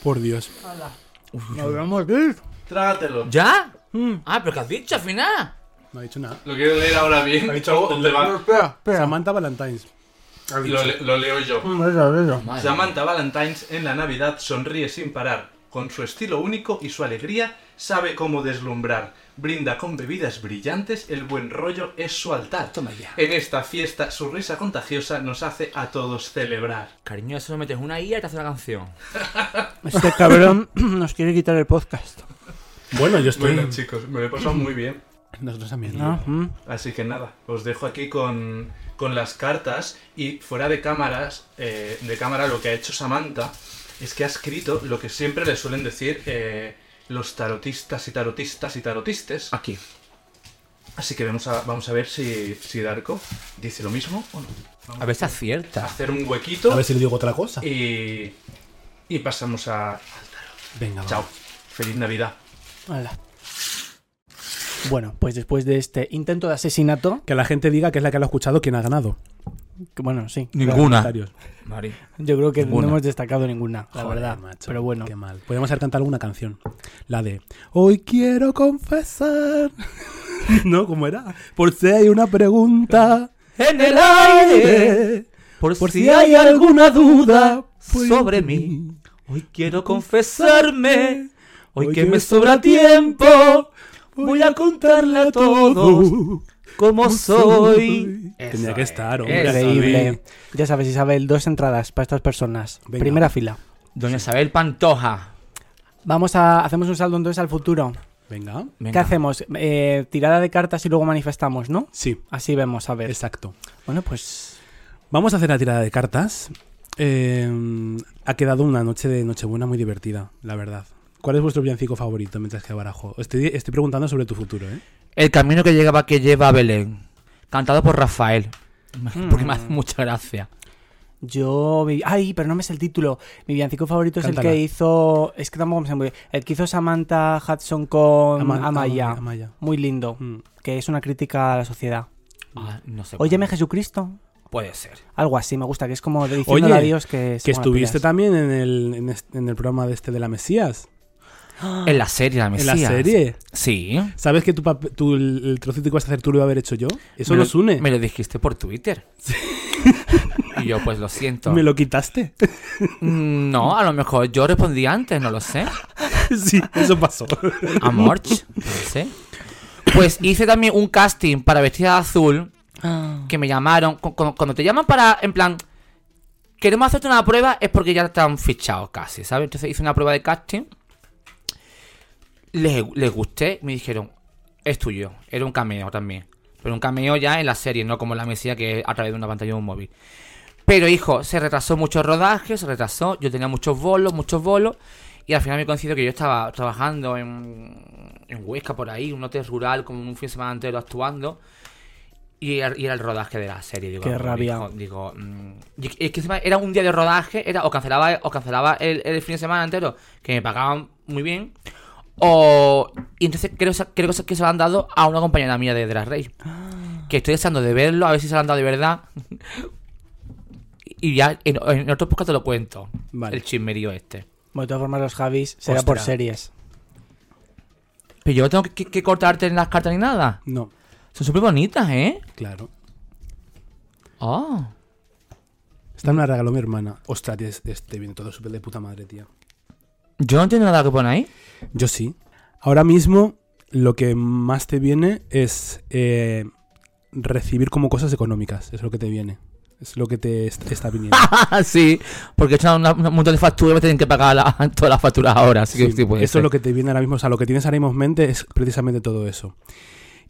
Por Dios. Nos vamos a ir. Trágatelo. ¿Ya? Mm. Ah, pero ¿qué has dicho al final? No ha dicho nada. ¿Lo quiero leer ahora bien? Ha dicho algo. (laughs) ¿Dónde va? Espera, espera. Samantha Valentine. Lo, le- lo leo yo. Madre Samantha Valentines en la Navidad sonríe sin parar. Con su estilo único y su alegría sabe cómo deslumbrar. Brinda con bebidas brillantes, el buen rollo es su altar. En esta fiesta su risa contagiosa nos hace a todos celebrar. Cariño, eso lo metes una IA y te hace una canción. (laughs) Este cabrón (clears throat) nos quiere quitar el podcast. Bueno, yo estoy. Bueno chicos, me lo he pasado muy bien. (clears throat) Nosotros también. Ah, mm. Así que nada, os dejo aquí con, con las cartas y fuera de cámaras, eh, de cámara lo que ha hecho Samantha es que ha escrito lo que siempre le suelen decir eh, los tarotistas y tarotistas y tarotistes. Aquí. Así que vamos a, vamos a ver si, si Darko dice lo mismo o no. Vamos A ver si acierta. hacer un huequito A ver si le digo otra cosa. y, y pasamos a, al tarot. Venga, va. Chao. Feliz Navidad. Hala. Bueno, pues después de este intento de asesinato, Que la gente diga que es la que lo ha escuchado quien ha ganado. Que bueno, sí, Ninguna. Mari. yo creo que Ninguna. no hemos destacado ninguna, la Joder, verdad. macho, Pero bueno, Qué mal. Podríamos haber cantado alguna canción. La de Hoy quiero confesar. (laughs) ¿No? ¿Cómo era? Por si hay una pregunta. En el aire. Por, Por si, si hay alguna duda sobre mí. Hoy quiero confesarme. Hoy Hoy que que me sobra tiempo. Voy a contarle a todos cómo soy. Tenía que estar, hombre. increíble. Ya sabes, Isabel, dos entradas para estas personas. Venga. Primera fila. Doña Isabel Pantoja. Vamos a hacemos un saldo entonces al futuro. Venga. Venga. ¿Qué hacemos? Eh, tirada de cartas y luego manifestamos, ¿no? Sí, Así vemos, a ver. exacto. Bueno, pues Vamos a hacer la tirada de cartas. Eh, ha quedado una noche de Nochebuena muy divertida, la verdad. ¿Cuál es vuestro villancico favorito mientras que barajo? Estoy, estoy preguntando sobre tu futuro, ¿eh? El camino que llegaba que lleva a Belén. Cantado por Rafael. (laughs) Porque me hace mucha gracia. yo... Ay, pero no me sé el título. Mi villancico favorito es el que hizo... Es que tampoco me sé muy bien. El que hizo Samantha Hudson con Ama- Amaya. Ama- Amaya. Muy lindo. Mm. Que es una crítica a la sociedad. Ah, no sé. Óyeme cuál. Jesucristo. Puede ser. Algo así, me gusta. Que es como de Oye, a Dios que... Que estuviste pilas. también en el, en, este- en el programa de este de la Mesías. En la serie, la En Mesías. la serie. Sí. ¿Sabes que tu tu- el, trocito que vas a hacer tú lo iba a haber hecho yo? Eso Me lo- nos une. Me lo dijiste por Twitter. y yo, pues lo siento. Me lo quitaste. Mm, No, a lo mejor yo respondí antes, no lo sé. sí, eso pasó. A Morch, no sé. Pues hice también un casting para vestida de azul que me llamaron. cu- cu- Cuando te llaman para, en plan, queremos hacerte una prueba, es porque ya están fichados casi, ¿sabes? Entonces hice una prueba de casting. Les, les gusté, me dijeron, es tuyo. Era un cameo también. Pero un cameo ya en la serie, no como la Mesía que es a través de una pantalla de un móvil. Pero hijo, se retrasó mucho el rodaje, se retrasó, yo tenía muchos bolos, muchos bolos, y al final me coincido que yo estaba trabajando en, en Huesca por ahí, un hotel rural, como un fin de semana entero actuando, y era, y era el rodaje de la serie. Digo, Qué "Oh, rabia". hijo", digo, mm, y es que era un día de rodaje, era o cancelaba, o cancelaba el, el fin de semana entero, que me pagaban muy bien, o... Y entonces creo, creo que se lo han dado a una compañera mía de, de la Rey. Que estoy deseando de verlo, a ver si se lo han dado de verdad. Y ya en, en otro podcast te lo cuento. Vale. El chismerío este. Bueno, de todas formas, los Javis será por series. Pero yo no tengo que, que cortarte en las cartas ni nada. No, Son súper bonitas, ¿eh? claro. Oh. Esta me la regaló mi hermana. Ostras, tío, es- este viene todo súper de puta madre, tía. Yo no entiendo nada que pone ahí. Yo sí. Ahora mismo lo que más te viene es eh, recibir como cosas económicas. Es lo que te viene. Es lo que te est- está viniendo. (laughs) sí, porque he hecho una- un montón de facturas y me tienen que pagar la- (laughs) todas las facturas ahora. Así que Sí, sí puede eso ser. es lo que te viene ahora mismo. O sea, lo que tienes ahora mismo en mente es precisamente todo eso.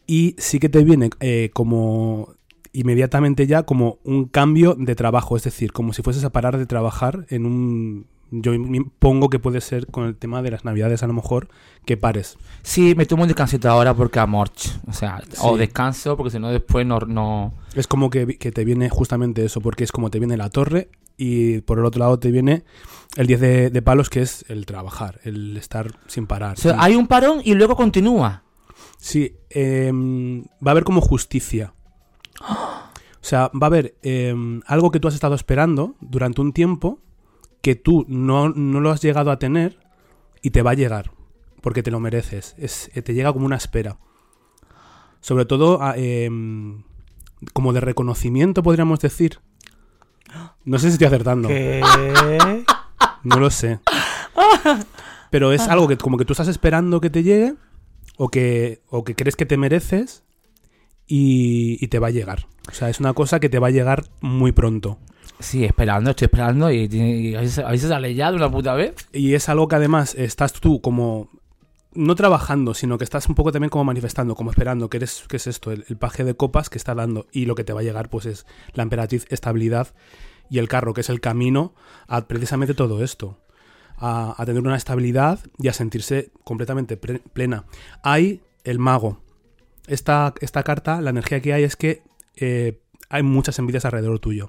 Y sí que te viene eh, como inmediatamente ya como un cambio de trabajo. Es decir, como si fueses a parar de trabajar en un... Yo me pongo que puede ser con el tema de las navidades a lo mejor que pares. Sí, me tomo un descansito ahora porque a Morch. O sea, o descanso porque si no después no... no... Es como que, que te viene justamente eso, porque es como te viene la torre y por el otro lado te viene el 10 de, de palos, que es el trabajar, el estar sin parar. O sea, hay un parón y luego continúa. Sí, em, va a haber como justicia. (gasps) O sea, va a haber em, algo que tú has estado esperando durante un tiempo que tú no, no lo has llegado a tener y te va a llegar porque te lo mereces. Es, eh, te llega como una espera. Sobre todo a, em, como de reconocimiento, podríamos decir. No sé si estoy acertando. ¿Qué? No lo sé. Pero es algo que como que tú estás esperando que te llegue o que, o que crees que te mereces y, y te va a llegar. O sea, es una cosa que te va a llegar muy pronto. Sí, esperando, estoy esperando y, y a veces sale ya de una puta vez. Y es algo que además estás tú como no trabajando, sino que estás un poco también como manifestando, como esperando, que eres, ¿qué es esto? El, paje de copas que está dando. Y lo que te va a llegar, pues, es la emperatriz, estabilidad y el carro, que es el camino a precisamente todo esto. A, tener una estabilidad y a sentirse completamente plena. Hay el mago. Esta, esta carta, la energía que hay es que eh, hay muchas envidias alrededor tuyo.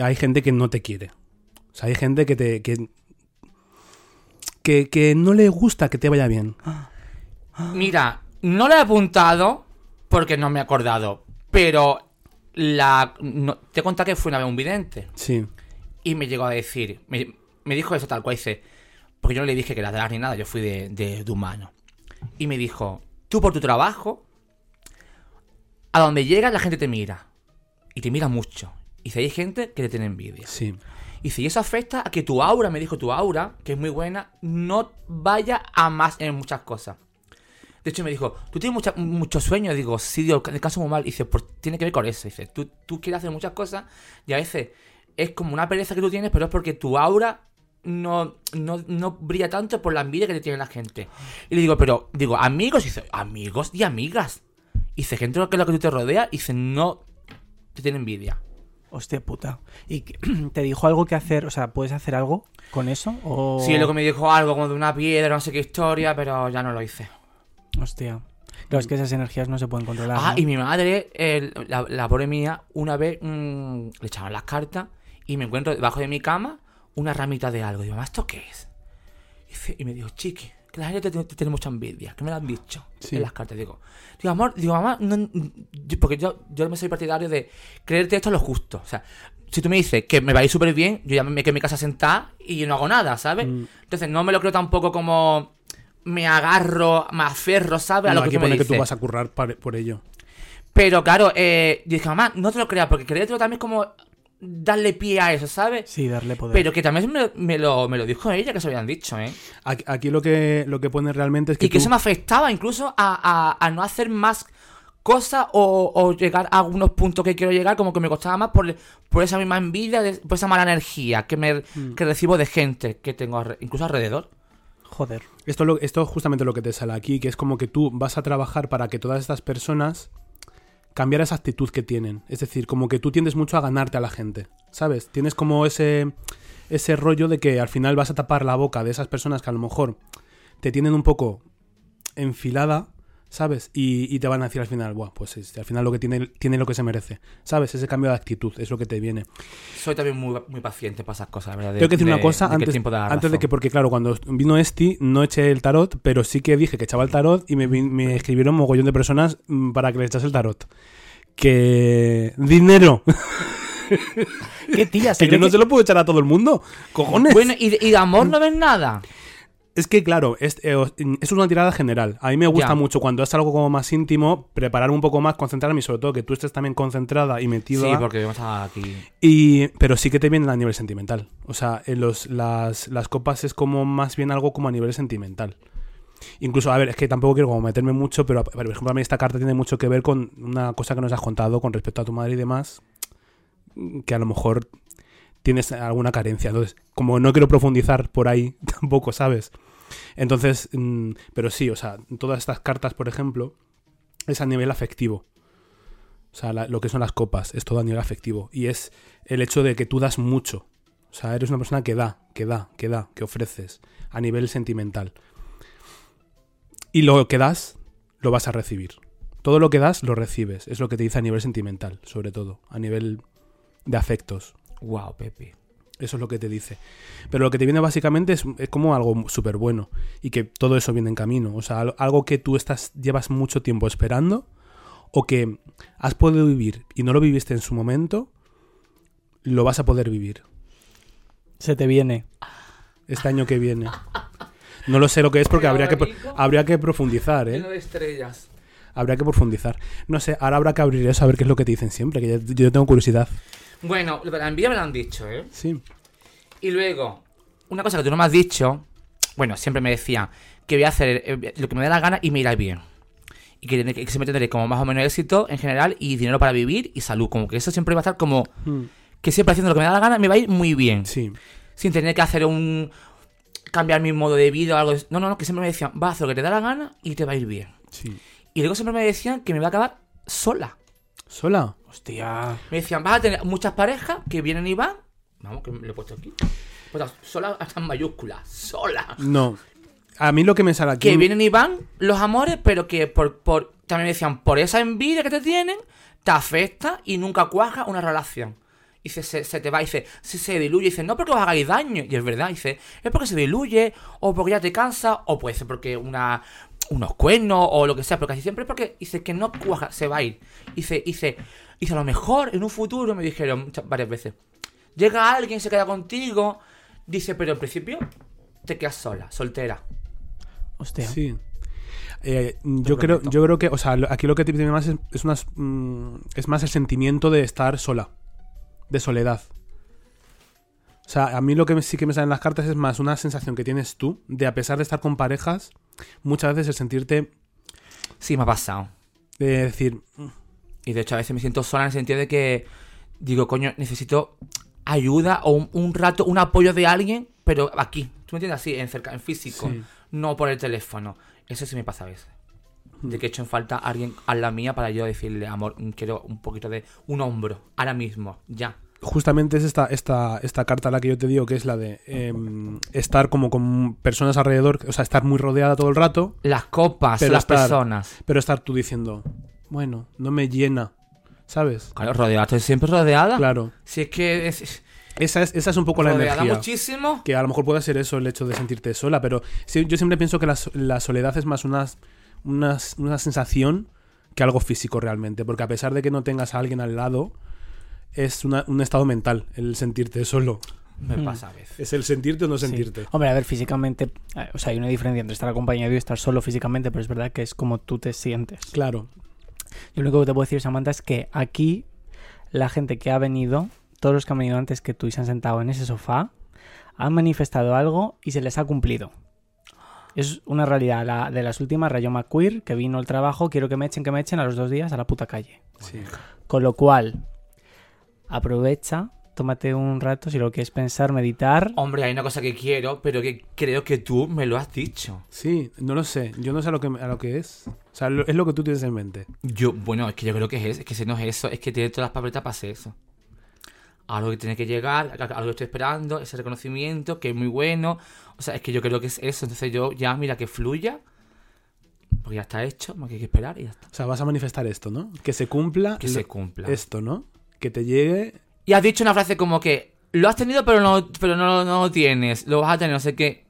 Hay gente que no te quiere. O sea, hay gente que te. que, que, que no le gusta que te vaya bien. Mira, no lo he apuntado porque no me he acordado, pero la no- te contado que fue una vez un vidente Sí. y me llegó a decir, me, me dijo eso tal cual, dice, porque yo no le dije que era de las ni nada, yo fui de, de, de humano. Y me dijo, tú por tu trabajo, a donde llegas la gente te mira. Y te mira mucho. Y si hay gente que te tiene envidia. Sí. Y si eso afecta a que tu aura, me dijo tu aura, que es muy buena, no vaya a más en muchas cosas. De hecho, me dijo, ¿tú tienes mucha- muchos sueños? Digo, sí, digo, descanso muy mal. Y dice, pues tiene que ver con eso. Dice, tú, tú quieres hacer muchas cosas y a veces es como una pereza que tú tienes, pero es porque tu aura no, no, no brilla tanto por la envidia que te tiene la gente. Y le digo, pero, digo, amigos, y dice, amigos y amigas. Y dice, gente que es lo que tú te rodea, y dice, no te tiene envidia. Hostia puta. ¿Y (clears throat) te dijo algo que hacer? O sea, ¿puedes hacer algo con eso? O... Sí, luego me dijo algo como de una piedra, no sé qué historia, pero ya no lo hice. Hostia. Claro, es que esas energías no se pueden controlar. Ah, ¿no? y mi madre, el- la, la pobre mía, una vez mm, le echaban las cartas y me encuentro debajo de mi cama una ramita de algo. Digo, mamá, ¿esto qué es? Y, dice- y me dijo, chiqui, que la gente te, te tiene mucha envidia, que me lo han dicho Sí. en las cartas. Digo, digo, amor, digo, mamá, no- porque yo, yo me soy partidario de creerte esto lo justo. O sea, si tú me dices que me va a ir súper bien, yo ya me quedo en mi casa sentada y no hago nada, ¿sabes? Mm. Entonces no me lo creo tampoco como me agarro, me aferro, ¿sabes? A No, lo que aquí tú me pone que tú vas a currar por ello. Pero claro, eh, dije, mamá, no te lo creas, porque creértelo también es como darle pie a eso, ¿sabes? Sí, darle poder. Pero que también me, me lo, me lo dijo ella, que se habían dicho, ¿eh? Aquí, aquí lo que lo que pone realmente es que Y que tú- eso me afectaba incluso a, a- a no hacer más cosas o, o llegar a algunos puntos que quiero llegar, como que me costaba más por, por esa misma envidia, por esa mala energía que, me, Mm. que recibo de gente que tengo incluso alrededor. Joder. Esto, lo- esto es justamente lo que te sale aquí, que es como que tú vas a trabajar para que todas estas personas cambiar esa actitud que tienen. Es decir, como que tú tiendes mucho a ganarte a la gente, ¿sabes? Tienes como ese, ese rollo de que al final vas a tapar la boca de esas personas que a lo mejor te tienen un poco enfilada, ¿sabes? Y, y te van a decir al final, Buah, pues este, al final lo que tiene, tiene lo que se merece, ¿sabes? Ese cambio de actitud es lo que te viene. Soy también muy, muy paciente para esas cosas, la ¿verdad? Tengo que decir de- una cosa de que antes, de que, porque claro, cuando vino Esti no eché el tarot, pero sí que dije que echaba el tarot y me, me escribieron mogollón de personas mm, para que le echase el tarot. Que... ¡Dinero! (laughs) ¿Qué tía? (laughs) que yo no se lo puedo echar a todo el mundo. ¡Cojones! Bueno, ¿y de, y de amor no ves nada? Es que, claro, es, eh, es una tirada general. A mí me gusta Ya. mucho cuando es algo como más íntimo, preparar un poco más, concentrarme y sobre todo que tú estés también concentrada y metida. Sí, porque vamos a aquí. Y, pero sí que te viene a nivel sentimental. O sea, en los, las, las copas es como más bien algo como a nivel sentimental. Incluso, a ver, es que tampoco quiero como meterme mucho, pero por ejemplo, a mí esta carta tiene mucho que ver con una cosa que nos has contado con respecto a tu madre y demás, que a lo mejor tienes alguna carencia. Entonces, como no quiero profundizar por ahí (laughs) tampoco, ¿sabes? Entonces, mm, pero sí, o sea, todas estas cartas, por ejemplo, es a nivel afectivo. O sea, lo que son las copas, es todo a nivel afectivo. Y es el hecho de que tú das mucho. O sea, eres una persona que da, que da, que da, que ofreces a nivel sentimental. Y lo que das, lo vas a recibir. Todo lo que das, lo recibes. Es lo que te dice a nivel sentimental, sobre todo. A nivel de afectos. Wow, Pepe. Eso es lo que te dice. Pero lo que te viene básicamente es, es como algo súper bueno. Y que todo eso viene en camino. O sea, al- algo que tú estás, llevas mucho tiempo esperando. O que has podido vivir y no lo viviste en su momento. Lo vas a poder vivir. Se te viene. Este año que viene. No lo sé lo que es porque habría que, habría que profundizar, ¿eh? Estrellas. Habría que profundizar. No sé, ahora habrá que abrir eso a ver qué es lo que te dicen siempre, que yo, yo tengo curiosidad. Bueno, lo de la envidia me lo han dicho, ¿eh? Sí. Y luego, una cosa que tú no me has dicho, bueno, siempre me decían que voy a hacer eh, lo que me dé la gana y me irá bien. Y que, que siempre tendré como más o menos éxito en general y dinero para vivir y salud. Como que eso siempre va a estar como Mm. que siempre haciendo lo que me da la gana me va a ir muy bien. Sí. Sin tener que hacer un... cambiar mi modo de vida o algo. No, no, no, que siempre me decían, va a hacer lo que te da la gana y te va a ir bien. Sí. Y luego siempre me decían que me va a acabar sola. ¿Sola? Hostia. Me decían, vas a tener muchas parejas que vienen y van. Vamos, que lo he puesto aquí. Pues sola hasta en mayúsculas. Sola. No. A mí lo que me sale aquí. Que vienen y van los amores, pero que por, por también me decían, por esa envidia que te tienen, te afecta y nunca cuaja una relación. Y dice, se, se te va, y dice, se, se diluye, y dice, no porque os hagáis daño. Y es verdad, dice, es porque se diluye, o porque ya te cansa, o puede ser porque una, unos cuernos, o lo que sea, pero casi siempre es porque dice que no cuaja, se va a ir. Dice, dice, dice, a lo mejor en un futuro, me dijeron muchas- varias veces, llega alguien, se queda contigo, dice, pero en principio te quedas sola, soltera. Hostia. Sí. Eh, yo creo, yo creo que, o sea, aquí lo que te tiene más es, es unas, mm, es más el sentimiento de estar sola, de soledad. O sea, a mí lo que me- sí que me sale en las cartas es más una sensación que tienes tú de a pesar de estar con parejas, muchas veces el sentirte Sí, me ha pasado. de decir, "Mm, Y de hecho a veces me siento sola en el sentido de que digo, coño, necesito ayuda o un, un rato, un apoyo de alguien, pero aquí. ¿Tú me entiendes? Así, en, cerca, en físico, Sí. no por el teléfono. Eso sí me pasa a veces. De que he hecho en falta alguien a la mía para yo decirle, amor, quiero un poquito de un hombro, ahora mismo, ya. justamente es esta, esta, esta carta la que yo te digo, que es la de em, estar como con personas alrededor, o sea, estar muy rodeada todo el rato. Las copas, las estar- personas. Pero estar tú diciendo, bueno, no me llena, ¿sabes? Claro, rodeada, estoy siempre rodeada. Claro. Si es que es- Esa es, esa es un poco la rodeada energía. muchísimo. Que a lo mejor puede ser eso, el hecho de sentirte sola, pero yo siempre pienso que la, so- la soledad es más una, una, una sensación que algo físico realmente, porque a pesar de que no tengas a alguien al lado, es una- un estado mental el sentirte solo. Me Hmm. pasa a veces. Es el sentirte o no Sí. sentirte. Hombre, a ver, físicamente, eh, o sea, hay una diferencia entre estar acompañado y estar solo físicamente, pero es verdad que es como tú te sientes. Claro. Yo lo único que te puedo decir, Samantha, es que aquí la gente que ha venido, todos los que han venido antes que tú y se han sentado en ese sofá, han manifestado algo y se les ha cumplido. Es una realidad. La, de las últimas, Rayo McQueer, que vino el trabajo, quiero que me echen, que me echen a los dos días a la puta calle. Sí. Con lo cual, aprovecha, tómate un rato, si lo quieres pensar, meditar. Hombre, hay una cosa que quiero, pero que creo que tú me lo has dicho. Sí, no lo sé. Yo no sé a lo que, a lo que es. O sea, lo- es lo que tú tienes en mente. Yo, bueno, es que yo creo que es, es que si no es eso, es que tiene todas las papeletas para hacer eso. Algo que tiene que llegar, algo que estoy esperando, ese reconocimiento, que es muy bueno. O sea, es que yo creo que es eso. Entonces yo ya, mira, que fluya. Porque ya está hecho, más que hay que esperar y ya está. O sea, vas a manifestar esto, ¿no? Que se cumpla. Que se lo- cumpla. Esto, ¿no? Que te llegue. Y has dicho una frase como que lo has tenido pero no, pero no, no lo tienes. Lo vas a tener, no sé qué.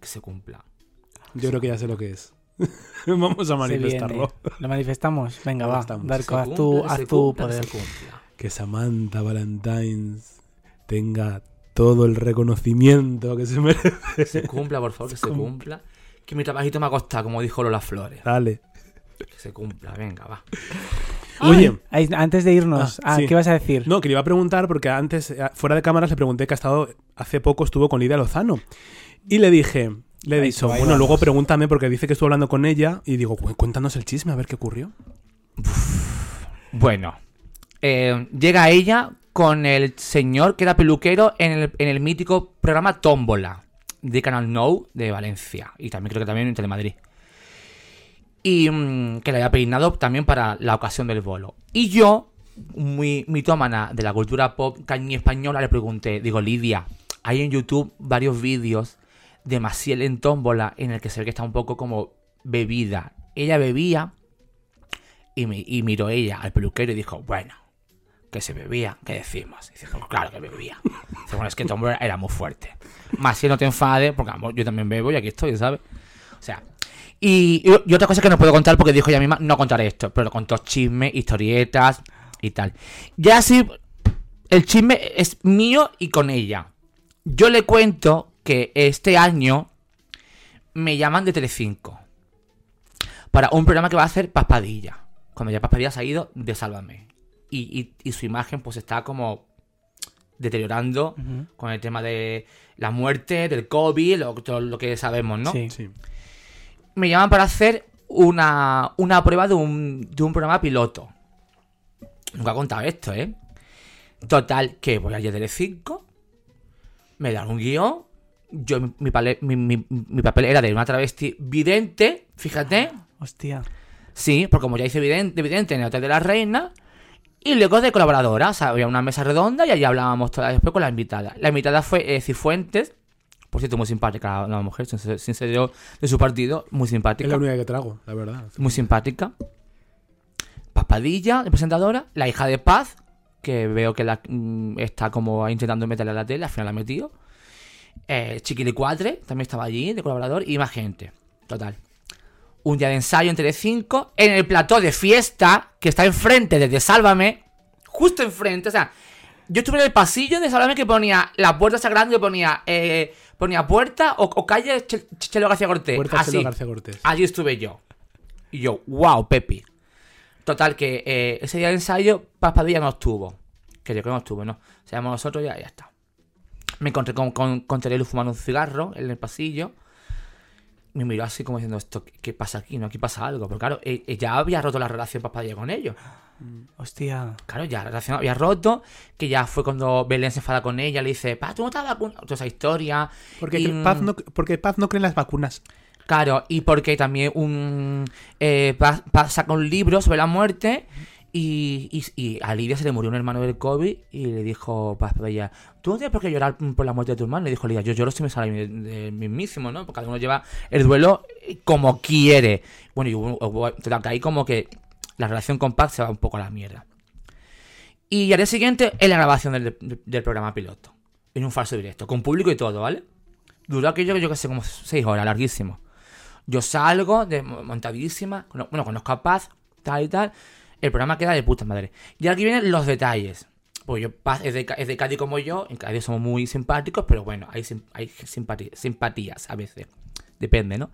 Que se cumpla. Yo creo que ya sé lo que es. (laughs) Vamos a manifestarlo. ¿Lo manifestamos? Venga, va. Darko, haz tu, haz se tu poder. Que Samantha Valentines tenga todo el reconocimiento que se merece. Que se cumpla, por favor, que se cumpla. Que mi trabajito me ha costado, como dijo Lola Flores. Dale. Que se cumpla, venga, va. (laughs) Oye. Ay, antes de irnos, ah, sí. ¿qué vas a decir? No, que le iba a preguntar porque antes, eh, fuera de cámaras, le pregunté que ha estado, hace poco estuvo con Lidia Lozano. Y le dije, le he dicho, bueno, vamos. luego pregúntame porque dice que estuvo hablando con ella y digo, "Cu- cuéntanos el chisme, a ver qué ocurrió. Bueno, eh, llega ella con el señor que era peluquero en el, en el mítico programa Tómbola de Canal No de Valencia y también creo que también en Telemadrid. Y mm, que le había peinado también para la ocasión del bolo. Y yo, muy mitómana de la cultura pop cañí española, le pregunté, digo, Lidia, hay en YouTube varios vídeos de Maciel en Tómbola en el que se ve que está un poco como bebida. Ella bebía y, me- y miró ella al peluquero y dijo, bueno, que se bebía, ¿qué decimos? Y dice, pues claro que bebía. Bueno, es que Tómbola era muy fuerte. Si no te enfades, porque amor, yo también bebo y aquí estoy, ¿sabes? O sea, y, y- y otra cosa que no puedo contar porque dijo ella misma, no contaré esto, pero contó chismes, historietas y tal. Ya así, el chisme es mío y con ella. Yo le cuento que este año me llaman de Telecinco para un programa que va a hacer Paspadilla. Cuando ya Paspadilla se ha ido de Sálvame. Y, y- y su imagen pues está como deteriorando con el tema de la muerte, del COVID, lo, todo lo que sabemos, ¿no? Sí. Sí. Me llaman para hacer una, una prueba de un, de un programa piloto. Nunca he contado esto, ¿eh? Total, que voy a Tele5, me dan un guion, yo, mi, mi pale- mi- mi- mi papel era de una travesti vidente, fíjate, Hostia. Sí, porque como ya hice evidente, evidente en el Hotel de la Reina. Y luego de colaboradora, o sea, había una mesa redonda y allí hablábamos toda después con la invitada. La invitada fue eh, Cifuentes, por cierto, muy simpática la mujer, sin ser, yo de su partido, muy simpática. Es la única que trago, la verdad. Muy simpática. Paspadilla, la presentadora. La hija de Paz, que veo que la, mm, está como intentando meterle a la tele, al final la ha metido. Eh, Chiquilicuatre también estaba allí, de colaborador, y más gente. Total. Un día de ensayo en Telecinco, en el plató de fiesta, que está enfrente desde Sálvame, justo enfrente, o sea, yo estuve en el pasillo de Sálvame que ponía, la puerta esa grande que ponía, eh, ponía puerta o, o calle Ch- Ch- Chelo García Cortés. Puerta Así. Chelo García Cortés. Allí estuve yo. Y yo, wow, Pepi. Total, que eh, ese día de ensayo, Paspadilla no estuvo. Que yo creo que no estuvo, ¿no? O sea, nosotros ya, ya está. Me encontré con, con, con Terelu fumando un cigarro en el pasillo. Me miró así como diciendo, esto, ¿qué- ¿qué pasa aquí? ¿No? Aquí pasa algo. Porque claro, eh, eh, ya había roto la relación Paspadilla con ellos. Hostia. Claro, ya la relación había roto. Que ya fue cuando Belén se enfada con ella. Le dice, Pa, tú no te has vacunado. Toda esa historia. Porque, Y, Paz no, porque Paz no cree en las vacunas. Claro, y porque también un eh, Paz- Paz saca un libro sobre la muerte y, y, y a Lidia se le murió un hermano del COVID y le dijo Paz ella, tú no tienes por qué llorar por la muerte de tu hermano. Le dijo Lidia, yo lloro si me sale mismísimo, ¿no? Porque cada uno lleva el duelo como quiere. Bueno, y hubo, hubo- total, que ahí como que la relación con se va un poco a la mierda. Y al día siguiente en la grabación del, programa piloto. En un falso directo, con público y todo, ¿vale? Duró aquello, yo que sé, como seis horas, larguísimo. Yo salgo de, montadísima, bueno, conozco a Paz, tal y tal. El programa queda de puta madre. Y aquí vienen los detalles. Pues yo, Paz es de, es Cádiz como yo, en Cádiz somos muy simpáticos, pero bueno, hay, simpatías a veces. Depende, ¿no?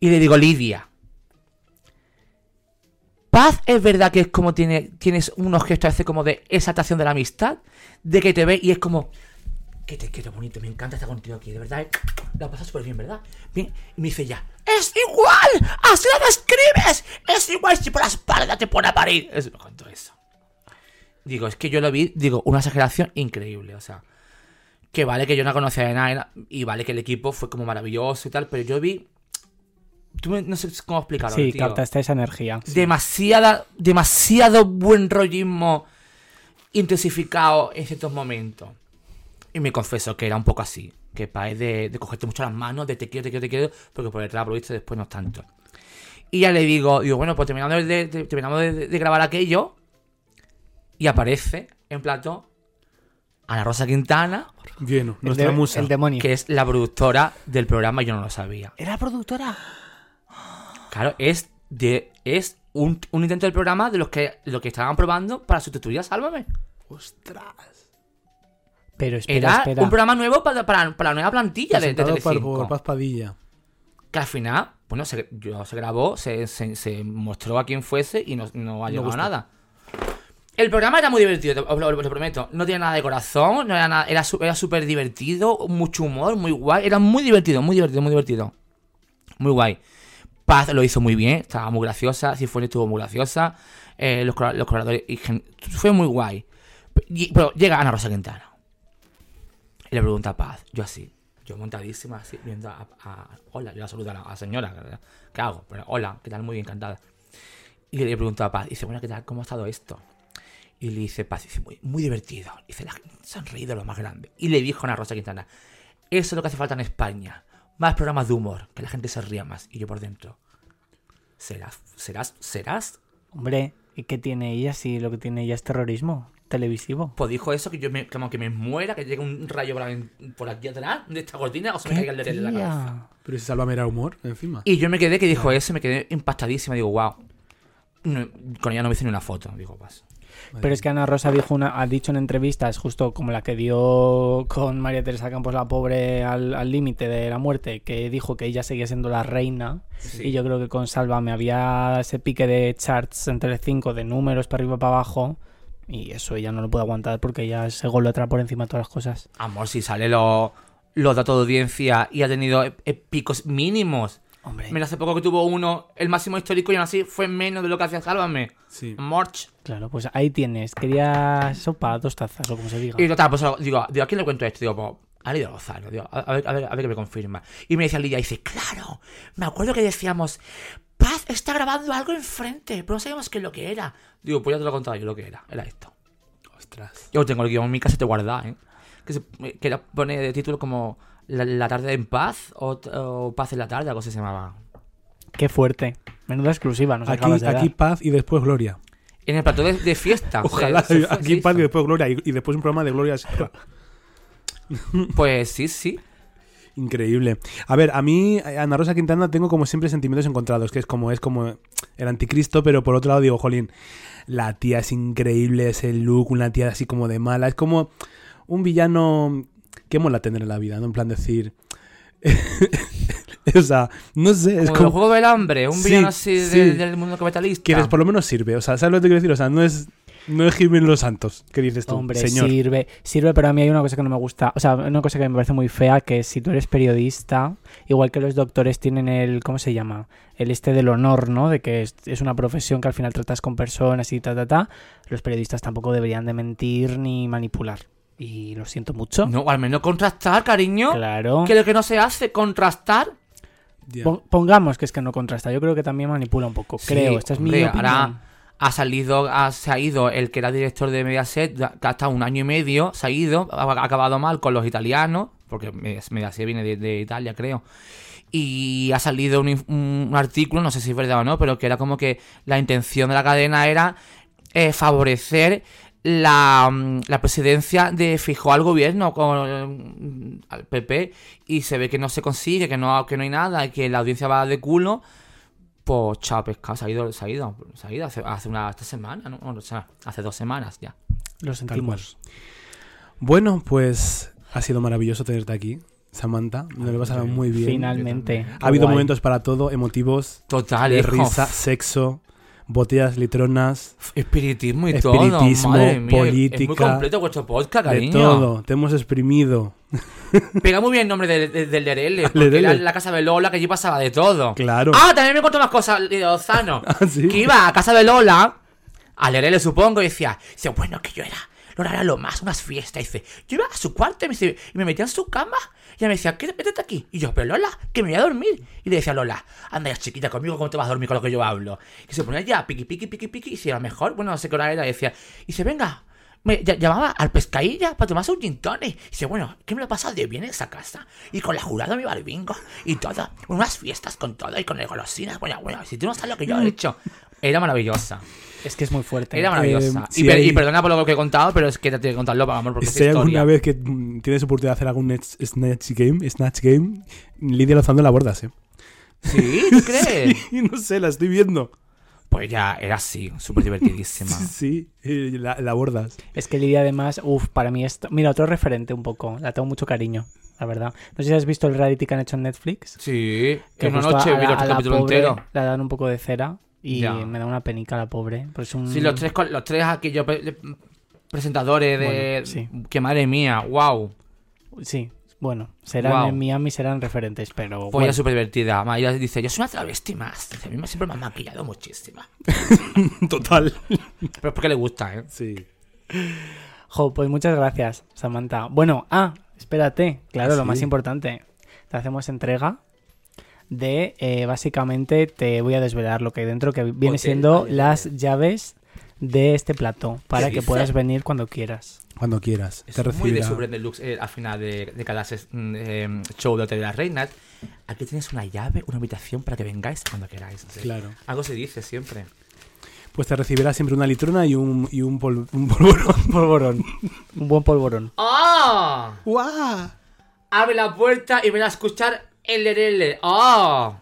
Y le digo, Lidia. Es verdad que es como tiene, tienes unos gestos veces como de exaltación de la amistad, de que te ve y es como, que te quiero bonito, me encanta estar contigo aquí, de verdad, eh, la pasas súper bien, ¿verdad? Bien, y me dice ya, ¡es igual! ¡Así la describes! ¡Es igual si por la espalda te pone a parir! Es, me contó eso. Digo, es que yo lo vi, digo, una exageración increíble, o sea, que vale que yo no conocía de nada y vale que el equipo fue como maravilloso y tal, pero yo vi, tú me- no sé cómo explicarlo, Sí, tío. captaste esa energía. Demasiada, demasiado buen rollismo intensificado en ciertos momentos. Y me confieso que era un poco así. Que para es de, de cogerte mucho las manos, de te quiero, te quiero, te quiero, porque por detrás lo viste después no es tanto. Y ya le digo, digo, bueno, pues terminando de, de- de- terminamos de, de grabar aquello. Y aparece en plato Ana Rosa Quintana. Lleno, nuestra de- musa. el demonio. Que es la productora del programa, yo no lo sabía. ¿Era productora? Claro, es de es un, un intento del programa de los que lo que estaban probando para sustituir a Sálvame. ¡Ostras! Pero espera, Era espera. un programa nuevo para, para, para la nueva plantilla de, de por, Telecinco. por Paz Padilla. Que al final, bueno, se, yo- se grabó, se, se- se mostró a quien fuese y no, no ha No llegado a gustó. nada. El programa era muy divertido, os lo, os lo prometo. No tenía nada de corazón, no era nada, era súper divertido, mucho humor, muy guay. Era muy divertido, muy divertido, muy divertido. Muy guay. Paz lo hizo muy bien, estaba muy graciosa, Cifuentes estuvo muy graciosa, eh, los, los colaboradores, y fue muy guay. Pero llega Ana Rosa Quintana. Y le pregunta a Paz, yo así, yo montadísima, así, viendo a, a- Hola, yo la saludo a la, señora, ¿qué hago? Pero, hola, ¿qué tal? Muy bien, encantada. Y le pregunto a Paz, dice, bueno, ¿qué tal? ¿Cómo ha estado esto? Y le dice Paz, dice, muy, muy divertido. Dice, la se han reído lo más grande. Y le dijo a Ana Rosa Quintana, eso es lo que hace falta en España. Más programas de humor, que la gente se ría más. Y yo por dentro, ¿serás, serás, serás? Hombre, ¿y qué tiene ella si lo que tiene ella es terrorismo televisivo? Pues dijo eso, que yo me, como que me muera, que llegue un rayo por, la- por aquí atrás de esta cortina o se me ¿Qué caiga el dedo de la cabeza. Pero si Sálvame era humor, encima. Y yo me quedé que dijo eso, me quedé impactadísima. Digo, wow. No, con ella no me hice ni una foto. Digo, pues. Pero es que Ana Rosa dijo una, ha dicho en entrevistas, justo como la que dio con María Teresa Campos, la pobre, al límite de la muerte, que dijo que ella seguía siendo la reina. Sí. Y yo creo que con Sálvame había ese pique de charts entre 5 de números para arriba para abajo. Y eso ella no lo puede aguantar porque ella se golatra por encima de todas las cosas. Amor, si sale los, los datos de audiencia y ha tenido picos mínimos. Hombre. Mira, hace poco que tuvo uno, el máximo histórico, y aún así fue menos de lo que hacía Sálvame. Sí. March. Claro, pues ahí tienes. Quería sopa, dos tazas o como se diga. Y total, pues digo, digo, ¿a quién le cuento esto? Digo, pues, a Lidia Lozano. Digo, a, ver, a, ver, a ver qué me confirma. Y me decía Lidia, dice, claro, me acuerdo que decíamos, Paz está grabando algo enfrente, pero no sabíamos qué es lo que era. Digo, pues ya te lo he contado yo lo que era, era esto. Ostras. Yo tengo el guion en mi casa te guarda, ¿eh? Que, se, que era- pone de título como la, la tarde en paz o, o Paz en la tarde, algo así se llamaba. Qué fuerte. Menuda exclusiva, nos Aquí, acabas de aquí dar. paz y después gloria. En el plató de, de fiesta. (laughs) Ojalá se- se fue- aquí paz y después gloria. Y, y después un programa de gloria. (laughs) Pues sí, sí. Increíble. A ver, a mí, Ana Rosa Quintana, tengo como siempre sentimientos encontrados, que es como, es como el anticristo, pero por otro lado digo, jolín, la tía es increíble, ese look, una tía así como de mala, es como un villano que mola tener en la vida, ¿no? En plan decir... (laughs) o sea, no sé, es Como, como... el juego del hambre, un Sí, villano así de- sí. del mundo capitalista. Que por lo menos sirve, o sea, ¿sabes lo que te quiero decir? O sea, no es... No es Jiménez Los Santos, ¿qué dices tú, Hombre, señor? sirve, sirve, pero a mí hay una cosa que no me gusta, o sea, una cosa que me parece muy fea, que si tú eres periodista, igual que los doctores tienen el, ¿cómo se llama? El este del honor, ¿no? De que es, es una profesión que al final tratas con personas y ta, ta, ta, los periodistas tampoco deberían de mentir ni manipular. Y lo siento mucho. No, o al menos contrastar, cariño. Claro. Que lo que no se hace, contrastar. Pon- Pongamos que es que no contrasta, yo creo que también manipula un poco, Sí, creo, esta es mi hombre, opinión. Ahora ha salido, ha- se ha ido el que era director de Mediaset, que ha estado un año y medio, se ha ido, ha, ha acabado mal con los italianos, porque Medias- Mediaset viene de, de Italia, creo. Y ha salido un artículo, no sé si es verdad o no, pero que era como que la intención de la cadena era eh, favorecer la, mm, la presidencia de Fijó al gobierno con mm, al PP y se ve que no se consigue, que no, que no hay nada, y que la audiencia va de culo. Pues chao pescado, se ha ido, se ha ido, se ha ido hace, hace una esta semana, ¿no? O sea, hace dos semanas ya. Lo sentimos. Bueno, pues ha sido maravilloso tenerte aquí, Samantha. Me lo he pasado muy bien. Finalmente. Ha habido Guay. momentos para todo, emotivos. Total, de hijo. risa, sexo, botellas litronas. Espiritismo y espiritismo, todo, madre mía, política. es muy completo vuestro podcast, de cariño. todo. Te hemos exprimido. (laughs) Pega muy bien el nombre de- de- del Lerele, porque era la casa de Lola, que allí pasaba de todo. Claro. Ah, también me contó más cosas de Ozano. (laughs) Ah, ¿sí? Que iba a casa de Lola, a Lerele supongo, y decía, dice, bueno, que yo era, Lola era lo más, unas fiestas. Y dice, yo iba a su cuarto y me, dice- y me metía en su cama. Y ella me decía, ¿qué métete aquí? Y yo, pero Lola, que me voy a dormir. Y le decía a Lola, anda ya chiquita conmigo, ¿cómo te vas a dormir con lo que yo hablo? Y se ponía ya, piqui, piqui, piqui, piqui. Y si era mejor, bueno, no sé qué hora era. Y decía, y dice, venga, me ll- llamaba al pescadilla para tomarse un gin tonic. Y dice, bueno, ¿qué me lo he pasado de bien en esa casa? Y con la jurada me iba al bingo y todo. Unas fiestas con todo y con el golosinas. Bueno, bueno, si tú no sabes lo que yo he hecho. Era maravillosa. Es que es muy fuerte. Era maravillosa. Eh, y, si per- hay- y perdona por lo que he contado, pero es que te tengo que contarlo, para amor, porque es Si hay historia. alguna vez que mm, tienes oportunidad de hacer algún Snatch Game, Snatch Game, Lidia Lozano la abordas, ¿eh? ¿Sí? (laughs) ¿Tú crees? Sí, no sé, la estoy viendo. Pues ya, era así, súper divertidísima. (laughs) Sí, sí, eh, la, la abordas. Es que Lidia además, uff, para mí esto... Mira, otro referente un poco, la tengo mucho cariño, la verdad. No sé si has visto el reality que han hecho en Netflix. Sí, que una justo noche vi la capítulo pobre entero. La dan un poco de cera y Ya. me da una penica la pobre. Pues un... Sí, los tres, los tres aquellos pre- presentadores de... Bueno, sí. Que madre mía, wow. Sí, bueno, serán Guau. en Miami, serán referentes, pero... Pues bueno. súper divertida. Ma, Ella dice, yo soy una travesti más. Dice, a mí me- siempre me han maquillado muchísimo. (laughs) Total. Pero es porque le gusta, ¿eh? Sí. Jo, pues muchas gracias, Samantha. Bueno, ah, espérate, claro, lo más importante. Te hacemos entrega de, eh, básicamente, te voy a desvelar lo que hay dentro, que viene Hotel, siendo las llaves de este plato, para ¿Qué que dice? puedas venir cuando quieras. Cuando quieras. Es te muy de. Super Deluxe eh, al final de, de cada ses- mm, eh, show de Hotel de las Reinas. Aquí tienes una llave, una invitación para que vengáis cuando queráis. Claro. Algo se dice siempre. Pues te recibirá siempre una litrona y un, y un, pol- un polvorón. (laughs) polvorón. Un buen polvorón. ¡Ah! ¡Guau! Abre la puerta y ven a escuchar LRL. ¡Ah!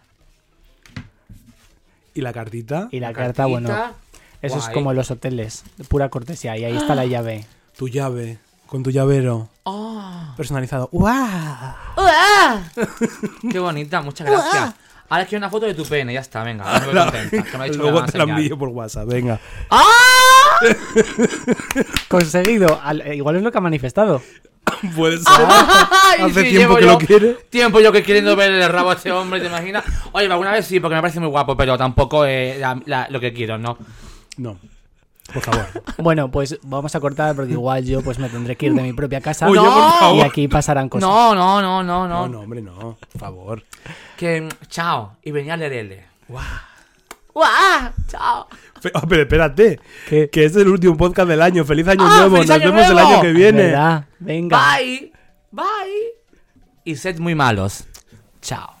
Y la cartita. Y la, La carta, bueno, eso es como los hoteles, pura cortesía, y ahí está la llave. Tu llave. Con tu llavero. ¡Ah! Personalizado. ¡Guau! (laughs) ¡Qué bonita! Muchas gracias. Ahora quiero una foto de tu pene, ya está, venga. me voy contenta, que me ha dicho que me Luego te la envío por WhatsApp. Venga. ¡Ah! (laughs) Conseguido. Al- eh, igual es lo que ha manifestado. Puede ser. Ay, Hace sí, tiempo que yo lo quiere. Tiempo yo que queriendo ver el rabo a este hombre, ¿te imaginas? Oye, alguna vez sí, porque me parece muy guapo, pero tampoco es la- la- lo que quiero, ¿no? No. Por favor. (laughs) Bueno, pues vamos a cortar porque igual yo pues me tendré que ir de mi propia casa. Oye, por favor. Y aquí pasarán cosas. No, no, no, no, no. No, no, hombre, no. Por favor. Que chao. Y venía a leerle. ¡Guau! ¡Guau! ¡Chao! Fe- pero espérate. ¿Qué? Que es el último podcast del año. ¡Feliz año ¡Ah, nuevo! feliz Nos año vemos el nuevo! año que viene. ¿Verdad? Venga. Bye. Bye. Y sed muy malos. Chao.